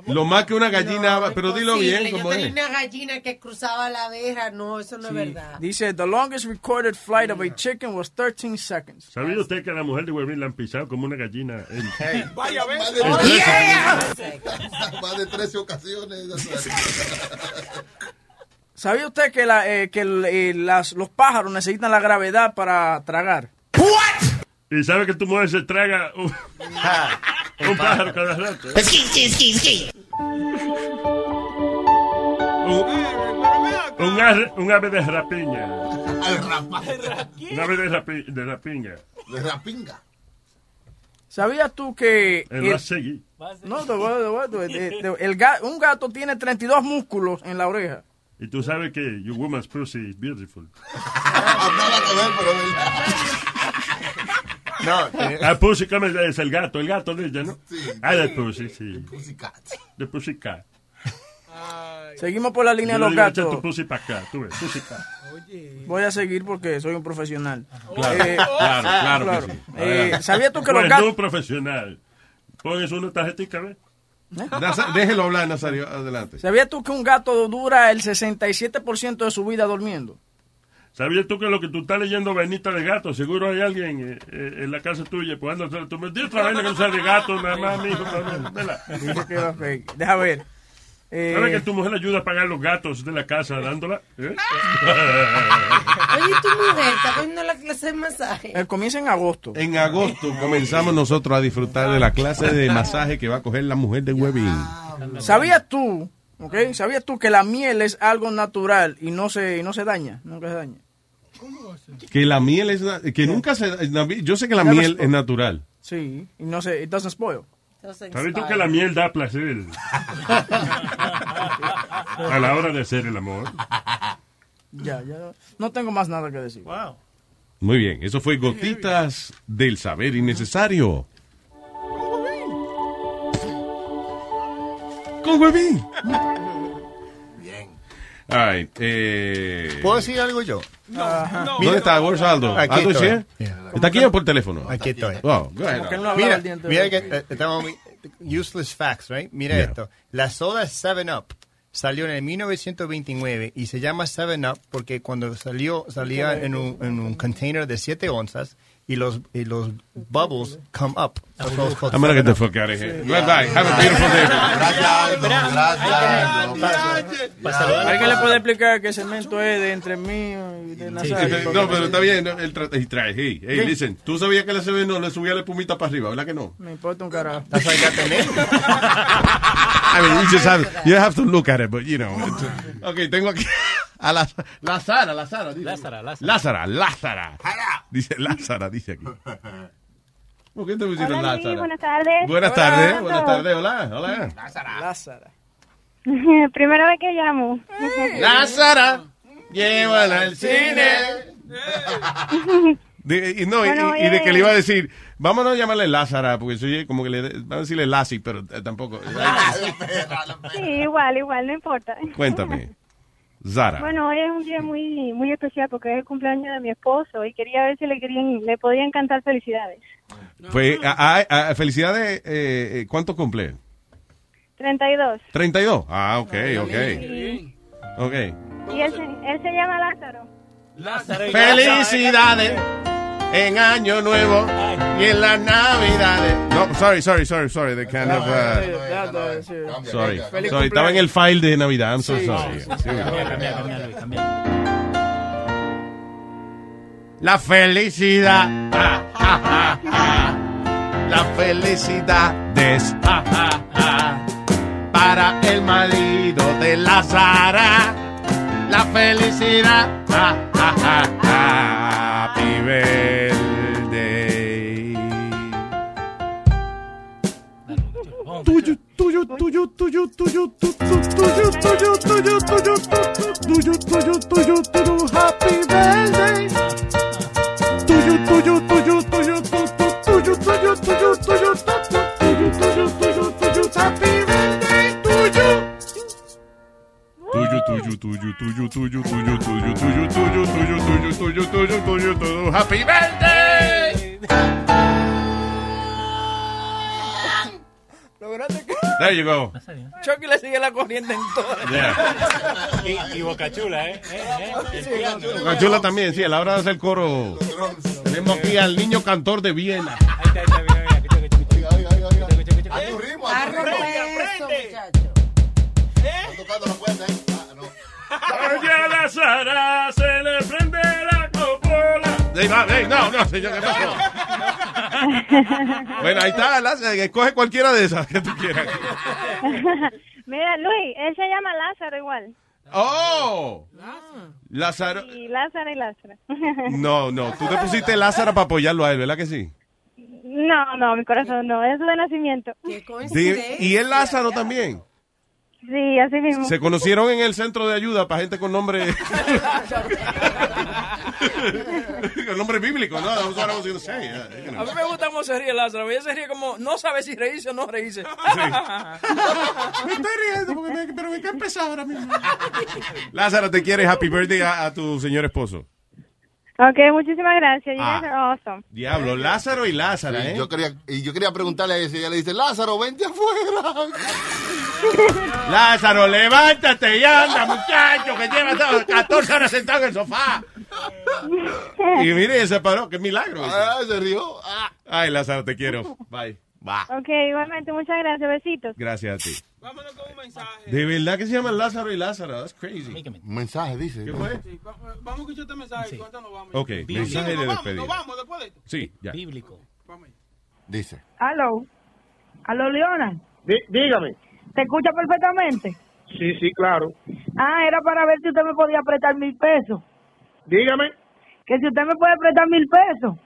Speaker 15: Lo más que una gallina... pero dilo bien,
Speaker 14: Yo
Speaker 15: como
Speaker 14: tenía
Speaker 15: es.
Speaker 14: una gallina que cruzaba la verja. No, eso no es verdad.
Speaker 1: Dice, the longest recorded flight of a chicken was 13 seconds.
Speaker 16: ¿Sabía usted que a la mujer de Webin la han pisado como una gallina? En... [LAUGHS]
Speaker 36: Vaya,
Speaker 6: Más
Speaker 36: ves.
Speaker 6: de,
Speaker 16: Oh,
Speaker 6: trece- [LAUGHS] más de 13 ocasiones. [LAUGHS]
Speaker 1: ¿Sabía usted que, la, eh, que el- eh, las, los pájaros necesitan la gravedad para tragar?
Speaker 16: Y sabe que tu mujer se traga un, [LAUGHS] un pájaro cada rato. Un, un ave, un ave de rapiña. Un ave de, rapi- de rapiña.
Speaker 6: De rapinga.
Speaker 1: ¿Sabías tú que...
Speaker 16: Él
Speaker 1: el-. No, el ga- un gato tiene 32 músculos en la oreja.
Speaker 16: Y tú sabes que your woman's pussy is beautiful.
Speaker 8: No,
Speaker 16: Ah, pussy, ¿cómo es? El gato, el gato de ella, ¿no? Ah, de pussy, sí.
Speaker 6: Pussycat.
Speaker 16: De pussycat.
Speaker 1: Seguimos por la línea de los gatos.
Speaker 16: tu pussy para acá, tú ves, pussycat.
Speaker 1: Voy a seguir porque soy un profesional.
Speaker 16: Claro,
Speaker 1: Eh,
Speaker 16: claro, claro que sí.
Speaker 1: Eh. ¿Sabías tú que
Speaker 16: Pues
Speaker 1: los
Speaker 16: no
Speaker 1: gatos...
Speaker 16: un profesional. Pones una tarjetita, ¿ves?
Speaker 15: Déjelo hablar, Nazario, adelante.
Speaker 1: ¿Sabías tú que un gato dura el 67% de su vida durmiendo?
Speaker 16: ¿Sabías tú que lo que tú estás leyendo vainita de gato? Seguro hay alguien eh, eh, en la casa tuya. Pues anda, tú me dices otra vaina que no sea de gato, nada más, mijo.
Speaker 1: Deja ver. Eh,
Speaker 16: ¿Sabes que tu mujer ayuda a pagar los gatos de la casa dándola? ¿Eh? [LAUGHS]
Speaker 14: Oye, tu mujer está cogiendo la clase de masaje.
Speaker 1: eh, comienza en agosto.
Speaker 15: En agosto comenzamos nosotros a disfrutar de la clase de masaje que va a coger la mujer de Webin.
Speaker 1: ¿Sabías tú, ok? ¿Sabías tú que la miel es algo natural y no se, y no se daña? Nunca se daña.
Speaker 15: Que la miel es... Que nunca se... Yo sé que la miel es natural.
Speaker 1: Sí, y no se, it doesn't spoil.
Speaker 16: ¿Sabes tú que la miel da placer? [LAUGHS] a la hora de hacer el amor.
Speaker 1: Ya, ya. No tengo más nada que decir.
Speaker 11: Wow.
Speaker 15: Muy bien, eso fue Gotitas del Saber Innecesario. Con Webin.
Speaker 8: Bien.
Speaker 15: All right, eh...
Speaker 8: ¿Puedo decir algo yo?
Speaker 15: ¿Dónde está? Where's Aldo?
Speaker 8: Aquí
Speaker 15: ¿Aldo
Speaker 8: estoy.
Speaker 15: here? ¿Está aquí o por teléfono?
Speaker 8: Aquí estoy.
Speaker 15: Oh, go ahead.
Speaker 1: No
Speaker 8: Mira, mira que eh, estamos muy- useless facts, right? Mira
Speaker 15: Yeah.
Speaker 8: esto. La soda 7-Up salió en el 1929 y se llama 7-Up porque cuando salió salía en un, en un container de 7 onzas y los, y los bubbles come up.
Speaker 15: I'm gonna get the
Speaker 8: 7 Up.
Speaker 15: fuck out of here. Goodbye. Have a beautiful day.
Speaker 1: ¿Alguien le puede explicar que el cemento es de entre mí y de Nazario?
Speaker 15: No, pero está bien. trata y trae. Hey, listen. Tú sabías que la CB no le subía la espumita para arriba, ¿verdad que no?
Speaker 1: Me importa un carajo.
Speaker 8: That's why I got.
Speaker 15: I mean, you just have, you have to look at it, but you know. it's- Ok, tengo aquí a la, la Sara, la Sara.
Speaker 11: Lázara, Lázara.
Speaker 15: Lázara, Lázara. Dice Lázara, dice aquí. [LAUGHS] ¿Por qué te pusieron
Speaker 37: Hola, Luis,
Speaker 15: Lázara?
Speaker 37: buenas tardes.
Speaker 15: Buenas
Speaker 37: Hola
Speaker 15: tardes, buenas tardes, hola, hola.
Speaker 1: Lázara. [LAUGHS]
Speaker 37: Primera vez que llamo.
Speaker 15: Lázara, llévala al cine. De- y, no, y-
Speaker 37: Bueno,
Speaker 15: y, y de que
Speaker 37: eh.
Speaker 15: le iba a decir, vámonos a llamarle Lázara, porque soy como que le van a decirle Lassie, pero eh, tampoco. [LAUGHS]
Speaker 37: Sí, igual, igual, no importa.
Speaker 15: Cuéntame, Zara.
Speaker 37: Bueno, hoy es un día muy muy especial porque es el cumpleaños de mi esposo y quería ver si le querían le podían cantar felicidades.
Speaker 15: Pues, a- a- a- felicidades, eh, eh, ¿cuánto cumple?
Speaker 37: 32.
Speaker 15: 32. Ah, ok, ok.
Speaker 37: Y,
Speaker 15: Ok.
Speaker 37: y él, se, él se llama Lázaro.
Speaker 11: Lázaro.
Speaker 15: Felicidades en Año Nuevo y en las Navidades. No, sorry, sorry, sorry, sorry. The kind of, uh, sorry. Estaba en el file de Navidad. I'm so sorry. La felicidad. ah, ah, ah. La felicidad es para el marido de la Sara. La felicidad. Ah, ah, ah, ah. Happy birthday. Tuyo, tuyo, tuyo, tuyo, tuyo, tuyo, tuyo, tuyo, tuyo, tuyo, tuyo, tuyo, tuyo, tuyo, happy birthday. Tuyo, tuyo, tuyo, tuyo, tuyo, tuyo, tuyo, tuyo, tuyo, tuyo, tuyo, tuyo, tuyo, tuyo, tuyo, happy birthday.
Speaker 1: Lograste que
Speaker 15: There you go.
Speaker 1: Chucky le sigue la corriente en todo.
Speaker 11: Y, y Boca Chula, ¿eh? ¿Eh? ¿Eh? El piano.
Speaker 15: La chula también, sí, a la hora de hacer coro. Tenemos aquí al niño cantor de Viena.
Speaker 11: Ahí está, ahí está, mira, mira, escucha, escucha, escucha. Escucha, escucha, escucha.
Speaker 16: Oye, a la Sara se le prende la copola.
Speaker 15: Ey, va, ey, no, no, señor, ¿qué pasó? [LAUGHS] Bueno, ahí está, la- escoge cualquiera de esas que tú quieras. [LAUGHS]
Speaker 37: Mira, Luis, él se llama Lázaro igual.
Speaker 15: ¡Oh! Lázaro.
Speaker 37: Y Lázaro y [LAUGHS] Lázaro.
Speaker 15: No, no, tú te pusiste Lázaro para apoyarlo a él, ¿verdad que sí?
Speaker 37: No, no, mi corazón no, es de nacimiento.
Speaker 15: Sí, y el Lázaro también.
Speaker 37: Sí, así mismo.
Speaker 15: Se conocieron en el centro de ayuda para gente con nombre. [LAUGHS] con nombre bíblico, ¿no?
Speaker 1: A mí me gusta cómo se ríe Lázaro. Ella se ríe como, no sabe si reírse o no reírse. [LAUGHS]
Speaker 15: Me estoy riendo, porque me- pero me cae pesado ahora mismo. [LAUGHS] Lázaro, te quiere happy birthday a, a tu señor esposo.
Speaker 37: Ok, muchísimas gracias. You
Speaker 15: Ah.
Speaker 37: guys are awesome.
Speaker 15: Diablo, Lázaro y Lázaro,
Speaker 6: Sí,
Speaker 15: ¿eh?
Speaker 6: yo quería, y yo quería preguntarle a ella, ella le dice, Lázaro, vente afuera.
Speaker 15: Lázaro, levántate y anda, muchacho, que lleva todo- 14 horas sentado en el sofá. Y mire, se paró, qué milagro.
Speaker 6: Ah, se rió.
Speaker 15: Ay, Lázaro, te quiero. Bye. Va.
Speaker 37: Ok, igualmente, muchas gracias. Besitos.
Speaker 15: Gracias a ti. De verdad que se llaman Lázaro y Lázaro. That's crazy.
Speaker 6: Un mensaje, dice.
Speaker 15: ¿Qué fue?
Speaker 36: Vamos a escuchar este mensaje. ¿Cuánto nos vamos?
Speaker 15: Ok, mensaje de
Speaker 36: Nos vamos,
Speaker 15: despedida.
Speaker 36: Nos vamos después de esto.
Speaker 15: Sí, ya.
Speaker 11: Bíblico.
Speaker 6: Dice.
Speaker 17: Aló. Aló, Leona.
Speaker 30: dígame.
Speaker 17: ¿Te escucha perfectamente?
Speaker 30: Sí, sí, claro.
Speaker 17: Ah, era para ver si usted me podía prestar mil pesos.
Speaker 30: Dígame.
Speaker 17: Que si usted me puede prestar mil pesos.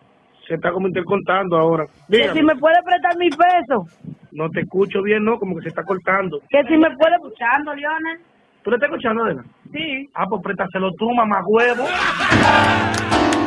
Speaker 30: Se está como intercontando ahora.
Speaker 17: Que
Speaker 30: Dígame.
Speaker 17: si me puede prestar mil pesos.
Speaker 30: No te escucho bien, ¿no? Como que se está cortando.
Speaker 17: Que si me puede escuchando, Leona.
Speaker 30: ¿Tú le estás escuchando, Adela?
Speaker 17: Sí.
Speaker 30: Ah, pues préstaselo tú, mamá huevo. [LAUGHS]